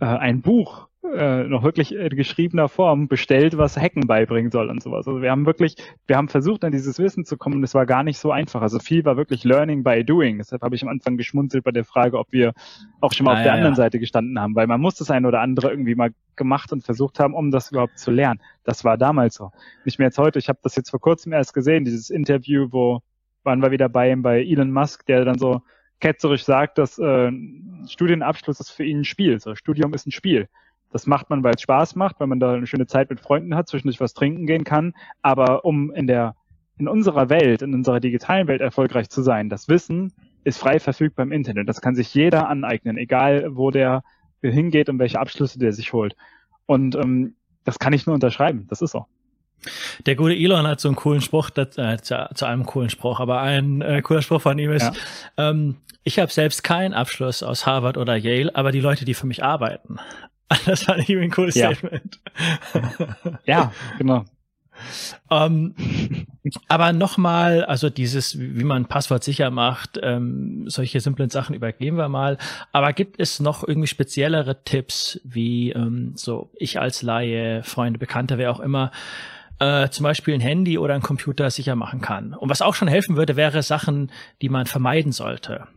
Speaker 2: äh, ein Buch äh, noch wirklich in geschriebener Form bestellt, was Hacken beibringen soll und sowas. Also wir haben wirklich, wir haben versucht, an dieses Wissen zu kommen und es war gar nicht so einfach. Also viel war wirklich Learning by Doing. Deshalb habe ich am Anfang geschmunzelt bei der Frage, ob wir auch schon mal ah, auf der ja, anderen ja. Seite gestanden haben, weil man muss das eine oder andere irgendwie mal gemacht und versucht haben, um das überhaupt zu lernen. Das war damals so. Nicht mehr jetzt heute. Ich habe das jetzt vor kurzem erst gesehen, dieses Interview, wo waren wir wieder bei ihm, bei Elon Musk, der dann so ketzerisch sagt, dass äh, Studienabschluss ist für ihn ein Spiel. So, Studium ist ein Spiel. Das macht man, weil es Spaß macht, weil man da eine schöne Zeit mit Freunden hat, zwischendurch was trinken gehen kann. Aber um in der, in unserer Welt, in unserer digitalen Welt erfolgreich zu sein, das Wissen ist frei verfügbar im Internet. Das kann sich jeder aneignen, egal wo der hingeht und welche Abschlüsse der sich holt. Und ähm, das kann ich nur unterschreiben. Das ist so.
Speaker 1: Der gute Elon hat so einen coolen Spruch, das, äh, zu, zu, einem coolen Spruch, aber ein äh, cooler Spruch von ihm ist, ja. ähm, ich habe selbst keinen Abschluss aus Harvard oder Yale, aber die Leute, die für mich arbeiten. Das fand ich ein cooles ja. Statement.
Speaker 2: ja, genau.
Speaker 1: Ähm, aber nochmal, also dieses, wie man Passwort sicher macht, ähm, solche simplen Sachen übergeben wir mal. Aber gibt es noch irgendwie speziellere Tipps, wie ähm, so ich als Laie, Freunde, Bekannte, wer auch immer, äh, zum Beispiel ein Handy oder ein Computer sicher machen kann? Und was auch schon helfen würde, wäre Sachen, die man vermeiden sollte.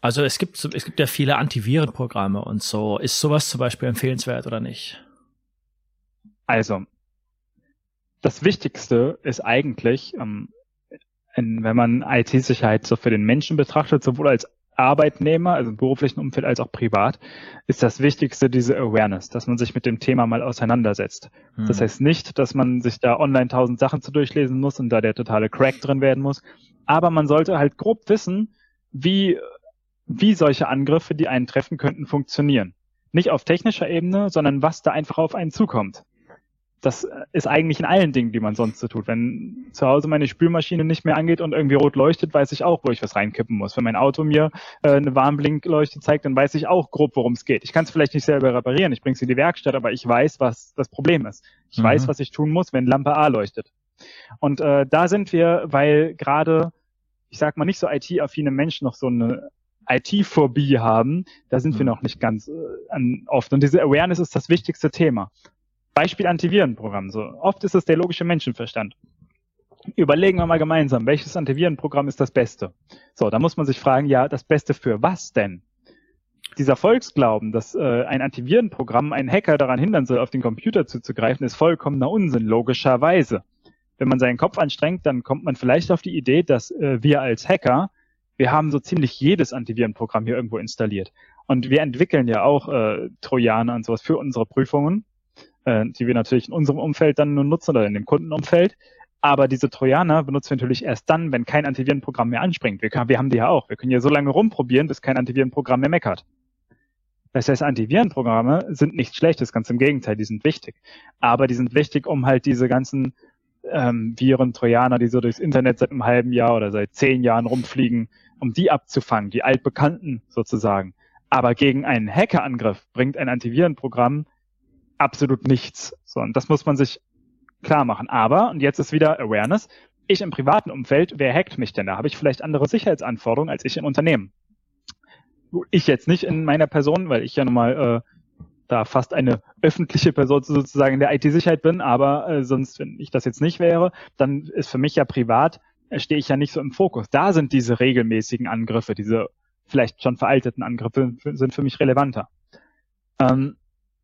Speaker 1: Also es gibt, es gibt ja viele Antivirenprogramme und so. Ist sowas zum Beispiel empfehlenswert oder nicht?
Speaker 2: Also, das Wichtigste ist eigentlich, ähm, wenn man IT-Sicherheit so für den Menschen betrachtet, sowohl als Arbeitnehmer, also im beruflichen Umfeld als auch privat, ist das Wichtigste diese Awareness, dass man sich mit dem Thema mal auseinandersetzt. Hm. Das heißt nicht, dass man sich da online tausend Sachen zu durchlesen muss und da der totale Crack drin werden muss, aber man sollte halt grob wissen, wie wie solche Angriffe, die einen treffen könnten, funktionieren. Nicht auf technischer Ebene, sondern was da einfach auf einen zukommt. Das ist eigentlich in allen Dingen, die man sonst so tut. Wenn zu Hause meine Spülmaschine nicht mehr angeht und irgendwie rot leuchtet, weiß ich auch, wo ich was reinkippen muss. Wenn mein Auto mir äh, eine Warnblinkleuchte zeigt, dann weiß ich auch grob, worum es geht. Ich kann es vielleicht nicht selber reparieren, ich bringe es in die Werkstatt, aber ich weiß, was das Problem ist. Ich mhm. weiß, was ich tun muss, wenn Lampe A leuchtet. Und äh, da sind wir, weil gerade ich sag mal, nicht so IT-affine Menschen noch so eine IT-Phobie haben, da sind mhm. wir noch nicht ganz äh, oft. Und diese Awareness ist das wichtigste Thema. Beispiel Antivirenprogramm. So oft ist es der logische Menschenverstand. Überlegen wir mal gemeinsam, welches Antivirenprogramm ist das Beste? So, da muss man sich fragen, ja, das Beste für was denn? Dieser Volksglauben, dass äh, ein Antivirenprogramm einen Hacker daran hindern soll, auf den Computer zuzugreifen, ist vollkommener Unsinn, logischerweise. Wenn man seinen Kopf anstrengt, dann kommt man vielleicht auf die Idee, dass äh, wir als Hacker wir haben so ziemlich jedes Antivirenprogramm hier irgendwo installiert. Und wir entwickeln ja auch äh, Trojaner und sowas für unsere Prüfungen, äh, die wir natürlich in unserem Umfeld dann nur nutzen oder in dem Kundenumfeld. Aber diese Trojaner benutzen wir natürlich erst dann, wenn kein Antivirenprogramm mehr anspringt. Wir, wir haben die ja auch. Wir können ja so lange rumprobieren, bis kein Antivirenprogramm mehr meckert. Das heißt, Antivirenprogramme sind nichts Schlechtes, ganz im Gegenteil, die sind wichtig. Aber die sind wichtig, um halt diese ganzen ähm, Viren, Trojaner, die so durchs Internet seit einem halben Jahr oder seit zehn Jahren rumfliegen, um die abzufangen, die altbekannten sozusagen. Aber gegen einen Hackerangriff bringt ein Antivirenprogramm absolut nichts. So, und das muss man sich klar machen. Aber, und jetzt ist wieder Awareness, ich im privaten Umfeld, wer hackt mich denn? Da habe ich vielleicht andere Sicherheitsanforderungen als ich im Unternehmen. Ich jetzt nicht in meiner Person, weil ich ja nun mal äh, da fast eine öffentliche Person sozusagen in der IT-Sicherheit bin, aber äh, sonst, wenn ich das jetzt nicht wäre, dann ist für mich ja privat, äh, stehe ich ja nicht so im Fokus. Da sind diese regelmäßigen Angriffe, diese vielleicht schon veralteten Angriffe sind für mich relevanter. Ähm,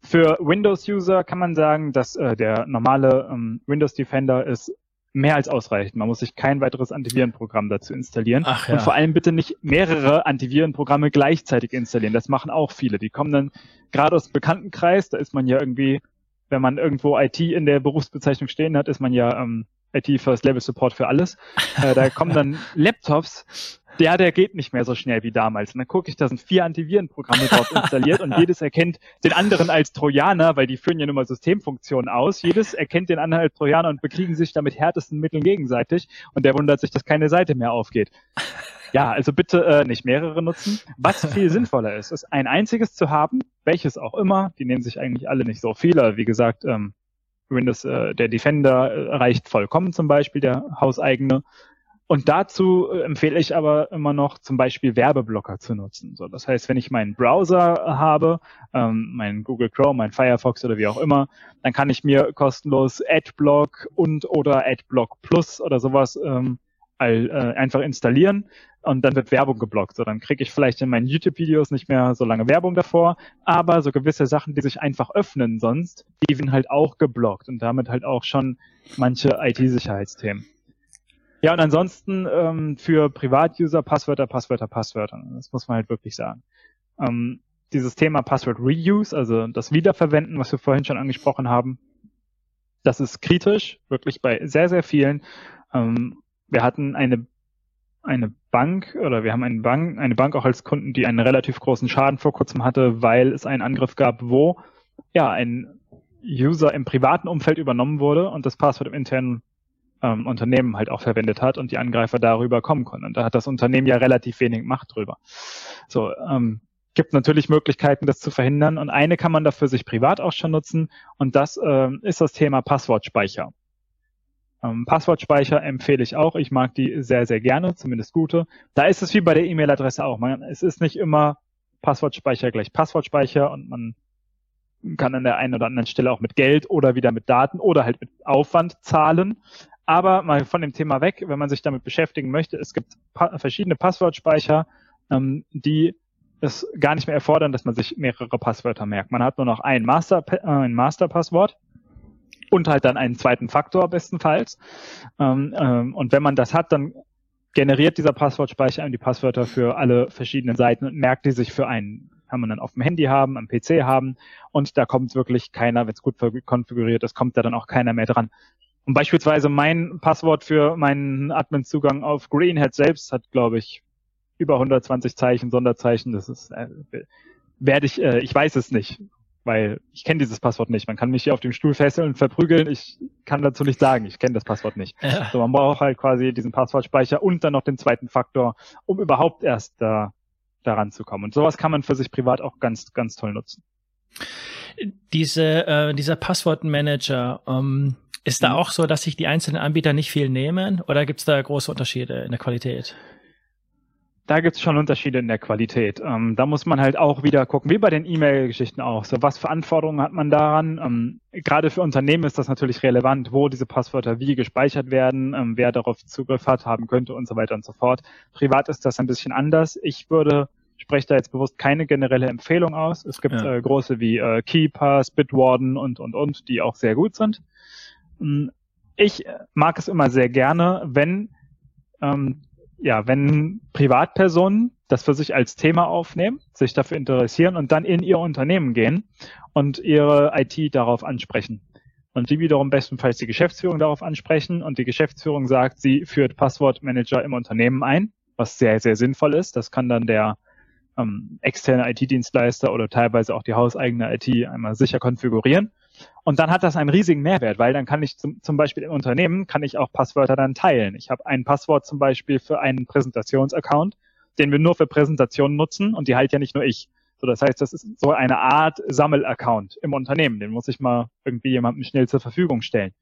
Speaker 2: für Windows-User kann man sagen, dass äh, der normale ähm, Windows Defender ist mehr als ausreichend. Man muss sich kein weiteres Antivirenprogramm dazu installieren. Ach, ja. Und vor allem bitte nicht mehrere Antivirenprogramme gleichzeitig installieren. Das machen auch viele. Die kommen dann gerade aus dem Bekanntenkreis, da ist man ja irgendwie, wenn man irgendwo IT in der Berufsbezeichnung stehen hat, ist man ja ähm, IT First Level Support für alles. Äh, da kommen dann Laptops ja, der geht nicht mehr so schnell wie damals. Und dann gucke ich, da sind vier Antivirenprogramme drauf installiert und jedes erkennt den anderen als Trojaner, weil die führen ja nun mal Systemfunktionen aus. Jedes erkennt den anderen als Trojaner und bekriegen sich damit härtesten Mitteln gegenseitig und der wundert sich, dass keine Seite mehr aufgeht. Ja, also bitte äh, nicht mehrere nutzen. Was viel sinnvoller ist, ist ein einziges zu haben, welches auch immer. Die nehmen sich eigentlich alle nicht so viele. Wie gesagt, ähm, Windows, äh, der Defender äh, reicht vollkommen zum Beispiel, der hauseigene. Und dazu äh, empfehle ich aber immer noch zum Beispiel Werbeblocker zu nutzen. So, das heißt, wenn ich meinen Browser habe, ähm, meinen Google Chrome, meinen Firefox oder wie auch immer, dann kann ich mir kostenlos Adblock und oder Adblock Plus oder sowas ähm, all, äh, einfach installieren und dann wird Werbung geblockt. So, dann kriege ich vielleicht in meinen YouTube-Videos nicht mehr so lange Werbung davor, aber so gewisse Sachen, die sich einfach öffnen sonst, die werden halt auch geblockt und damit halt auch schon manche IT-Sicherheitsthemen. Ja, und ansonsten ähm, für Privatuser Passwörter, Passwörter, Passwörter. Das muss man halt wirklich sagen. Ähm, dieses Thema Password Reuse, also das Wiederverwenden, was wir vorhin schon angesprochen haben, das ist kritisch, wirklich bei sehr, sehr vielen. Ähm, wir hatten eine, eine Bank oder wir haben eine Bank, eine Bank auch als Kunden, die einen relativ großen Schaden vor kurzem hatte, weil es einen Angriff gab, wo ja ein User im privaten Umfeld übernommen wurde und das Passwort im internen ähm, Unternehmen halt auch verwendet hat und die Angreifer darüber kommen können. Und da hat das Unternehmen ja relativ wenig Macht drüber. So, ähm, gibt natürlich Möglichkeiten, das zu verhindern. Und eine kann man dafür sich privat auch schon nutzen. Und das ähm, ist das Thema Passwortspeicher. Ähm, Passwortspeicher empfehle ich auch. Ich mag die sehr, sehr gerne, zumindest gute. Da ist es wie bei der E-Mail-Adresse auch. Man, es ist nicht immer Passwortspeicher gleich Passwortspeicher und man kann an der einen oder anderen Stelle auch mit Geld oder wieder mit Daten oder halt mit Aufwand zahlen. Aber mal von dem Thema weg, wenn man sich damit beschäftigen möchte, es gibt pa verschiedene Passwortspeicher, ähm, die es gar nicht mehr erfordern, dass man sich mehrere Passwörter merkt. Man hat nur noch ein Master, äh, ein Masterpasswort und halt dann einen zweiten Faktor bestenfalls. Ähm, ähm, und wenn man das hat, dann generiert dieser Passwortspeicher die Passwörter für alle verschiedenen Seiten und merkt die sich für einen. Kann man dann auf dem Handy haben, am PC haben und da kommt wirklich keiner, wenn es gut konfiguriert ist, kommt da dann auch keiner mehr dran. Und beispielsweise mein Passwort für meinen Admin-Zugang auf Greenhead selbst hat, glaube ich, über 120 Zeichen, Sonderzeichen. Das ist, äh, werde ich, äh, ich weiß es nicht, weil ich kenne dieses Passwort nicht. Man kann mich hier auf dem Stuhl fesseln und verprügeln. Ich kann dazu nicht sagen, ich kenne das Passwort nicht. Ja. So, man braucht halt quasi diesen Passwortspeicher und dann noch den zweiten Faktor, um überhaupt erst da daran zu kommen. Und sowas kann man für sich privat auch ganz, ganz toll nutzen.
Speaker 1: Diese, äh, dieser Passwortmanager, ähm, ist da mhm. auch so, dass sich die einzelnen Anbieter nicht viel nehmen oder gibt es da große Unterschiede in der Qualität?
Speaker 2: Da gibt es schon Unterschiede in der Qualität. Ähm, da muss man halt auch wieder gucken, wie bei den E-Mail-Geschichten auch. So, was für Anforderungen hat man daran? Ähm, gerade für Unternehmen ist das natürlich relevant, wo diese Passwörter wie gespeichert werden, ähm, wer darauf Zugriff hat, haben könnte und so weiter und so fort. Privat ist das ein bisschen anders. Ich würde spreche da jetzt bewusst keine generelle Empfehlung aus. Es gibt ja. äh, große wie äh, KeyPass, Bitwarden und und und, die auch sehr gut sind. Hm, ich mag es immer sehr gerne, wenn ähm, ja, wenn Privatpersonen das für sich als Thema aufnehmen, sich dafür interessieren und dann in ihr Unternehmen gehen und ihre IT darauf ansprechen. und die wiederum bestenfalls die Geschäftsführung darauf ansprechen und die Geschäftsführung sagt, sie führt Passwortmanager im Unternehmen ein, was sehr, sehr sinnvoll ist. Das kann dann der ähm, externe IT-Dienstleister oder teilweise auch die hauseigene IT einmal sicher konfigurieren. Und dann hat das einen riesigen Mehrwert, weil dann kann ich zum, zum Beispiel im Unternehmen, kann ich auch Passwörter dann teilen. Ich habe ein Passwort zum Beispiel für einen Präsentationsaccount, den wir nur für Präsentationen nutzen und die halt ja nicht nur ich. So, das heißt, das ist so eine Art Sammelaccount im Unternehmen. Den muss ich mal irgendwie jemandem schnell zur Verfügung stellen.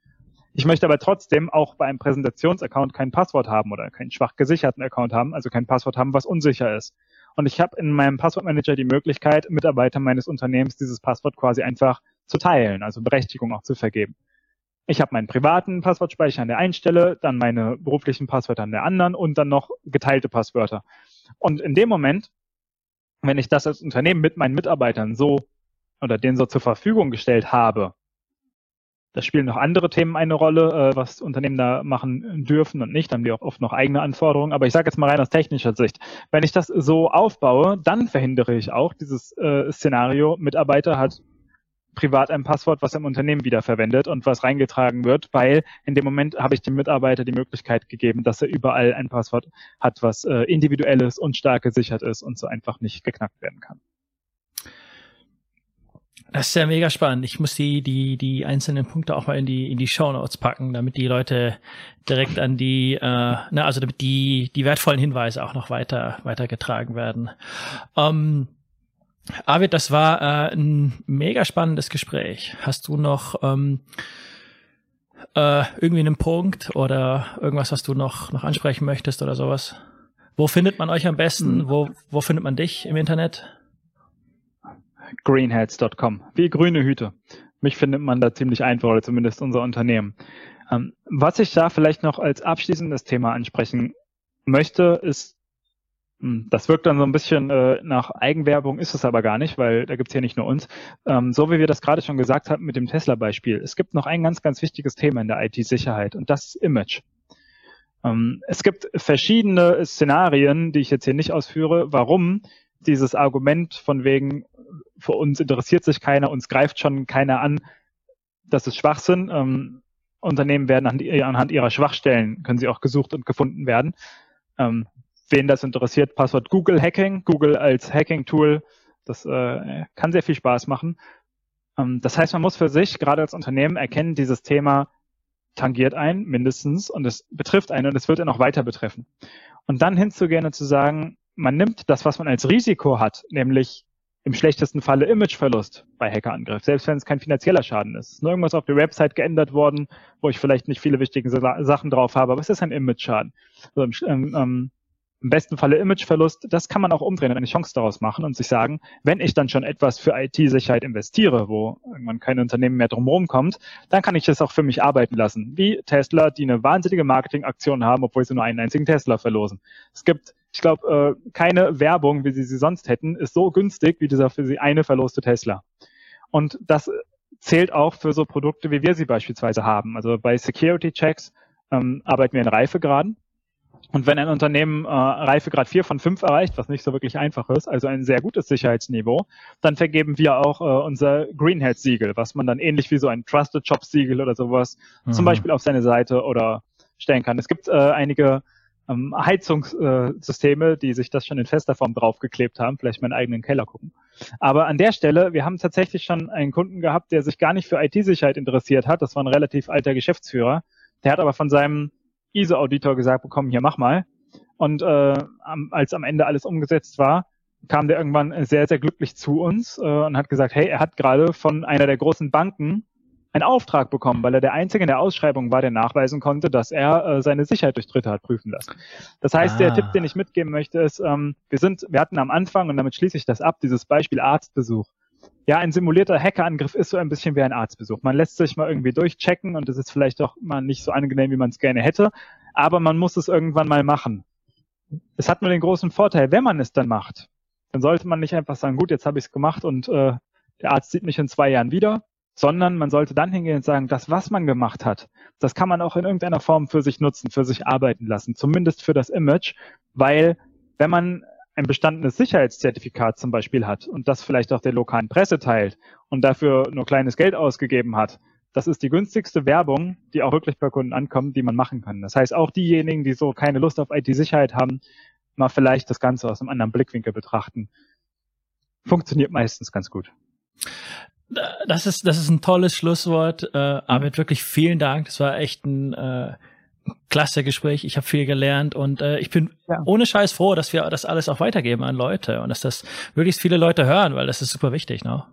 Speaker 2: Ich möchte aber trotzdem auch bei einem Präsentationsaccount kein Passwort haben oder keinen schwach gesicherten Account haben, also kein Passwort haben, was unsicher ist. Und ich habe in meinem Passwortmanager die Möglichkeit, Mitarbeitern meines Unternehmens dieses Passwort quasi einfach zu teilen, also Berechtigung auch zu vergeben. Ich habe meinen privaten Passwortspeicher an der einen Stelle, dann meine beruflichen Passwörter an der anderen und dann noch geteilte Passwörter. Und in dem Moment wenn ich das als Unternehmen mit meinen Mitarbeitern so oder denen so zur Verfügung gestellt habe, da spielen noch andere Themen eine Rolle, äh, was Unternehmen da machen dürfen und nicht. Dann haben die auch oft noch eigene Anforderungen. Aber ich sage jetzt mal rein aus technischer Sicht. Wenn ich das so aufbaue, dann verhindere ich auch dieses äh, Szenario, Mitarbeiter hat privat ein Passwort, was im Unternehmen wiederverwendet und was reingetragen wird, weil in dem Moment habe ich dem Mitarbeiter die Möglichkeit gegeben, dass er überall ein Passwort hat, was äh, individuell ist und stark gesichert ist und so einfach nicht geknackt werden kann.
Speaker 1: Das ist ja mega spannend. Ich muss die, die, die einzelnen Punkte auch mal in die, in die Show Notes packen, damit die Leute direkt an die, äh, na, also damit die, die wertvollen Hinweise auch noch weiter, weitergetragen werden. Ähm, Arvid, das war äh, ein mega spannendes Gespräch. Hast du noch ähm, äh, irgendwie einen Punkt oder irgendwas, was du noch, noch ansprechen möchtest oder sowas? Wo findet man euch am besten? Hm. Wo, wo findet man dich im Internet?
Speaker 2: Greenheads.com. Wie grüne Hüte. Mich findet man da ziemlich einfach oder zumindest unser Unternehmen. Ähm, was ich da vielleicht noch als abschließendes Thema ansprechen möchte, ist das wirkt dann so ein bisschen äh, nach Eigenwerbung, ist es aber gar nicht, weil da gibt's ja nicht nur uns. Ähm, so wie wir das gerade schon gesagt haben mit dem Tesla-Beispiel. Es gibt noch ein ganz, ganz wichtiges Thema in der IT-Sicherheit und das Image. Ähm, es gibt verschiedene Szenarien, die ich jetzt hier nicht ausführe, warum dieses Argument von wegen, für uns interessiert sich keiner, uns greift schon keiner an, das ist Schwachsinn. Ähm, Unternehmen werden anhand ihrer Schwachstellen, können sie auch gesucht und gefunden werden. Ähm, wen das interessiert, Passwort Google Hacking. Google als Hacking-Tool, das äh, kann sehr viel Spaß machen. Ähm, das heißt, man muss für sich, gerade als Unternehmen, erkennen, dieses Thema tangiert einen mindestens und es betrifft einen und es wird ihn auch weiter betreffen. Und dann hinzugehen und zu sagen, man nimmt das, was man als Risiko hat, nämlich im schlechtesten Falle Imageverlust bei Hackerangriff, selbst wenn es kein finanzieller Schaden ist. Es ist nur irgendwas auf der Website geändert worden, wo ich vielleicht nicht viele wichtige Sachen drauf habe, aber es ist ein Image-Schaden. Also, ähm, im besten Falle Imageverlust, das kann man auch umdrehen und eine Chance daraus machen und sich sagen, wenn ich dann schon etwas für IT-Sicherheit investiere, wo irgendwann kein Unternehmen mehr drumherum kommt, dann kann ich das auch für mich arbeiten lassen. Wie Tesla, die eine wahnsinnige Marketingaktion haben, obwohl sie nur einen einzigen Tesla verlosen. Es gibt, ich glaube, äh, keine Werbung, wie sie sie sonst hätten, ist so günstig wie dieser für sie eine verloste Tesla. Und das zählt auch für so Produkte, wie wir sie beispielsweise haben. Also bei Security Checks ähm, arbeiten wir in Reifegraden. Und wenn ein Unternehmen äh, Reifegrad 4 von 5 erreicht, was nicht so wirklich einfach ist, also ein sehr gutes Sicherheitsniveau, dann vergeben wir auch äh, unser Greenhead-Siegel, was man dann ähnlich wie so ein Trusted Shop-Siegel oder sowas mhm. zum Beispiel auf seine Seite oder stellen kann. Es gibt äh, einige ähm, Heizungssysteme, die sich das schon in fester Form draufgeklebt haben, vielleicht meinen eigenen Keller gucken. Aber an der Stelle, wir haben tatsächlich schon einen Kunden gehabt, der sich gar nicht für IT-Sicherheit interessiert hat. Das war ein relativ alter Geschäftsführer. Der hat aber von seinem ISO-Auditor gesagt bekommen, hier mach mal. Und äh, als am Ende alles umgesetzt war, kam der irgendwann sehr, sehr glücklich zu uns äh, und hat gesagt, hey, er hat gerade von einer der großen Banken einen Auftrag bekommen, weil er der Einzige in der Ausschreibung war, der nachweisen konnte, dass er äh, seine Sicherheit durch Dritte hat prüfen lassen. Das heißt, ah. der Tipp, den ich mitgeben möchte, ist, ähm, wir sind, wir hatten am Anfang, und damit schließe ich das ab, dieses Beispiel Arztbesuch. Ja, ein simulierter Hackerangriff ist so ein bisschen wie ein Arztbesuch. Man lässt sich mal irgendwie durchchecken und es ist vielleicht doch mal nicht so angenehm, wie man es gerne hätte, aber man muss es irgendwann mal machen. Es hat nur den großen Vorteil, wenn man es dann macht, dann sollte man nicht einfach sagen, gut, jetzt habe ich es gemacht und äh, der Arzt sieht mich in zwei Jahren wieder, sondern man sollte dann hingehen und sagen, das, was man gemacht hat, das kann man auch in irgendeiner Form für sich nutzen, für sich arbeiten lassen, zumindest für das Image, weil wenn man ein bestandenes Sicherheitszertifikat zum Beispiel hat und das vielleicht auch der lokalen Presse teilt und dafür nur kleines Geld ausgegeben hat, das ist die günstigste Werbung, die auch wirklich bei Kunden ankommt, die man machen kann. Das heißt, auch diejenigen, die so keine Lust auf IT-Sicherheit haben, mal vielleicht das Ganze aus einem anderen Blickwinkel betrachten. Funktioniert meistens ganz gut.
Speaker 1: Das ist, das ist ein tolles Schlusswort. Äh, Arvid, wirklich vielen Dank. Das war echt ein äh, klasse Gespräch. Ich habe viel gelernt und äh, ich bin ja. ohne Scheiß froh, dass wir das alles auch weitergeben an Leute und dass das möglichst viele Leute hören, weil das ist super wichtig. Ne?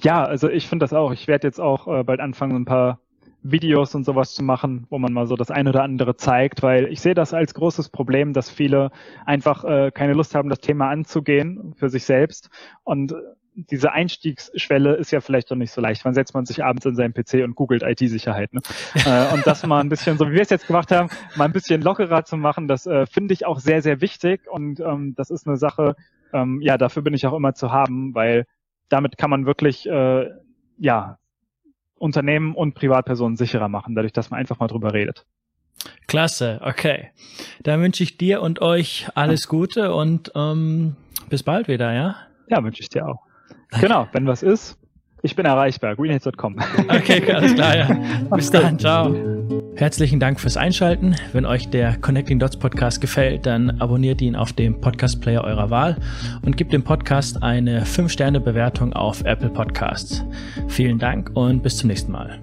Speaker 2: Ja, also ich finde das auch. Ich werde jetzt auch äh, bald anfangen, ein paar Videos und sowas zu machen, wo man mal so das eine oder andere zeigt, weil ich sehe das als großes Problem, dass viele einfach äh, keine Lust haben, das Thema anzugehen für sich selbst und diese Einstiegsschwelle ist ja vielleicht doch nicht so leicht. Wann setzt man sich abends in seinen PC und googelt IT-Sicherheit? Ne? äh, und das mal ein bisschen, so wie wir es jetzt gemacht haben, mal ein bisschen lockerer zu machen, das äh, finde ich auch sehr, sehr wichtig. Und ähm, das ist eine Sache, ähm, ja, dafür bin ich auch immer zu haben, weil damit kann man wirklich, äh, ja, Unternehmen und Privatpersonen sicherer machen, dadurch, dass man einfach mal drüber redet.
Speaker 1: Klasse, okay. Dann wünsche ich dir und euch alles Gute und ähm, bis bald wieder, ja?
Speaker 2: Ja, wünsche ich dir auch. Genau, wenn was ist, ich bin erreichbar, greenheads.com.
Speaker 1: Okay, alles klar, ja. Bis dann, ciao. Herzlichen Dank fürs Einschalten. Wenn euch der Connecting Dots Podcast gefällt, dann abonniert ihn auf dem Podcast Player eurer Wahl und gebt dem Podcast eine 5-Sterne-Bewertung auf Apple Podcasts. Vielen Dank und bis zum nächsten Mal.